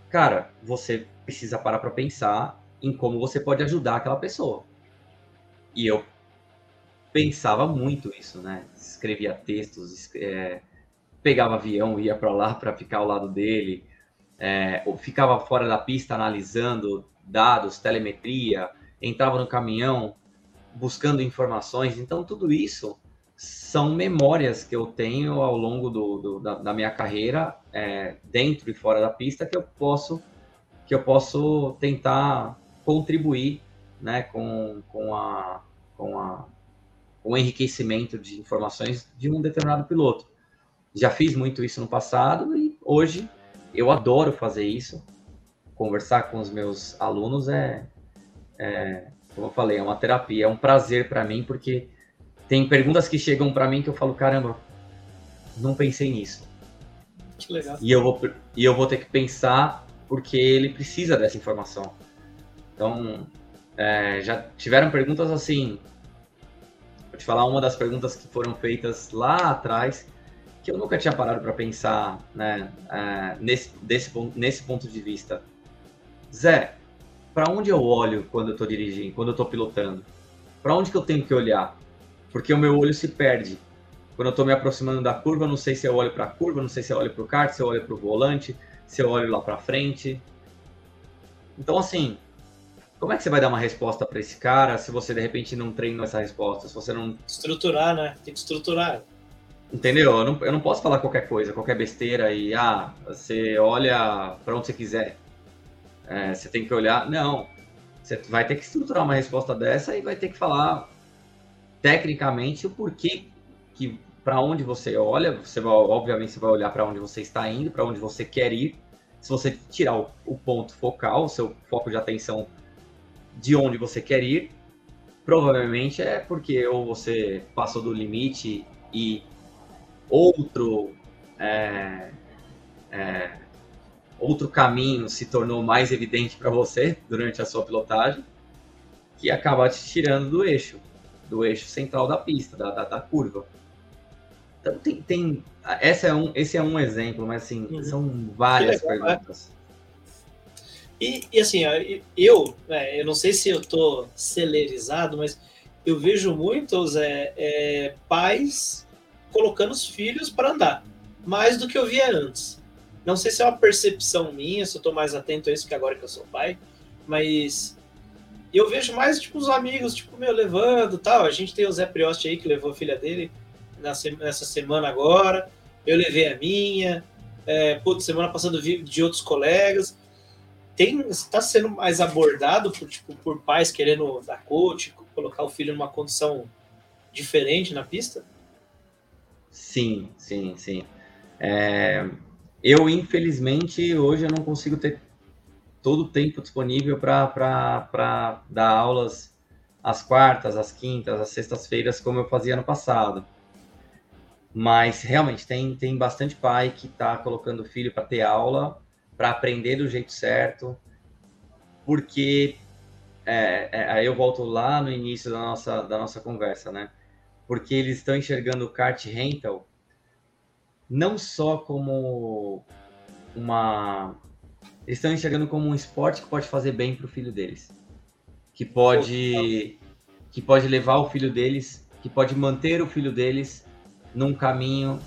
Cara, você precisa parar para pensar em como você pode ajudar aquela pessoa. E eu pensava muito isso, né? Escrevia textos, é, pegava avião, ia para lá para ficar ao lado dele, é, ficava fora da pista analisando dados, telemetria, entrava no caminhão buscando informações. Então, tudo isso são memórias que eu tenho ao longo do, do da, da, minha carreira, é, dentro e fora da pista, que eu posso que eu posso tentar contribuir né, com, com, a, com, a, com o enriquecimento de informações de um determinado piloto. Já fiz muito isso no passado e hoje eu adoro fazer isso. Conversar com os meus alunos é, é como eu falei, é uma terapia, é um prazer para mim, porque tem perguntas que chegam para mim que eu falo, caramba, não pensei nisso. Que legal. E eu vou, e eu vou ter que pensar porque ele precisa dessa informação. Então, é, já tiveram perguntas assim. Vou te falar uma das perguntas que foram feitas lá atrás, que eu nunca tinha parado para pensar né, é, nesse, desse, nesse ponto de vista. Zé, para onde eu olho quando eu estou dirigindo, quando eu estou pilotando? Para onde que eu tenho que olhar? Porque o meu olho se perde. Quando eu estou me aproximando da curva, eu não sei se eu olho para a curva, não sei se eu olho para o kart, se eu olho para o volante, se eu olho lá para frente. Então, assim, como é que você vai dar uma resposta para esse cara se você de repente não treina essa resposta? Se você não. Estruturar, né? Tem que estruturar. Entendeu? Eu não, eu não posso falar qualquer coisa, qualquer besteira e, ah, você olha para onde você quiser. É, você tem que olhar. Não. Você vai ter que estruturar uma resposta dessa e vai ter que falar tecnicamente o porquê que para onde você olha, você vai, obviamente você vai olhar para onde você está indo, para onde você quer ir. Se você tirar o, o, ponto focal, o seu foco de atenção de onde você quer ir, provavelmente é porque ou você passou do limite e outro é, é, outro caminho se tornou mais evidente para você durante a sua pilotagem, que acaba te tirando do eixo do eixo central da pista, da, da, da curva. Então tem, tem essa é um, esse é um exemplo, mas assim, uhum. são várias legal, perguntas. E, e, assim, eu, é, eu não sei se eu estou celerizado, mas eu vejo muitos é, é, pais colocando os filhos para andar, mais do que eu via antes. Não sei se é uma percepção minha, se eu estou mais atento a isso que agora que eu sou pai, mas e eu vejo mais, tipo, os amigos, tipo, meu, levando tal. A gente tem o Zé Prioste aí, que levou a filha dele nessa semana agora. Eu levei a minha. É, putz, semana passada vi de outros colegas. Tem, está sendo mais abordado por, tipo, por pais querendo dar coach, colocar o filho numa condição diferente na pista? Sim, sim, sim. É, eu, infelizmente, hoje eu não consigo ter todo o tempo disponível para dar aulas às quartas, às quintas, às sextas-feiras, como eu fazia no passado. Mas realmente tem, tem bastante pai que está colocando o filho para ter aula, para aprender do jeito certo, porque é, é, aí eu volto lá no início da nossa, da nossa conversa, né? Porque eles estão enxergando o kart rental não só como uma eles estão enxergando como um esporte que pode fazer bem para o filho deles, que pode que pode levar o filho deles, que pode manter o filho deles num caminho,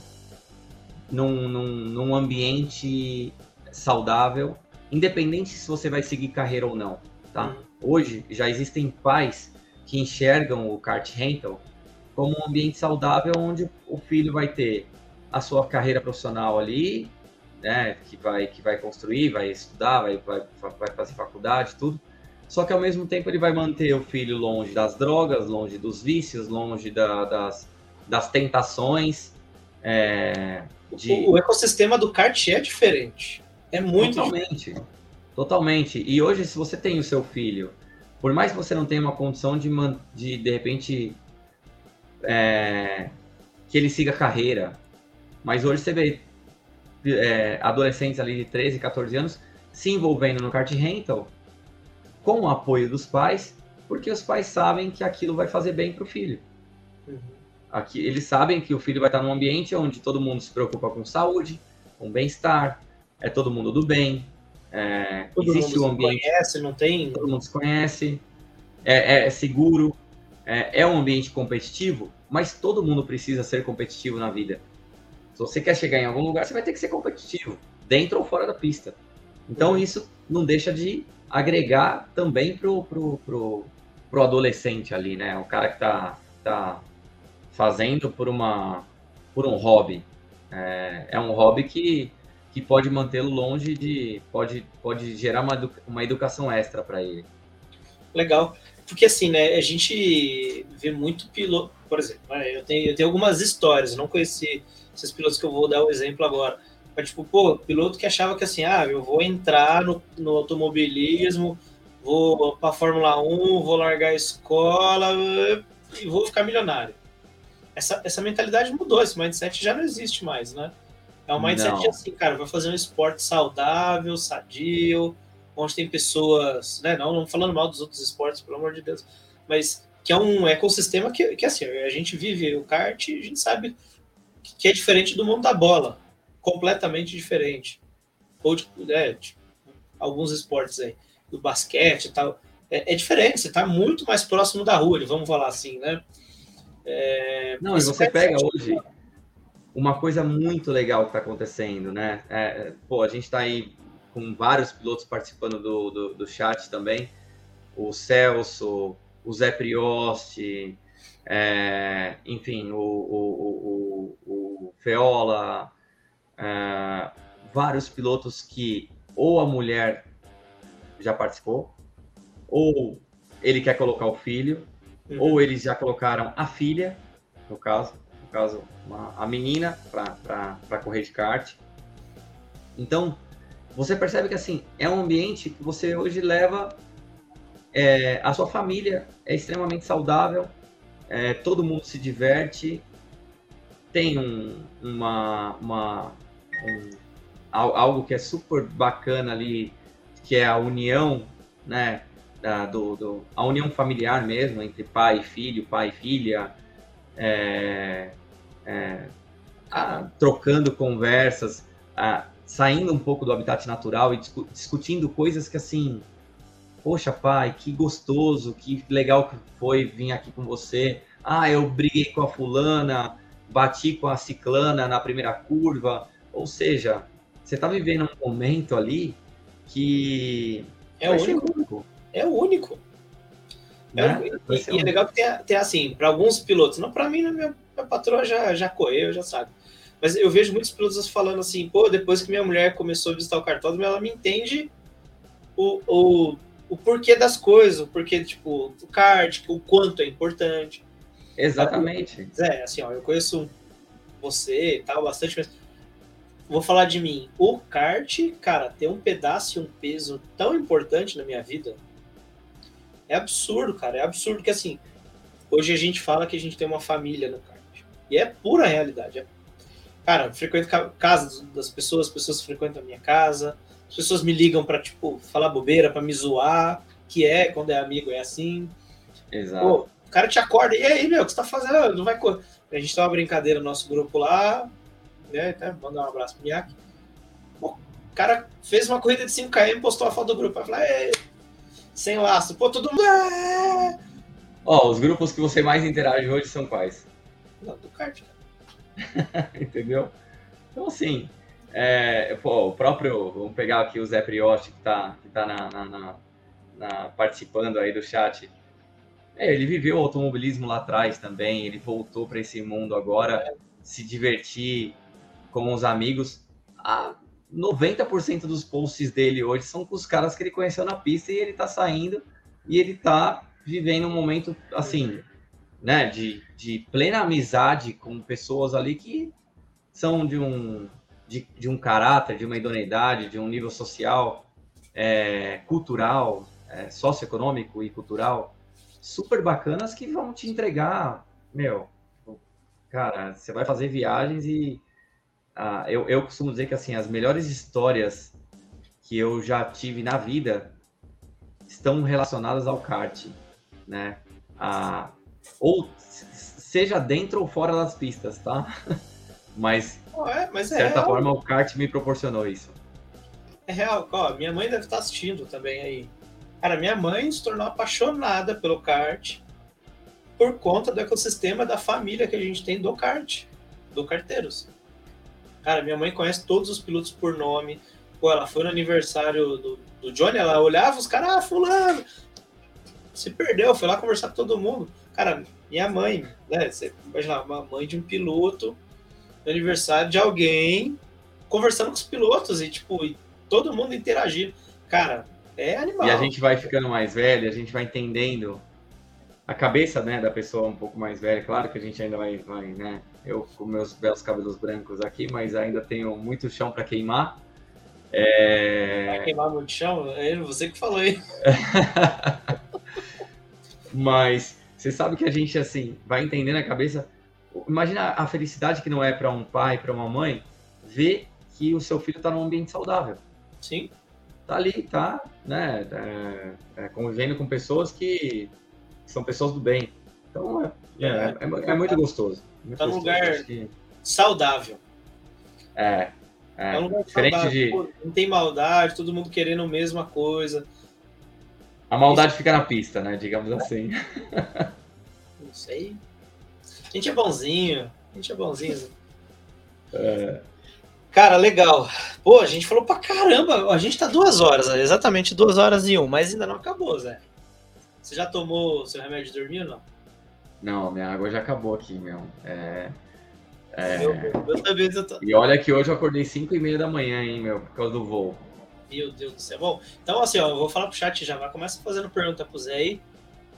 num, num, num ambiente saudável, independente se você vai seguir carreira ou não, tá? Uhum. Hoje já existem pais que enxergam o kart rental como um ambiente saudável onde o filho vai ter a sua carreira profissional ali, né, que vai que vai construir, vai estudar, vai, vai, vai fazer faculdade, tudo. Só que ao mesmo tempo ele vai manter o filho longe das drogas, longe dos vícios, longe da, das, das tentações. É, de... o, o, ecossistema do kart é diferente. É muito totalmente, diferente. totalmente. E hoje se você tem o seu filho, por mais que você não tenha uma condição de de, de repente é, que ele siga carreira, mas hoje você vê é, adolescentes ali de 13, 14 anos se envolvendo no kart rental com o apoio dos pais, porque os pais sabem que aquilo vai fazer bem para o filho. Uhum. Aqui, eles sabem que o filho vai estar num ambiente onde todo mundo se preocupa com saúde, com bem-estar, é todo mundo do bem, é, todo existe mundo um ambiente, se conhece, não tem... Todo mundo se conhece, é, é seguro, é, é um ambiente competitivo, mas todo mundo precisa ser competitivo na vida. Se você quer chegar em algum lugar, você vai ter que ser competitivo, dentro ou fora da pista. Então uhum. isso não deixa de agregar também pro, pro, pro, pro adolescente ali, né? O cara que tá, tá fazendo por uma por um hobby. É, é um hobby que, que pode mantê-lo longe de. pode, pode gerar uma, uma educação extra para ele. Legal. Porque assim, né, a gente vê muito piloto, por exemplo, né, eu, tenho, eu tenho algumas histórias, eu não conheci esses pilotos que eu vou dar o exemplo agora. Mas, tipo, pô, piloto que achava que assim, ah, eu vou entrar no, no automobilismo, vou para Fórmula 1, vou largar a escola e vou ficar milionário. Essa, essa mentalidade mudou, esse mindset já não existe mais, né? É um mindset não. assim, cara, vai fazer um esporte saudável, sadio, onde tem pessoas, né? Não, não falando mal dos outros esportes, pelo amor de Deus, mas que é um ecossistema que, que assim, a gente vive o kart a gente sabe que é diferente do mundo da bola, completamente diferente. Ou de, é, de alguns esportes aí, do basquete e tal, é, é diferente, você está muito mais próximo da rua, vamos falar assim, né? É, Não, e você pega hoje uma coisa muito legal que está acontecendo, né? É, pô, a gente está aí com vários pilotos participando do, do, do, chat também. O Celso, o Zé Prioste, é, enfim, o, o, o, o Feola, é, vários pilotos que ou a mulher já participou, ou ele quer colocar o filho, uhum. ou eles já colocaram a filha, no caso, no caso, uma, a menina para correr de kart. Então, você percebe que assim é um ambiente que você hoje leva é, a sua família é extremamente saudável, é, todo mundo se diverte, tem um, uma, uma um, algo que é super bacana ali, que é a união, né, da, do, do, a união familiar mesmo entre pai e filho, pai e filha, é, é, a, trocando conversas, a, saindo um pouco do habitat natural e discu discutindo coisas que assim, poxa pai, que gostoso, que legal que foi vir aqui com você. Ah, eu briguei com a fulana, bati com a ciclana na primeira curva. Ou seja, você está vivendo um momento ali que é único. único. É o único. É né? o, e, e é legal que tem, tem assim, para alguns pilotos, não para mim, né, minha, minha patroa já, já correu, já sabe. Mas eu vejo muitos pilotos falando assim, pô, depois que minha mulher começou a visitar o cartódromo, ela me entende o, o, o porquê das coisas, o porquê, tipo, do kart, o quanto é importante. Exatamente. É, assim, ó, eu conheço você e tal, bastante, mas vou falar de mim. O kart, cara, tem um pedaço e um peso tão importante na minha vida. É absurdo, cara. É absurdo que, assim, hoje a gente fala que a gente tem uma família no kart. E é pura realidade. É cara, frequento casa das pessoas, as pessoas frequentam a minha casa, as pessoas me ligam para tipo, falar bobeira, para me zoar, que é, quando é amigo é assim. Exato. Pô, o cara te acorda, e aí, meu, o que você tá fazendo? Não vai correr. A gente tem uma brincadeira no nosso grupo lá, né, até mandar um abraço pro Miyake. o cara fez uma corrida de 5km, postou a foto do grupo, eu falei, sem laço, pô, todo mundo... Ó, oh, os grupos que você mais interage hoje são quais? Não, do kart, cara. Entendeu? Então, assim, é, pô, o próprio, vamos pegar aqui o Zé Prioste, que está que tá na, na, na, participando aí do chat. É, ele viveu o automobilismo lá atrás também, ele voltou para esse mundo agora, se divertir com os amigos. A 90% dos posts dele hoje são com os caras que ele conheceu na pista e ele está saindo e ele está vivendo um momento assim né, de, de plena amizade com pessoas ali que são de um, de, de um caráter, de uma idoneidade, de um nível social, é, cultural, é, socioeconômico e cultural super bacanas que vão te entregar, meu, cara, você vai fazer viagens e ah, eu, eu costumo dizer que assim as melhores histórias que eu já tive na vida estão relacionadas ao kart, né? A, ou seja dentro ou fora das pistas, tá? Mas, é, mas de certa forma, o kart me proporcionou isso. É real, ó, minha mãe deve estar assistindo também aí. Cara, minha mãe se tornou apaixonada pelo kart por conta do ecossistema da família que a gente tem do kart, do carteiros. Cara, minha mãe conhece todos os pilotos por nome. Pô, ela foi no aniversário do, do Johnny, ela olhava os caras, ah, fulano, se perdeu, foi lá conversar com todo mundo. Cara, minha mãe, né? Você imagina, uma mãe de um piloto, no aniversário de alguém, conversando com os pilotos e, tipo, e todo mundo interagindo. Cara, é animal. E a gente vai ficando mais velho, a gente vai entendendo a cabeça, né, da pessoa um pouco mais velha. Claro que a gente ainda vai, vai né? Eu com meus belos cabelos brancos aqui, mas ainda tenho muito chão para queimar. É... Vai queimar muito chão? É você que falou aí. mas você sabe que a gente assim vai entendendo a cabeça. Imagina a felicidade que não é para um pai, para uma mãe, ver que o seu filho está num ambiente saudável. Sim. Tá ali, tá, né, é, é, convivendo com pessoas que são pessoas do bem. Então é, é, é, é, é muito gostoso. Muito tá num lugar que... saudável. É. É, é um lugar diferente de... não tem maldade, todo mundo querendo a mesma coisa. A maldade Isso... fica na pista, né? Digamos assim. Não sei. A gente é bonzinho. A gente é bonzinho. É. Cara, legal. Pô, a gente falou pra caramba. A gente tá duas horas, exatamente duas horas e um, mas ainda não acabou, Zé. Você já tomou seu remédio de dormir ou não? Não, minha água já acabou aqui, meu. É... É... Eu, eu também tô... E olha que hoje eu acordei 5 e meia da manhã, hein, meu, por causa do voo. Meu Deus do céu. Bom, então assim, ó, eu vou falar pro chat já, vai começa fazendo pergunta pro Zé aí.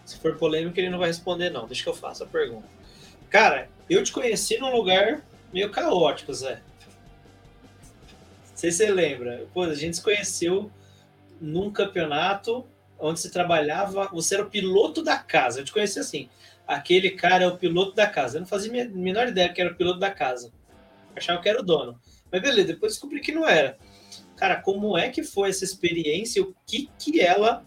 Se for polêmico, ele não vai responder, não. Deixa que eu faça a pergunta. Cara, eu te conheci num lugar meio caótico, Zé sei se você lembra. Pô, a gente se conheceu num campeonato onde você trabalhava, você era o piloto da casa. Eu te conheci assim. Aquele cara é o piloto da casa. Eu não fazia a menor ideia que era o piloto da casa. Achava que era o dono. Mas beleza, depois descobri que não era. Cara, como é que foi essa experiência? O que que ela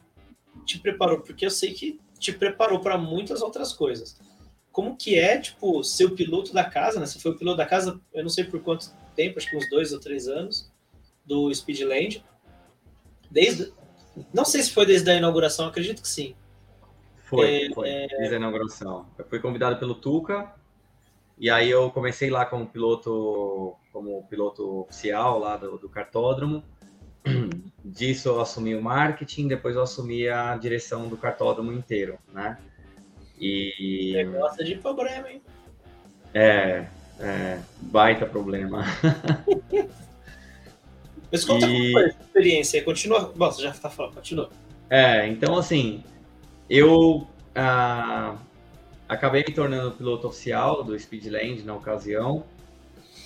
te preparou? Porque eu sei que te preparou para muitas outras coisas. Como que é, tipo, ser o piloto da casa, né? Você foi o piloto da casa, eu não sei por quanto tempo, acho que uns dois ou três anos do Speedland. Desde, não sei se foi desde a inauguração, acredito que sim. Foi, é, foi, é. desde a inauguração. Eu fui convidado pelo Tuca, e aí eu comecei lá como piloto, como piloto oficial lá do, do cartódromo. Disso eu assumi o marketing, depois eu assumi a direção do cartódromo inteiro, né? E... Você gosta de problema, hein? É, é, baita problema. Mas conta e... como foi essa experiência. Continua. Bom, você já está falando, continua. É, então assim, eu ah, acabei me tornando piloto oficial do Speedland na ocasião.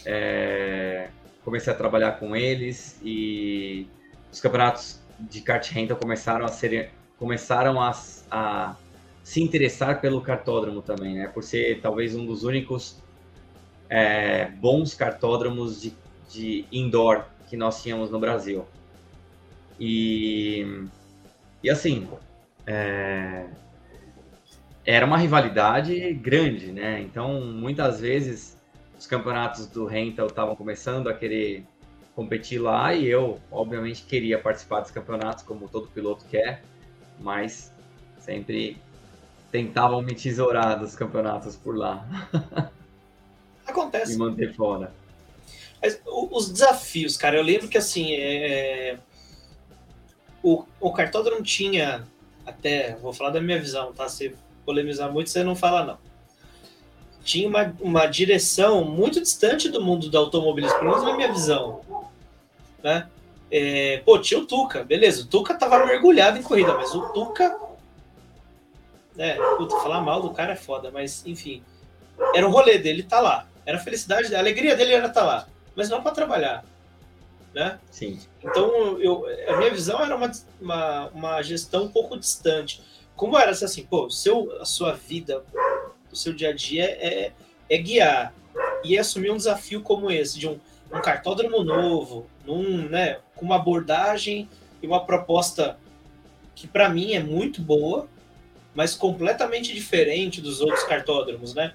É, comecei a trabalhar com eles e os campeonatos de kart rental começaram a ser começaram a, a se interessar pelo cartódromo também, né? Por ser talvez um dos únicos é, bons cartódromos de, de indoor que nós tínhamos no Brasil. E, e assim, é, era uma rivalidade grande, né? Então, muitas vezes, os campeonatos do rental estavam começando a querer competir lá e eu, obviamente, queria participar dos campeonatos, como todo piloto quer, mas sempre tentavam me tesourar dos campeonatos por lá. Acontece. Me manter fora. Mas os desafios, cara, eu lembro que assim, é... o, o cartódromo tinha, até, vou falar da minha visão, tá? Se polemizar muito, você não fala não. Tinha uma, uma direção muito distante do mundo do automobilismo, pelo menos na minha visão. Né? É, pô, tinha o Tuca, beleza, o Tuca tava mergulhado em corrida, mas o Tuca. É, puta, falar mal do cara é foda, mas enfim. Era o rolê dele tá lá. Era a felicidade, a alegria dele era estar tá lá mas não para trabalhar. Né? Sim. Então, eu, a minha visão era uma, uma, uma gestão um pouco distante. Como era assim, pô, seu, a sua vida, o seu dia a dia é, é guiar e assumir um desafio como esse, de um, um cartódromo novo, num, né, com uma abordagem e uma proposta que para mim é muito boa, mas completamente diferente dos outros cartódromos, né?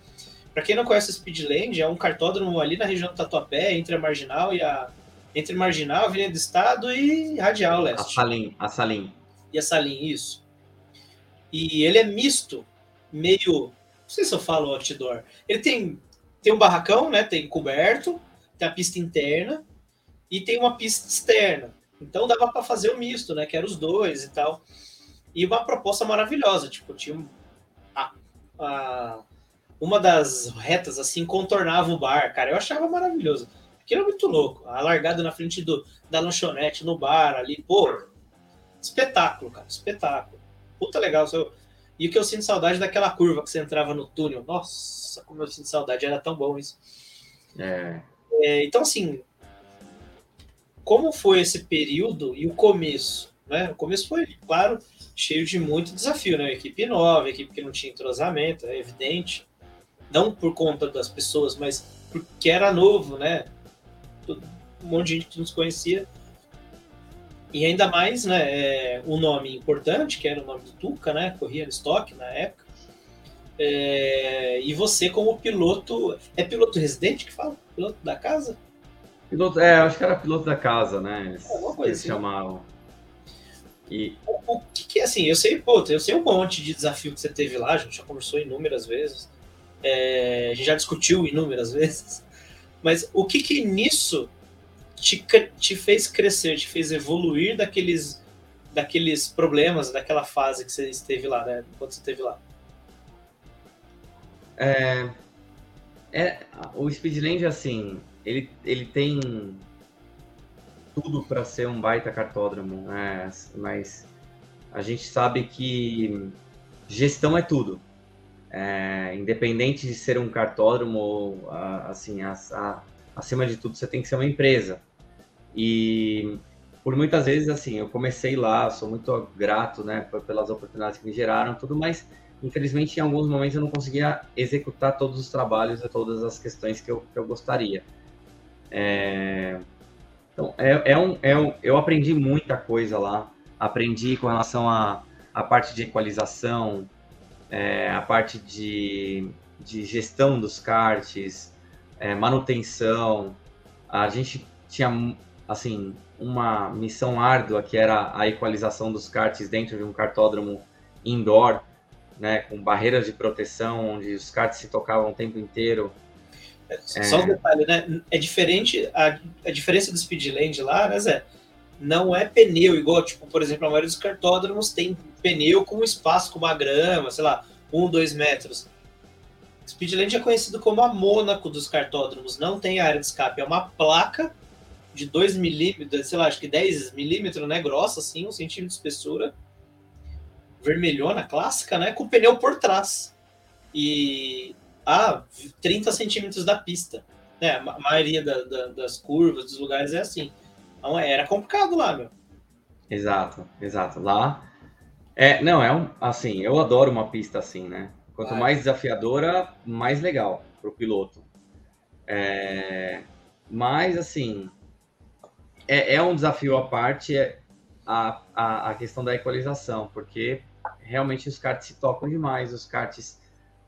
Para quem não conhece Speedland, é um cartódromo ali na região do Tatuapé, entre a Marginal e a entre Marginal, Avenida do Estado e Radial Leste. A Salim, a Salim. E a Salim, isso. E ele é misto, meio, não sei se eu falo outdoor. Ele tem tem um barracão, né? Tem coberto, tem a pista interna e tem uma pista externa. Então dava para fazer o misto, né? Que era os dois e tal. E uma proposta maravilhosa, tipo, tinha a, uma das retas assim contornava o bar, cara. Eu achava maravilhoso. Aquilo é muito louco. A largada na frente do, da lanchonete no bar ali, pô, espetáculo, cara, espetáculo. Puta legal. E o que eu sinto saudade daquela curva que você entrava no túnel. Nossa, como eu sinto saudade, era tão bom isso. É. É, então, assim, como foi esse período e o começo? Né? O começo foi, claro, cheio de muito desafio, né? Equipe nova, equipe que não tinha entrosamento, é evidente. Não por conta das pessoas, mas porque era novo, né? Um monte de gente que nos conhecia. E ainda mais, né, é, um nome importante, que era o nome do Tuca, né? Corria no estoque na época. É, e você como piloto, é piloto residente que fala? Piloto da casa? Piloto, é, acho que era piloto da casa, né? Eles, é, coisa eles assim. chamavam. E... O, o que, que, assim, eu sei, pô, eu sei um monte de desafio que você teve lá, a gente já conversou inúmeras vezes, é, a gente já discutiu inúmeras vezes, mas o que que nisso te, te fez crescer, te fez evoluir daqueles, daqueles problemas, daquela fase que você esteve lá, né, quando você esteve lá? É, é, o Speedland, assim, ele, ele tem tudo para ser um baita cartódromo, né? mas a gente sabe que gestão é tudo. É, independente de ser um cartódromo, assim, a, a, acima de tudo você tem que ser uma empresa. E por muitas vezes, assim, eu comecei lá, sou muito grato, né, pelas oportunidades que me geraram, tudo, mas infelizmente em alguns momentos eu não conseguia executar todos os trabalhos e todas as questões que eu, que eu gostaria. É, então, é, é, um, é um, eu aprendi muita coisa lá. Aprendi com relação à a, a, parte de equalização, é, a parte de, de gestão dos karts, é, manutenção. A gente tinha, assim, uma missão árdua que era a equalização dos karts dentro de um kartódromo indoor, né, com barreiras de proteção, onde os karts se tocavam o tempo inteiro. É. Só um detalhe, né? É diferente, a, a diferença do Speedland lá, né, Zé? Não é pneu, igual, tipo, por exemplo, a maioria dos cartódromos tem pneu com espaço, com uma grama, sei lá, um, dois metros. Speedland é conhecido como a Mônaco dos cartódromos, não tem área de escape, é uma placa de 2 milímetros, sei lá, acho que 10 milímetros, né, grossa, assim, um centímetro de espessura, vermelhona, clássica, né, com pneu por trás. E a 30 centímetros da pista. Né? A maioria da, da, das curvas, dos lugares é assim. Então era complicado lá, meu. Exato, exato. Lá. É, não, é um. Assim, eu adoro uma pista assim, né? Quanto mais desafiadora, mais legal para o piloto. É, mas, assim, é, é, um desafio à parte é a, a, a questão da equalização, porque realmente os karts se tocam demais, os karts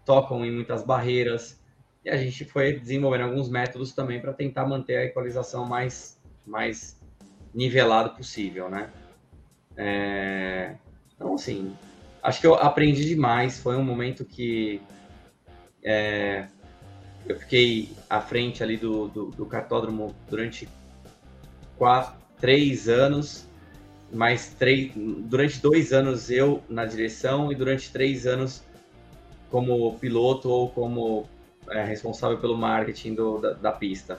tocam em muitas barreiras. E a gente foi desenvolvendo alguns métodos também para tentar manter a equalização mais, mais nivelado possível, né? É... Então, assim, acho que eu aprendi demais. Foi um momento que é... eu fiquei à frente ali do, do, do cartódromo durante quatro, três anos, mais três, durante dois anos eu na direção e durante três anos como piloto ou como é, responsável pelo marketing do, da, da, pista.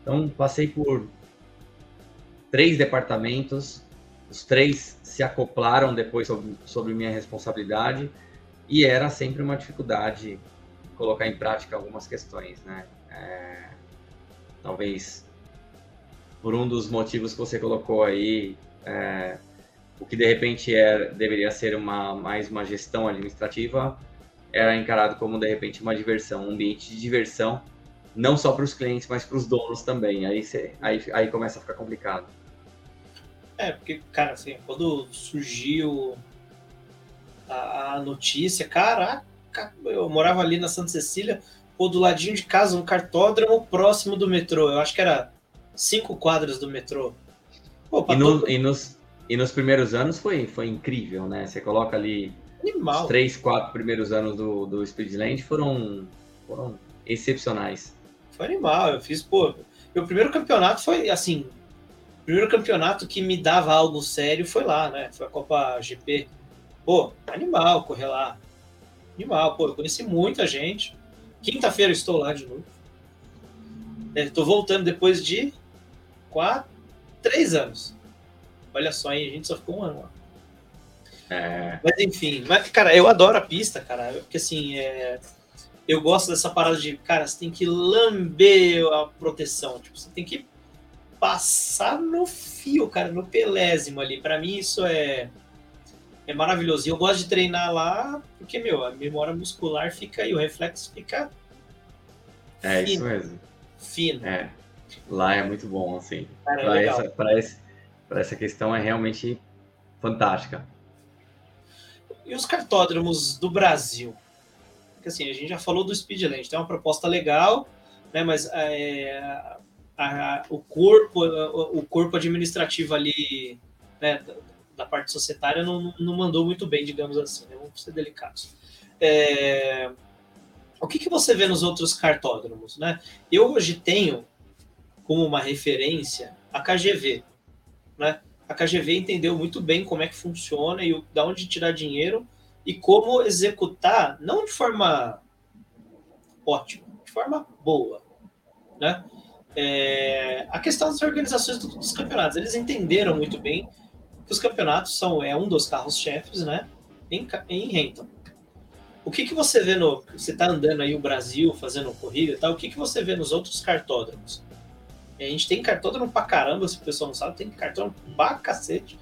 Então, passei por três departamentos, os três se acoplaram depois sobre, sobre minha responsabilidade e era sempre uma dificuldade colocar em prática algumas questões, né? É, talvez por um dos motivos que você colocou aí, é, o que de repente é, deveria ser uma, mais uma gestão administrativa era encarado como de repente uma diversão, um ambiente de diversão, não só para os clientes, mas para os donos também. Aí, cê, aí, aí começa a ficar complicado. É, porque, cara, assim, quando surgiu a, a notícia, caraca, eu morava ali na Santa Cecília, ou do ladinho de casa, um cartódromo próximo do metrô. Eu acho que era cinco quadras do metrô. Pô, e, no, todo... e, nos, e nos primeiros anos foi, foi incrível, né? Você coloca ali Animal. Os três, quatro primeiros anos do, do Speedland foram, foram excepcionais. Foi animal. Eu fiz, pô. Meu primeiro campeonato foi assim. O primeiro campeonato que me dava algo sério foi lá, né? Foi a Copa GP. Pô, animal correr lá. Animal, pô, eu conheci muita gente. Quinta-feira estou lá de novo. Estou é, voltando depois de quatro, três anos. Olha só, aí a gente só ficou um ano lá. É... Mas enfim, mas, cara, eu adoro a pista, cara, porque assim, é... eu gosto dessa parada de, cara, você tem que lamber a proteção, tipo, você tem que passar no fio, cara, no pelésimo ali. Para mim isso é é maravilhoso. E eu gosto de treinar lá porque, meu, a memória muscular fica aí, o reflexo fica É fino, isso mesmo. Fino. É. Lá é muito bom, assim. Para é essa, essa, essa questão é realmente fantástica. E os cartódromos do Brasil? Porque assim, a gente já falou do Speedland, tem uma proposta legal, né? Mas é, a, a, o corpo, o corpo administrativo ali, né, da parte societária não, não mandou muito bem, digamos assim, né? Vamos ser delicados. É, o que, que você vê nos outros cartódromos, né? Eu hoje tenho como uma referência a KGV, né? A KGV entendeu muito bem como é que funciona e da onde tirar dinheiro e como executar, não de forma ótima, de forma boa, né? É, a questão das organizações dos campeonatos, eles entenderam muito bem que os campeonatos são é um dos carros-chefes, né? Em, em Renton. O que, que você vê no. Você está andando aí o Brasil fazendo corrida e tal, o que, que você vê nos outros cartódromos? A gente tem cartódromo pra caramba, se o pessoal não sabe, tem cartódromo pra cacete.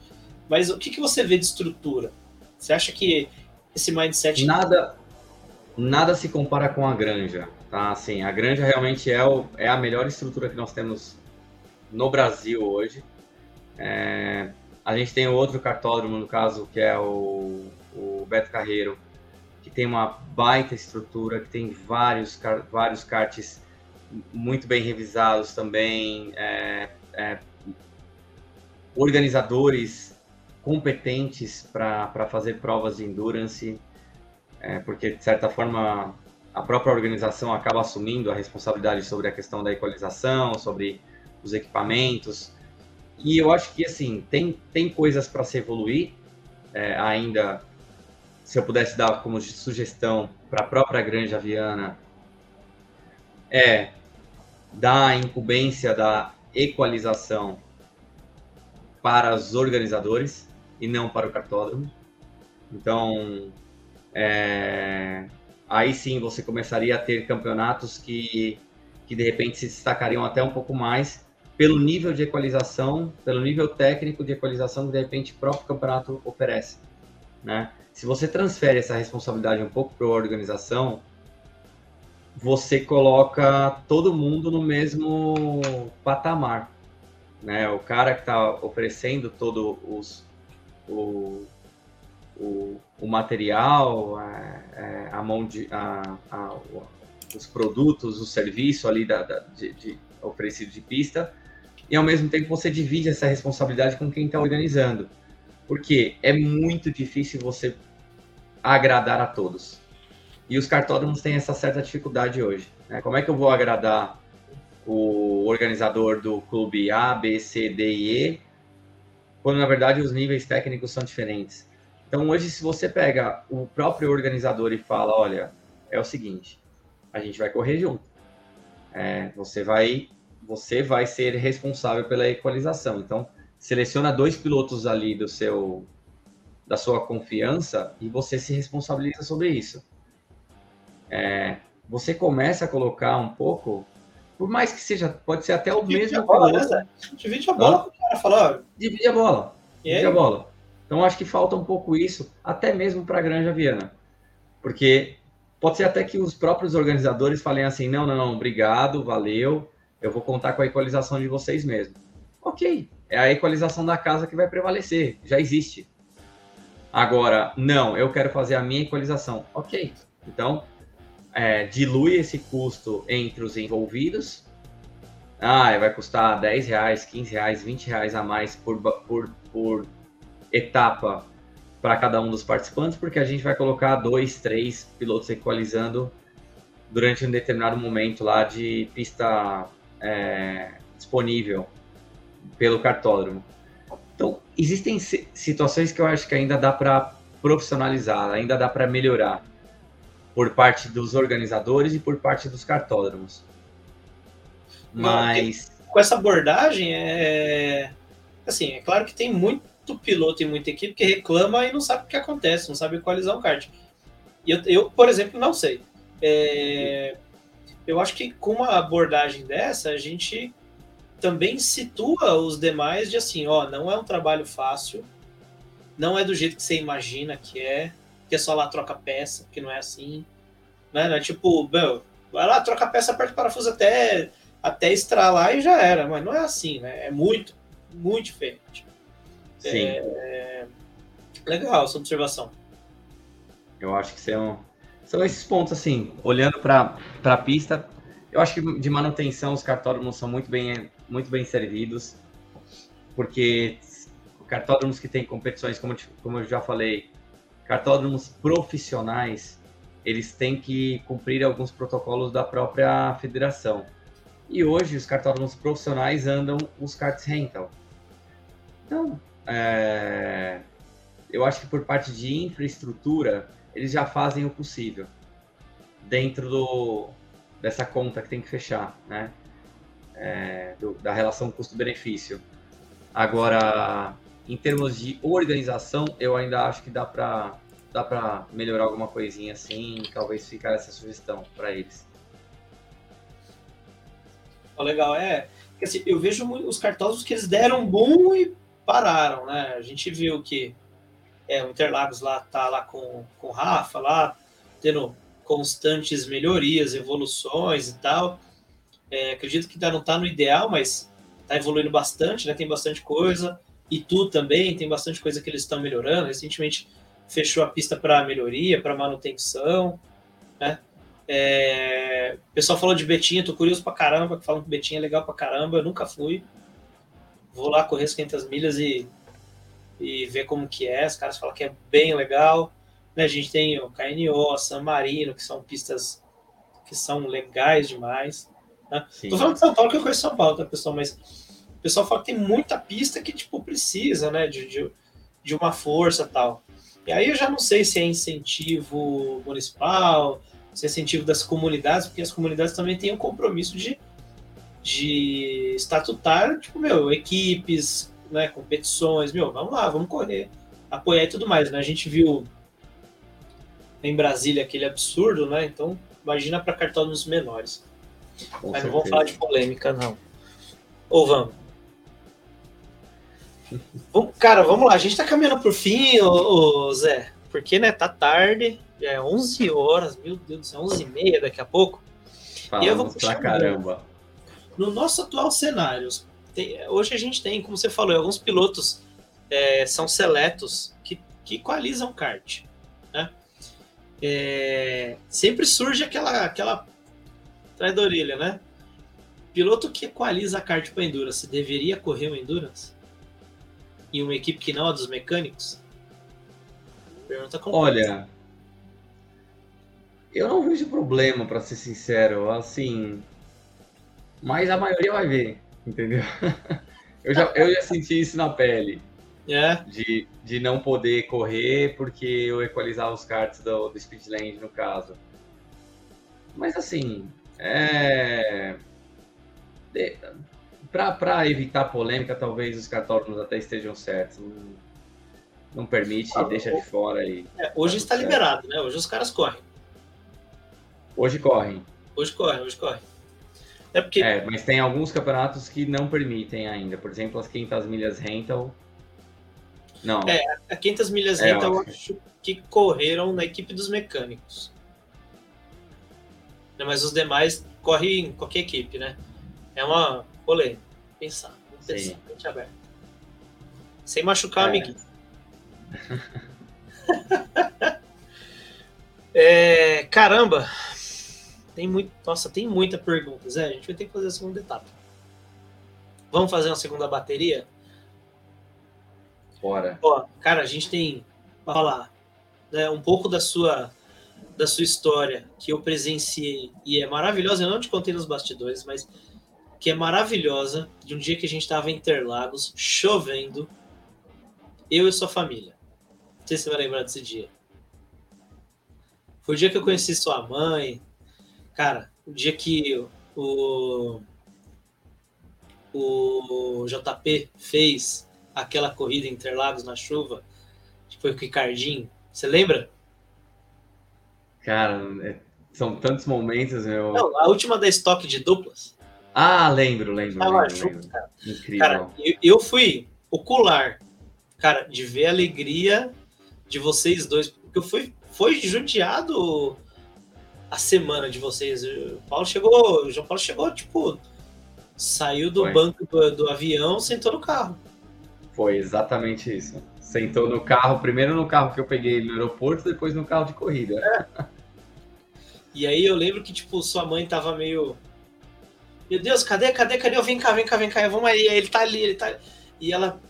Mas o que, que você vê de estrutura? Você acha que esse mindset. Nada, nada se compara com a granja. Tá? Assim, a granja realmente é, o, é a melhor estrutura que nós temos no Brasil hoje. É, a gente tem outro cartódromo, no caso, que é o, o Beto Carreiro, que tem uma baita estrutura, que tem vários, vários karts muito bem revisados também, é, é, organizadores competentes para fazer provas de endurance, é, porque de certa forma a própria organização acaba assumindo a responsabilidade sobre a questão da equalização, sobre os equipamentos. E eu acho que assim tem, tem coisas para se evoluir é, ainda. Se eu pudesse dar como sugestão para a própria Granja Viana, é da incumbência da equalização para os organizadores e não para o cartódromo. Então, é, aí sim você começaria a ter campeonatos que, que de repente se destacariam até um pouco mais pelo nível de equalização, pelo nível técnico de equalização que de repente o próprio campeonato oferece. Né? Se você transfere essa responsabilidade um pouco para a organização, você coloca todo mundo no mesmo patamar. Né? O cara que está oferecendo todo os, o, o, o material, a, é, a mão de, a, a, os produtos, o serviço ali da, da de, de, oferecido de pista, e ao mesmo tempo você divide essa responsabilidade com quem está organizando. Porque é muito difícil você agradar a todos. E os cartódromos têm essa certa dificuldade hoje. Né? Como é que eu vou agradar o organizador do clube A, B, C, D e E, quando na verdade os níveis técnicos são diferentes? Então hoje, se você pega o próprio organizador e fala, olha, é o seguinte, a gente vai correr junto. É, você vai você vai ser responsável pela equalização. Então, seleciona dois pilotos ali do seu da sua confiança e você se responsabiliza sobre isso é, você começa a colocar um pouco, por mais que seja, pode ser até o divide mesmo. A bola, né? Divide a bola para o cara falar. Divide a bola. Divide a bola. Então acho que falta um pouco isso, até mesmo para a Granja Viana. Porque pode ser até que os próprios organizadores falem assim: não, não, não, obrigado, valeu, eu vou contar com a equalização de vocês mesmo. Ok, é a equalização da casa que vai prevalecer, já existe. Agora, não, eu quero fazer a minha equalização. Ok, então é, dilui esse custo entre os envolvidos. Ah, vai custar 10 reais, 15 reais, 20 reais a mais por, por, por etapa para cada um dos participantes, porque a gente vai colocar dois, três pilotos equalizando durante um determinado momento lá de pista é, disponível pelo cartódromo. Então, existem situações que eu acho que ainda dá para profissionalizar, ainda dá para melhorar. Por parte dos organizadores e por parte dos cartódromos. Mas. Com essa abordagem, é. Assim, é claro que tem muito piloto e muita equipe que reclama e não sabe o que acontece, não sabe equalizar um kart. E eu, eu por exemplo, não sei. É... Eu acho que com uma abordagem dessa, a gente também situa os demais de assim, ó, não é um trabalho fácil, não é do jeito que você imagina que é, que é só lá troca peça, que não é assim, né? Não é tipo, meu, vai lá, troca peça, aperta o parafuso até, até estralar e já era, mas não é assim, né? É muito, muito diferente. Sim. É, é... Legal essa observação. Eu acho que são, são esses pontos, assim, olhando para a pista, eu acho que de manutenção os cartódromos são muito bem, muito bem servidos, porque cartódromos que têm competições, como, como eu já falei, cartódromos profissionais, eles têm que cumprir alguns protocolos da própria federação. E hoje os cartódromos profissionais andam os karts rental. Então, é, eu acho que por parte de infraestrutura, eles já fazem o possível dentro do, dessa conta que tem que fechar, né? É, do, da relação custo-benefício. Agora, em termos de organização, eu ainda acho que dá para dá para melhorar alguma coisinha assim, talvez ficar essa sugestão para eles. Oh, legal, é. Assim, eu vejo os cartosos que eles deram boom e pararam, né? A gente viu que é, o Interlagos lá tá lá com, com o Rafa, lá tendo constantes melhorias, evoluções e tal. É, acredito que ainda não está no ideal, mas está evoluindo bastante, né? Tem bastante coisa. E tu também tem bastante coisa que eles estão melhorando. Recentemente fechou a pista para melhoria, para manutenção, né? É, o pessoal falou de Betinha, tô curioso pra caramba, falam que Betinha é legal pra caramba, eu nunca fui. Vou lá correr as 500 milhas e, e ver como que é. Os caras falam que é bem legal. Né? A gente tem o KNO, San Marino, que são pistas que são legais demais. Né? Tô falando de São Paulo, que eu conheço São Paulo, tá, pessoal? Mas o pessoal fala que tem muita pista que, tipo, precisa, né? De, de, de uma força tal. E aí eu já não sei se é incentivo municipal, se é incentivo das comunidades, porque as comunidades também têm um compromisso de, de estatutar, tipo, meu, equipes, né, competições, meu, vamos lá, vamos correr, apoiar e tudo mais, né? A gente viu em Brasília aquele absurdo, né? Então, imagina para cartódromos menores. Com Mas certeza. não vamos falar de polêmica, não. Ou vamos? Cara, vamos lá. A gente tá caminhando por fim, ô, ô, Zé. Porque, né, tá tarde. Já é 11 horas. Meu Deus do céu, 11 e meia daqui a pouco. Falamos e eu vou pra caramba. No nosso atual cenário, tem, hoje a gente tem, como você falou, alguns pilotos é, são seletos que, que equalizam kart é, sempre surge aquela, aquela orelha, né? Piloto que equaliza a kart para Endurance deveria correr o Endurance? Em uma equipe que não é dos mecânicos? Pergunta complexa. Olha, eu não vejo problema, para ser sincero. Assim, mas a maioria vai ver, entendeu? eu, já, eu já senti isso na pele. É. De, de não poder correr porque eu equalizava os karts do, do Speedland, no caso. Mas assim, é... Para evitar polêmica, talvez os cartódromos até estejam certos. Não, não permite, ah, deixa de fora. E é, hoje está certo. liberado, né? Hoje os caras correm. Hoje correm. Hoje correm, hoje correm. É, porque... é, mas tem alguns campeonatos que não permitem ainda. Por exemplo, as 500 milhas rental não. É, a 500 milhas é, eu acho que correram na equipe dos mecânicos. Né, mas os demais correm em qualquer equipe, né? É uma rolê. Pensar, pensar, mente aberta. Sem machucar é. amiguinho. é, caramba! Tem muito, nossa, tem muita perguntas. É, a gente vai ter que fazer a segunda etapa. Vamos fazer uma segunda bateria? Bora. Ó, cara, a gente tem para falar né, um pouco da sua da sua história que eu presenciei e é maravilhosa. Eu não te contei nos bastidores, mas que é maravilhosa. De um dia que a gente estava em Interlagos, chovendo, eu e sua família. Não sei se você vai lembrar desse dia. Foi o dia que eu conheci sua mãe. Cara, o dia que o, o JP fez aquela corrida em Interlagos na chuva, que foi com o Ricardinho. Você lembra? Cara, é, são tantos momentos, meu. Não, a última da estoque de duplas. Ah, lembro, lembro. Lembro, lembro. Incrível. Cara, eu, eu fui ocular, cara, de ver a alegria de vocês dois, porque eu fui, foi judiado a semana de vocês. O Paulo chegou, o João Paulo chegou, tipo, saiu do Foi. banco do, do avião, sentou no carro. Foi exatamente isso. Sentou no carro, primeiro no carro que eu peguei no aeroporto, depois no carro de corrida. E aí eu lembro que, tipo, sua mãe tava meio. Meu Deus, cadê, cadê, cadê? Eu, vem cá, vem cá, vem cá, vamos aí. Ele tá ali, ele tá ali. E ela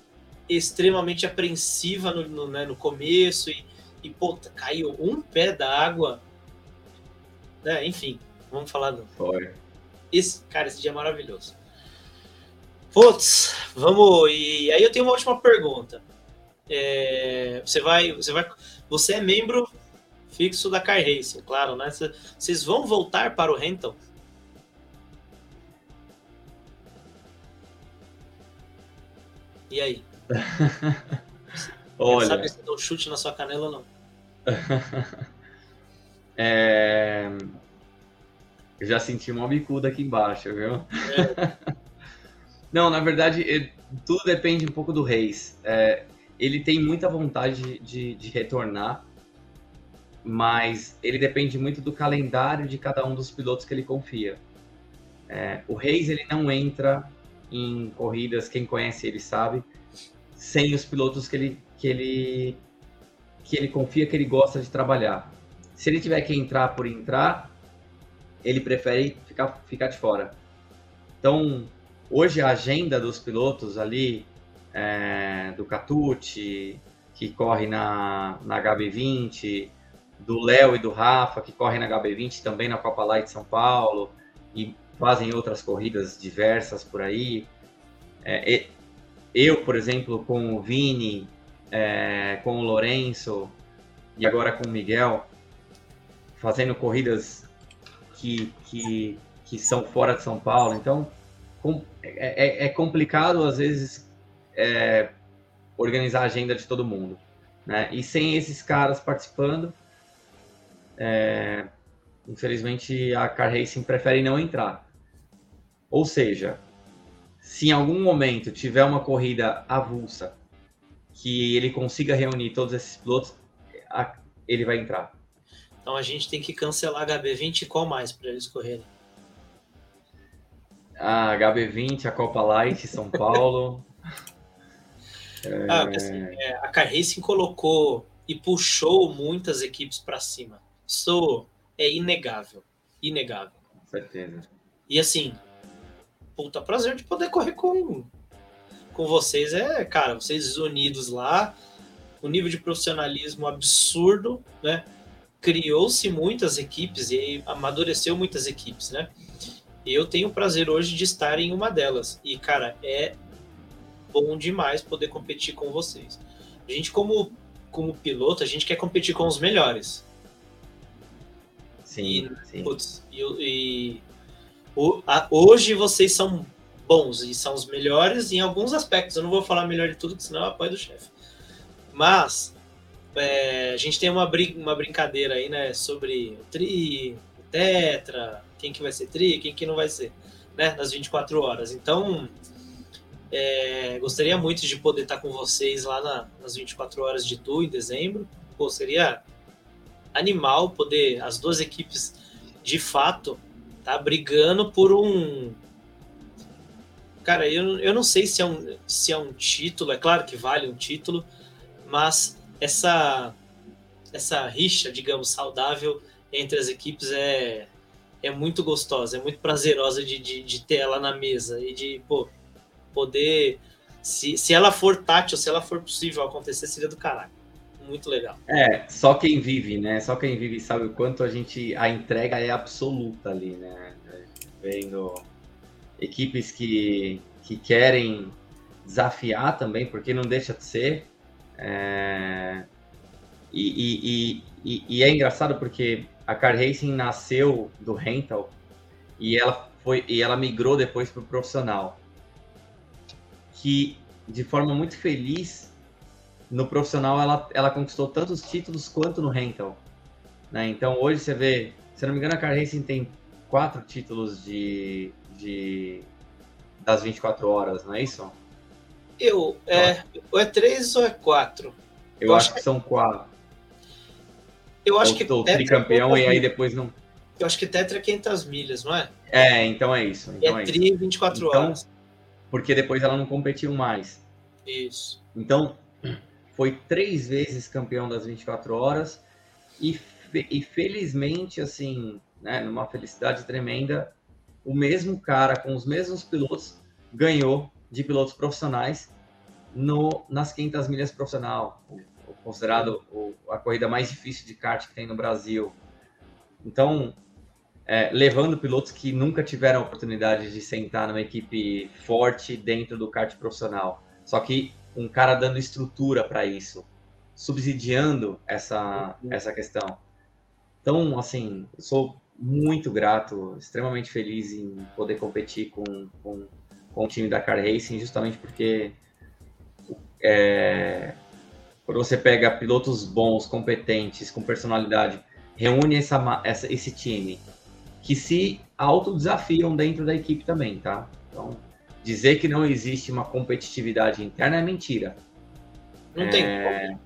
extremamente apreensiva no, no, né, no começo e, e, pô, caiu um pé d'água. Né? Enfim, vamos falar do. Foi. Esse, cara, esse dia é maravilhoso. Putz, vamos. E aí eu tenho uma última pergunta. É, você vai, você vai, você é membro fixo da Car Racing, claro, né? Cê- Vocês vão voltar para o rental? E aí? Olha, Sabe se eu dou um chute na sua canela ou não? é... eu já senti uma bicuda aqui embaixo, viu? Não, na verdade, é- tudo depende um pouco do Reis. É, ele tem muita vontade de, de retornar, mas ele depende muito do calendário de cada um dos pilotos que ele confia. É, o Reis ele não entra em corridas, quem conhece ele sabe, sem os pilotos que ele, que ele que ele confia, que ele gosta de trabalhar. Se ele tiver que entrar por entrar, ele prefere ficar, ficar de fora. Então, hoje a agenda dos pilotos ali, é, do Catucci, que corre na, na HB20, do Léo e do Rafa, que correm na HB20 também na Copa Light de São Paulo, e fazem outras corridas diversas por aí. É, eu, por exemplo, com o Vini, é, com o Lourenço e agora com o Miguel, fazendo corridas que, que, que são fora de São Paulo. Então, com- é, é- é complicado, às vezes, é, organizar a agenda de todo mundo. Né? E sem esses caras participando, é, infelizmente a Car Racing prefere não entrar. Ou seja, se em algum momento tiver uma corrida avulsa que ele consiga reunir todos esses pilotos, ele vai entrar. Então a gente tem que cancelar a HB20 e qual mais para eles correrem? A HB20, a Copa Light, São Paulo. Ah, porque, assim, é, a Car Racing colocou e puxou muitas equipes para cima. Isso é inegável. Inegável. Com certeza. E assim, puta prazer de poder correr com, com vocês. É, cara, vocês unidos lá, o nível de profissionalismo absurdo, né? Criou-se muitas equipes e amadureceu muitas equipes, né? E eu tenho o prazer hoje de estar em uma delas. E, cara, é bom demais poder competir com vocês. A gente, como, como piloto, a gente quer competir com os melhores. Sim, sim. Putz, e, e hoje vocês são bons e são os melhores em alguns aspectos. Eu não vou falar melhor de tudo, senão eu apoio do chefe. Mas é, a gente tem uma, brin- uma brincadeira aí, né? Sobre o tri, o tetra, quem que vai ser tri, quem que não vai ser, né? Nas 24 horas. Então, é, gostaria muito de poder estar com vocês lá na- nas 24 horas de Tu, em dezembro. Pô, seria animal poder as duas equipes de fato tá brigando por um cara eu, eu não sei se é um se é um título é claro que vale um título mas essa essa rixa digamos saudável entre as equipes é é muito gostosa é muito prazerosa de, de, de ter ela na mesa e de pô, poder se, se ela for tátil se ela for possível acontecer seria do caralho muito legal É, só quem vive, né? Só quem vive sabe o quanto a gente. A entrega é absoluta ali, né? Vendo equipes que, que querem desafiar também, porque não deixa de ser. é, e, e- e e, é engraçado porque a Car Racing nasceu do rental e ela foi e ela migrou depois para o profissional, que de forma muito feliz no profissional ela, ela conquistou tantos títulos quanto no rental. Né? Então hoje você vê, se não me engano, a Car Racing tem quatro títulos de, de das 24 horas, não é isso? Eu, é, ou é três ou é quatro? Eu, eu acho, que são quatro. Eu acho ou, que ou tricampeão e aí depois não. Eu acho que tetra é 500 milhas, não é? É, então é isso. Então é, é tri 24 então, horas. Porque depois ela não competiu mais. Isso. Então, foi três vezes campeão das 24 horas e, e felizmente, assim, né, numa felicidade tremenda, o mesmo cara com os mesmos pilotos ganhou de pilotos profissionais no, nas 500 milhas profissional, considerado o, a corrida mais difícil de kart que tem no Brasil. Então, é, levando pilotos que nunca tiveram a oportunidade de sentar numa equipe forte dentro do kart profissional. Só que um cara dando estrutura para isso, subsidiando essa, essa questão. Então, assim, eu sou muito grato, extremamente feliz em poder competir com, com, com o time da Car Racing, justamente porque é, quando você pega pilotos bons, competentes, com personalidade, reúne essa, essa, esse time que se autodesafiam dentro da equipe também, tá? Então, dizer que não existe uma competitividade interna é mentira. Não é... tem como.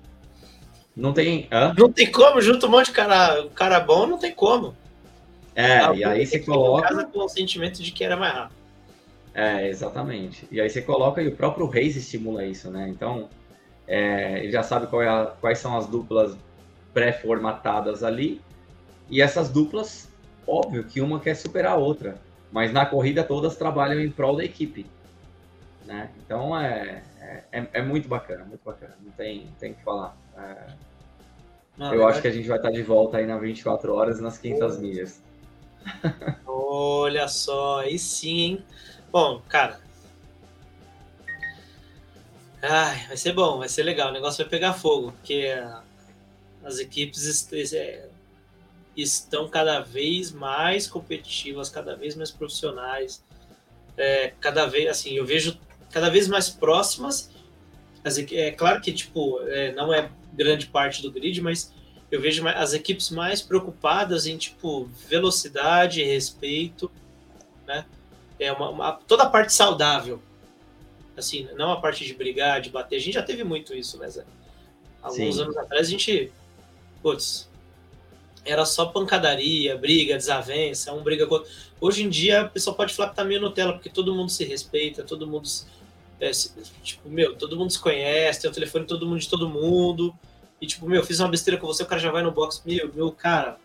Não tem. Hã? Não tem como, junto um monte de cara, cara bom, não tem como. É, ah, e aí você coloca. Casa com o sentimento de que era mais rápido. É, exatamente. E aí você coloca e o próprio Reis estimula isso, né? Então, é, ele já sabe é a, quais são as duplas pré-formatadas ali. E essas duplas, óbvio que uma quer superar a outra. Mas na corrida todas trabalham em prol da equipe. Né? Então é, é, é muito bacana, muito bacana. Não tem, tem o que falar. É, não, eu acho que a gente vai estar de volta aí na 24 horas nas 500 milhas. Olha só, aí sim, hein? Bom, cara. Ai, vai ser bom, vai ser legal. O negócio vai pegar fogo, porque as equipes é, estão cada vez mais competitivas, cada vez mais profissionais. É, cada vez, assim, eu vejo cada vez mais próximas. é claro que, tipo, é, não é grande parte do grid, mas eu vejo as equipes mais preocupadas em tipo velocidade, respeito, né? É uma, uma, toda a parte saudável, assim, não a parte de brigar, de bater. A gente já teve muito isso, né? Zé? Alguns Sim. anos atrás a gente, putz, era só pancadaria, briga, desavença, um briga com outro. Hoje em dia a pessoa pode falar que tá meio Nutella, porque todo mundo se respeita, todo mundo, é, tipo, meu, todo mundo se conhece, tem o telefone todo mundo de todo mundo. E tipo, meu, fiz uma besteira com você, o cara já vai no box, meu, meu, cara,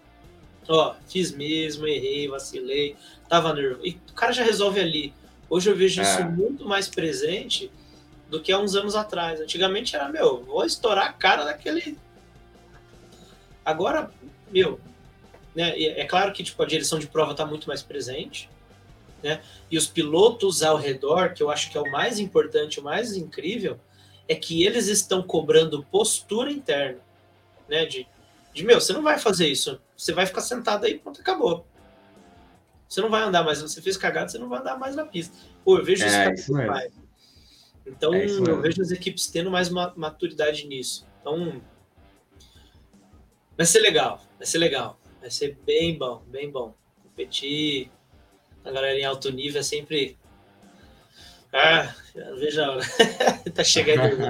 ó, fiz mesmo, errei, vacilei, tava nervoso. E o cara já resolve ali. Hoje eu vejo é. isso muito mais presente do que há uns anos atrás. Antigamente era, meu, vou estourar a cara daquele. Agora, meu, né, é claro que tipo, a direção de prova está muito mais presente, né? E os pilotos ao redor, que eu acho que é o mais importante, o mais incrível, é que eles estão cobrando postura interna, né? De, de meu, você não vai fazer isso, você vai ficar sentado aí, pronto, acabou. Você não vai andar mais, você fez cagada, você não vai andar mais na pista. Pô, eu vejo é, isso mais. Então, é eu vejo as equipes tendo mais maturidade nisso. Então, vai ser legal, vai ser legal. Vai ser bem bom, bem bom. Competir, a galera em alto nível é sempre ah, veja a hora. tá chegando.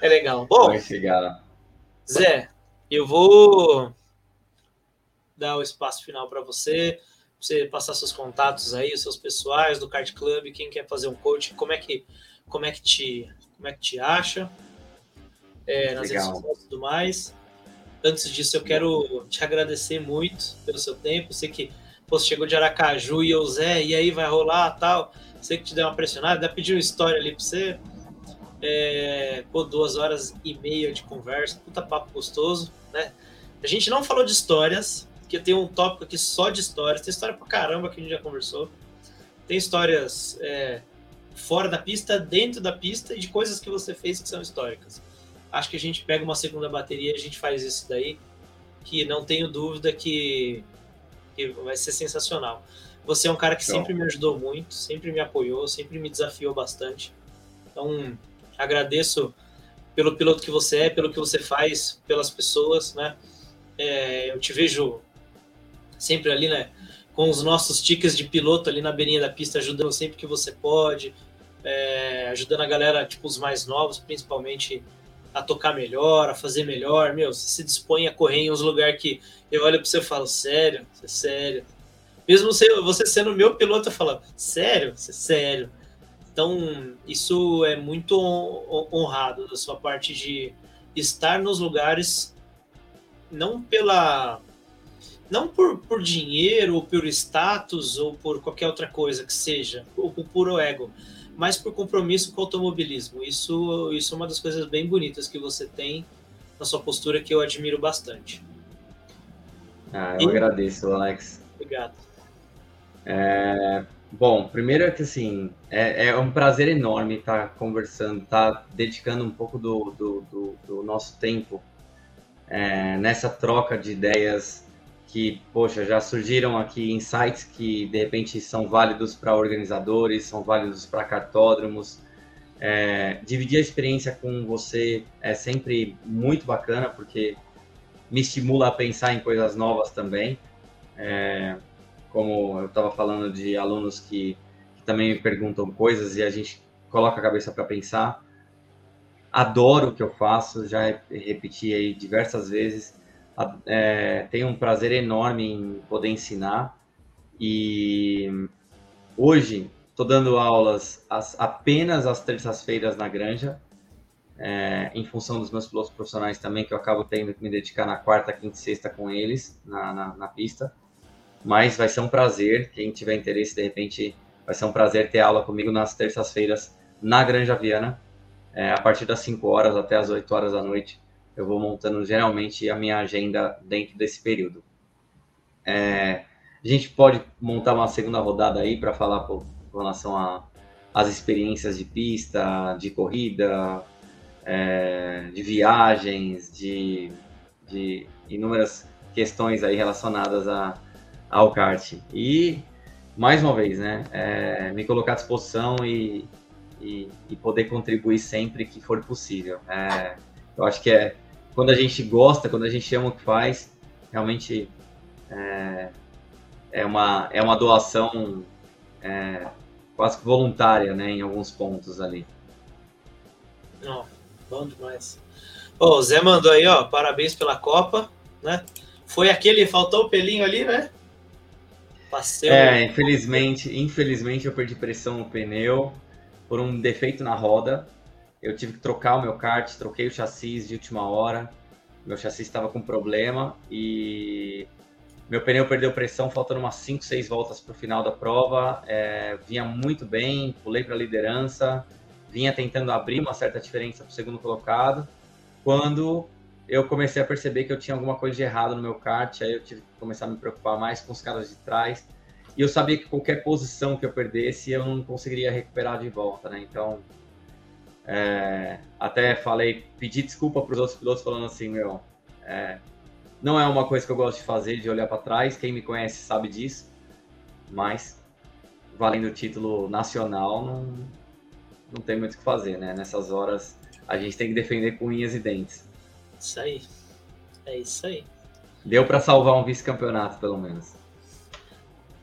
é legal. Bom, Vai chegar. Zé, eu vou dar o espaço final para você, você passar seus contatos aí, os seus pessoais do Kart Club, quem quer fazer um coaching, como é que como é que te como é que te acha é, nas redes sociais e tudo mais. Antes disso, eu quero te agradecer muito pelo seu tempo. Sei que você chegou de Aracaju e eu, Zé, e aí vai rolar tal. Sei que te deu uma pressionada, ainda pediu história ali pra você. É, pô, duas horas e meia de conversa, puta papo gostoso, né? A gente não falou de histórias, que tem um tópico aqui só de histórias. Tem história pra caramba que a gente já conversou. Tem histórias é, fora da pista, dentro da pista e de coisas que você fez que são históricas. Acho que a gente pega uma segunda bateria e a gente faz isso daí, que não tenho dúvida que, que vai ser sensacional. Você é um cara que então. sempre me ajudou muito, sempre me apoiou, sempre me desafiou bastante. Então, agradeço pelo piloto que você é, pelo que você faz pelas pessoas, né? É, eu te vejo sempre ali, né? Com os nossos tickets de piloto ali na beirinha da pista, ajudando sempre que você pode, é, ajudando a galera, tipo os mais novos, principalmente a tocar melhor, a fazer melhor. Meu, você se dispõe a correr em uns lugares que eu olho para você e falo, sério, você é sério. Mesmo você, sendo meu piloto, eu falo, sério, você é sério. Então, isso é muito honrado da sua parte de estar nos lugares não pela não por, por dinheiro ou por status ou por qualquer outra coisa que seja, ou por puro ego, mas por compromisso com o automobilismo. Isso, isso é uma das coisas bem bonitas que você tem na sua postura que eu admiro bastante. Ah, eu e... agradeço, Alex. Obrigado. É, bom, primeiro é que assim, é, é, um prazer enorme estar conversando, estar dedicando um pouco do, do, do, do nosso tempo é, nessa troca de ideias que, poxa, já surgiram aqui insights que de repente são válidos para organizadores, são válidos para cartódromos. É, dividir a experiência com você é sempre muito bacana, porque me estimula a pensar em coisas novas também. É, como eu estava falando de alunos que, que, também me perguntam coisas e a gente coloca a cabeça para pensar. Adoro o que eu faço, já repeti aí diversas vezes é, tenho um prazer enorme em poder ensinar. E hoje estou dando aulas as, apenas às terças-feiras na Granja, é, em função dos meus pilotos profissionais também, que eu acabo tendo que me dedicar na quarta, quinta e sexta com eles na, na, na pista. Mas vai ser um prazer, quem tiver interesse, de repente, vai ser um prazer ter aula comigo nas terças-feiras na Granja Viana, é, a partir das 5 horas até as 8 horas da noite eu vou montando geralmente a minha agenda dentro desse período. É, a gente pode montar uma segunda rodada aí para falar com relação às experiências de pista, de corrida, é, de viagens, de, de, inúmeras questões aí relacionadas a, ao kart. E, mais uma vez, né, é, me colocar à disposição e, e, e, poder contribuir sempre que for possível. É, eu acho que é quando a gente gosta, quando a gente ama o que faz, realmente é, é uma, é uma doação é, quase que voluntária, né, em alguns pontos ali. Não, bom demais. Ô, o Zé mandou aí, ó, parabéns pela Copa, né? Foi aquele, faltou o pelinho ali, né? Passei é, infelizmente, infelizmente eu perdi pressão no pneu por um defeito na roda eu tive que trocar o meu kart, troquei o chassi de última hora. Meu chassi estava com problema e meu pneu perdeu pressão, faltando umas 5, 6 voltas para o final da prova. É, vinha muito bem, pulei para a liderança, vinha tentando abrir uma certa diferença para o segundo colocado. Quando eu comecei a perceber que eu tinha alguma coisa de errado no meu kart, aí eu tive que começar a me preocupar mais com os caras de trás. E eu sabia que qualquer posição que eu perdesse, eu não conseguiria recuperar de volta, né? Então, é, até falei, pedi desculpa para os outros pilotos falando assim, meu, é, não é uma coisa que eu gosto de fazer, de olhar para trás. Quem me conhece sabe disso, mas valendo o título nacional, não, não tem muito o que fazer, né? Nessas horas a gente tem que defender com unhas e dentes. Isso aí, é isso aí. Deu para salvar um vice-campeonato, pelo menos.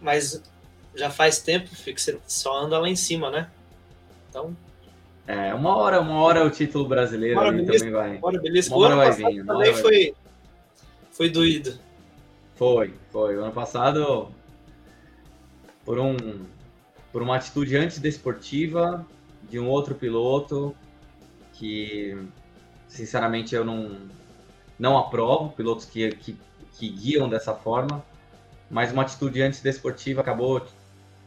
Mas já faz tempo que você só anda lá em cima, né? Então é, uma hora, uma hora o título brasileiro uma também vai. Uma hora, beleza. Uma hora vai vir. Também foi, foi doído. Foi, foi. O ano passado, por, um, por uma atitude antidesportiva de um outro piloto que, sinceramente, eu não, não aprovo, pilotos que, que, que guiam dessa forma, mas uma atitude antidesportiva acabou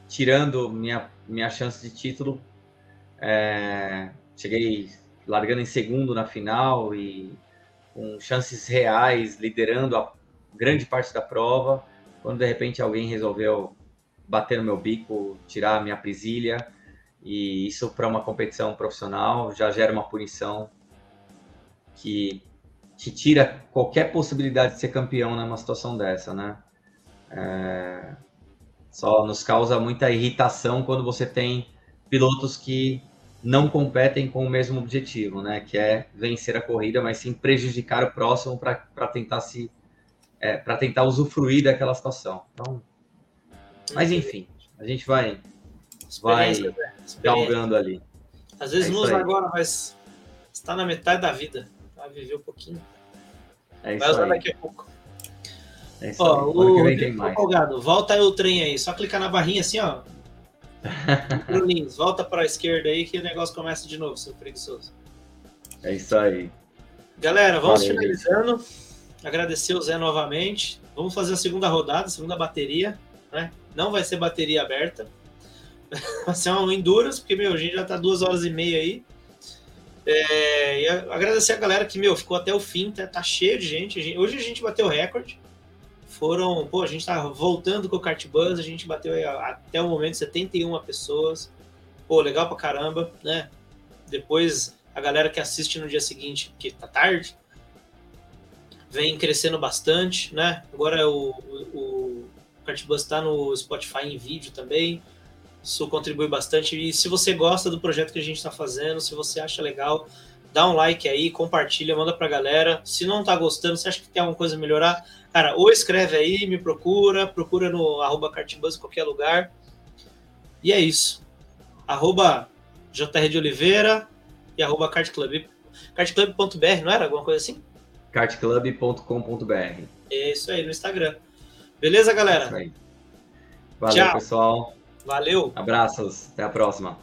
tirando minha, minha chance de título é, cheguei largando em segundo na final e com chances reais, liderando a grande parte da prova, quando de repente alguém resolveu bater no meu bico, tirar a minha prisilha, e isso para uma competição profissional já gera uma punição que te tira qualquer possibilidade de ser campeão numa situação dessa, né? É, só nos causa muita irritação quando você tem pilotos que não competem com o mesmo objetivo, né? Que é vencer a corrida, mas sim prejudicar o próximo para tentar se é, para tentar usufruir daquela situação. Então, mas enfim, a gente vai vai né? galgando ali. Às vezes é nos agora, mas está na metade da vida. Vai viver um pouquinho. É isso vai usar aí. daqui a pouco. É isso ó, o empolgado, volta aí o trem aí. Só clicar na barrinha assim, ó. Bruninhos, volta para a esquerda aí que o negócio começa de novo, seu preguiçoso. É isso aí. Galera, vamos Valeu, finalizando. Gente. Agradecer o Zé novamente. Vamos fazer a segunda rodada, segunda bateria. Né? Não vai ser bateria aberta. Vai ser uma Endurance, porque, meu, a gente já tá duas horas e meia aí. É, e agradecer a galera que, meu, ficou até o fim, tá, tá cheio de gente. Hoje a gente bateu recorde. Foram, pô, a gente tá voltando com o Kart Buzz, a gente bateu até o momento 71 pessoas. Pô, legal pra caramba, né? Depois a galera que assiste no dia seguinte, que tá tarde, vem crescendo bastante, né? Agora o, o, o Kart Buzz tá no Spotify em vídeo também. Isso contribui bastante. E se você gosta do projeto que a gente está fazendo, se você acha legal, dá um like aí, compartilha, manda pra galera. Se não tá gostando, se acha que tem alguma coisa a melhorar, cara, ou escreve aí, me procura, procura no arroba Cartbus em qualquer lugar. E é isso. Arroba JR de Oliveira e arroba Cartclub. Cartclub.br, não era alguma coisa assim? Cartclub.com.br. É isso aí, no Instagram. Beleza, galera? É Valeu, Tchau. pessoal. Valeu. Abraços. Até a próxima.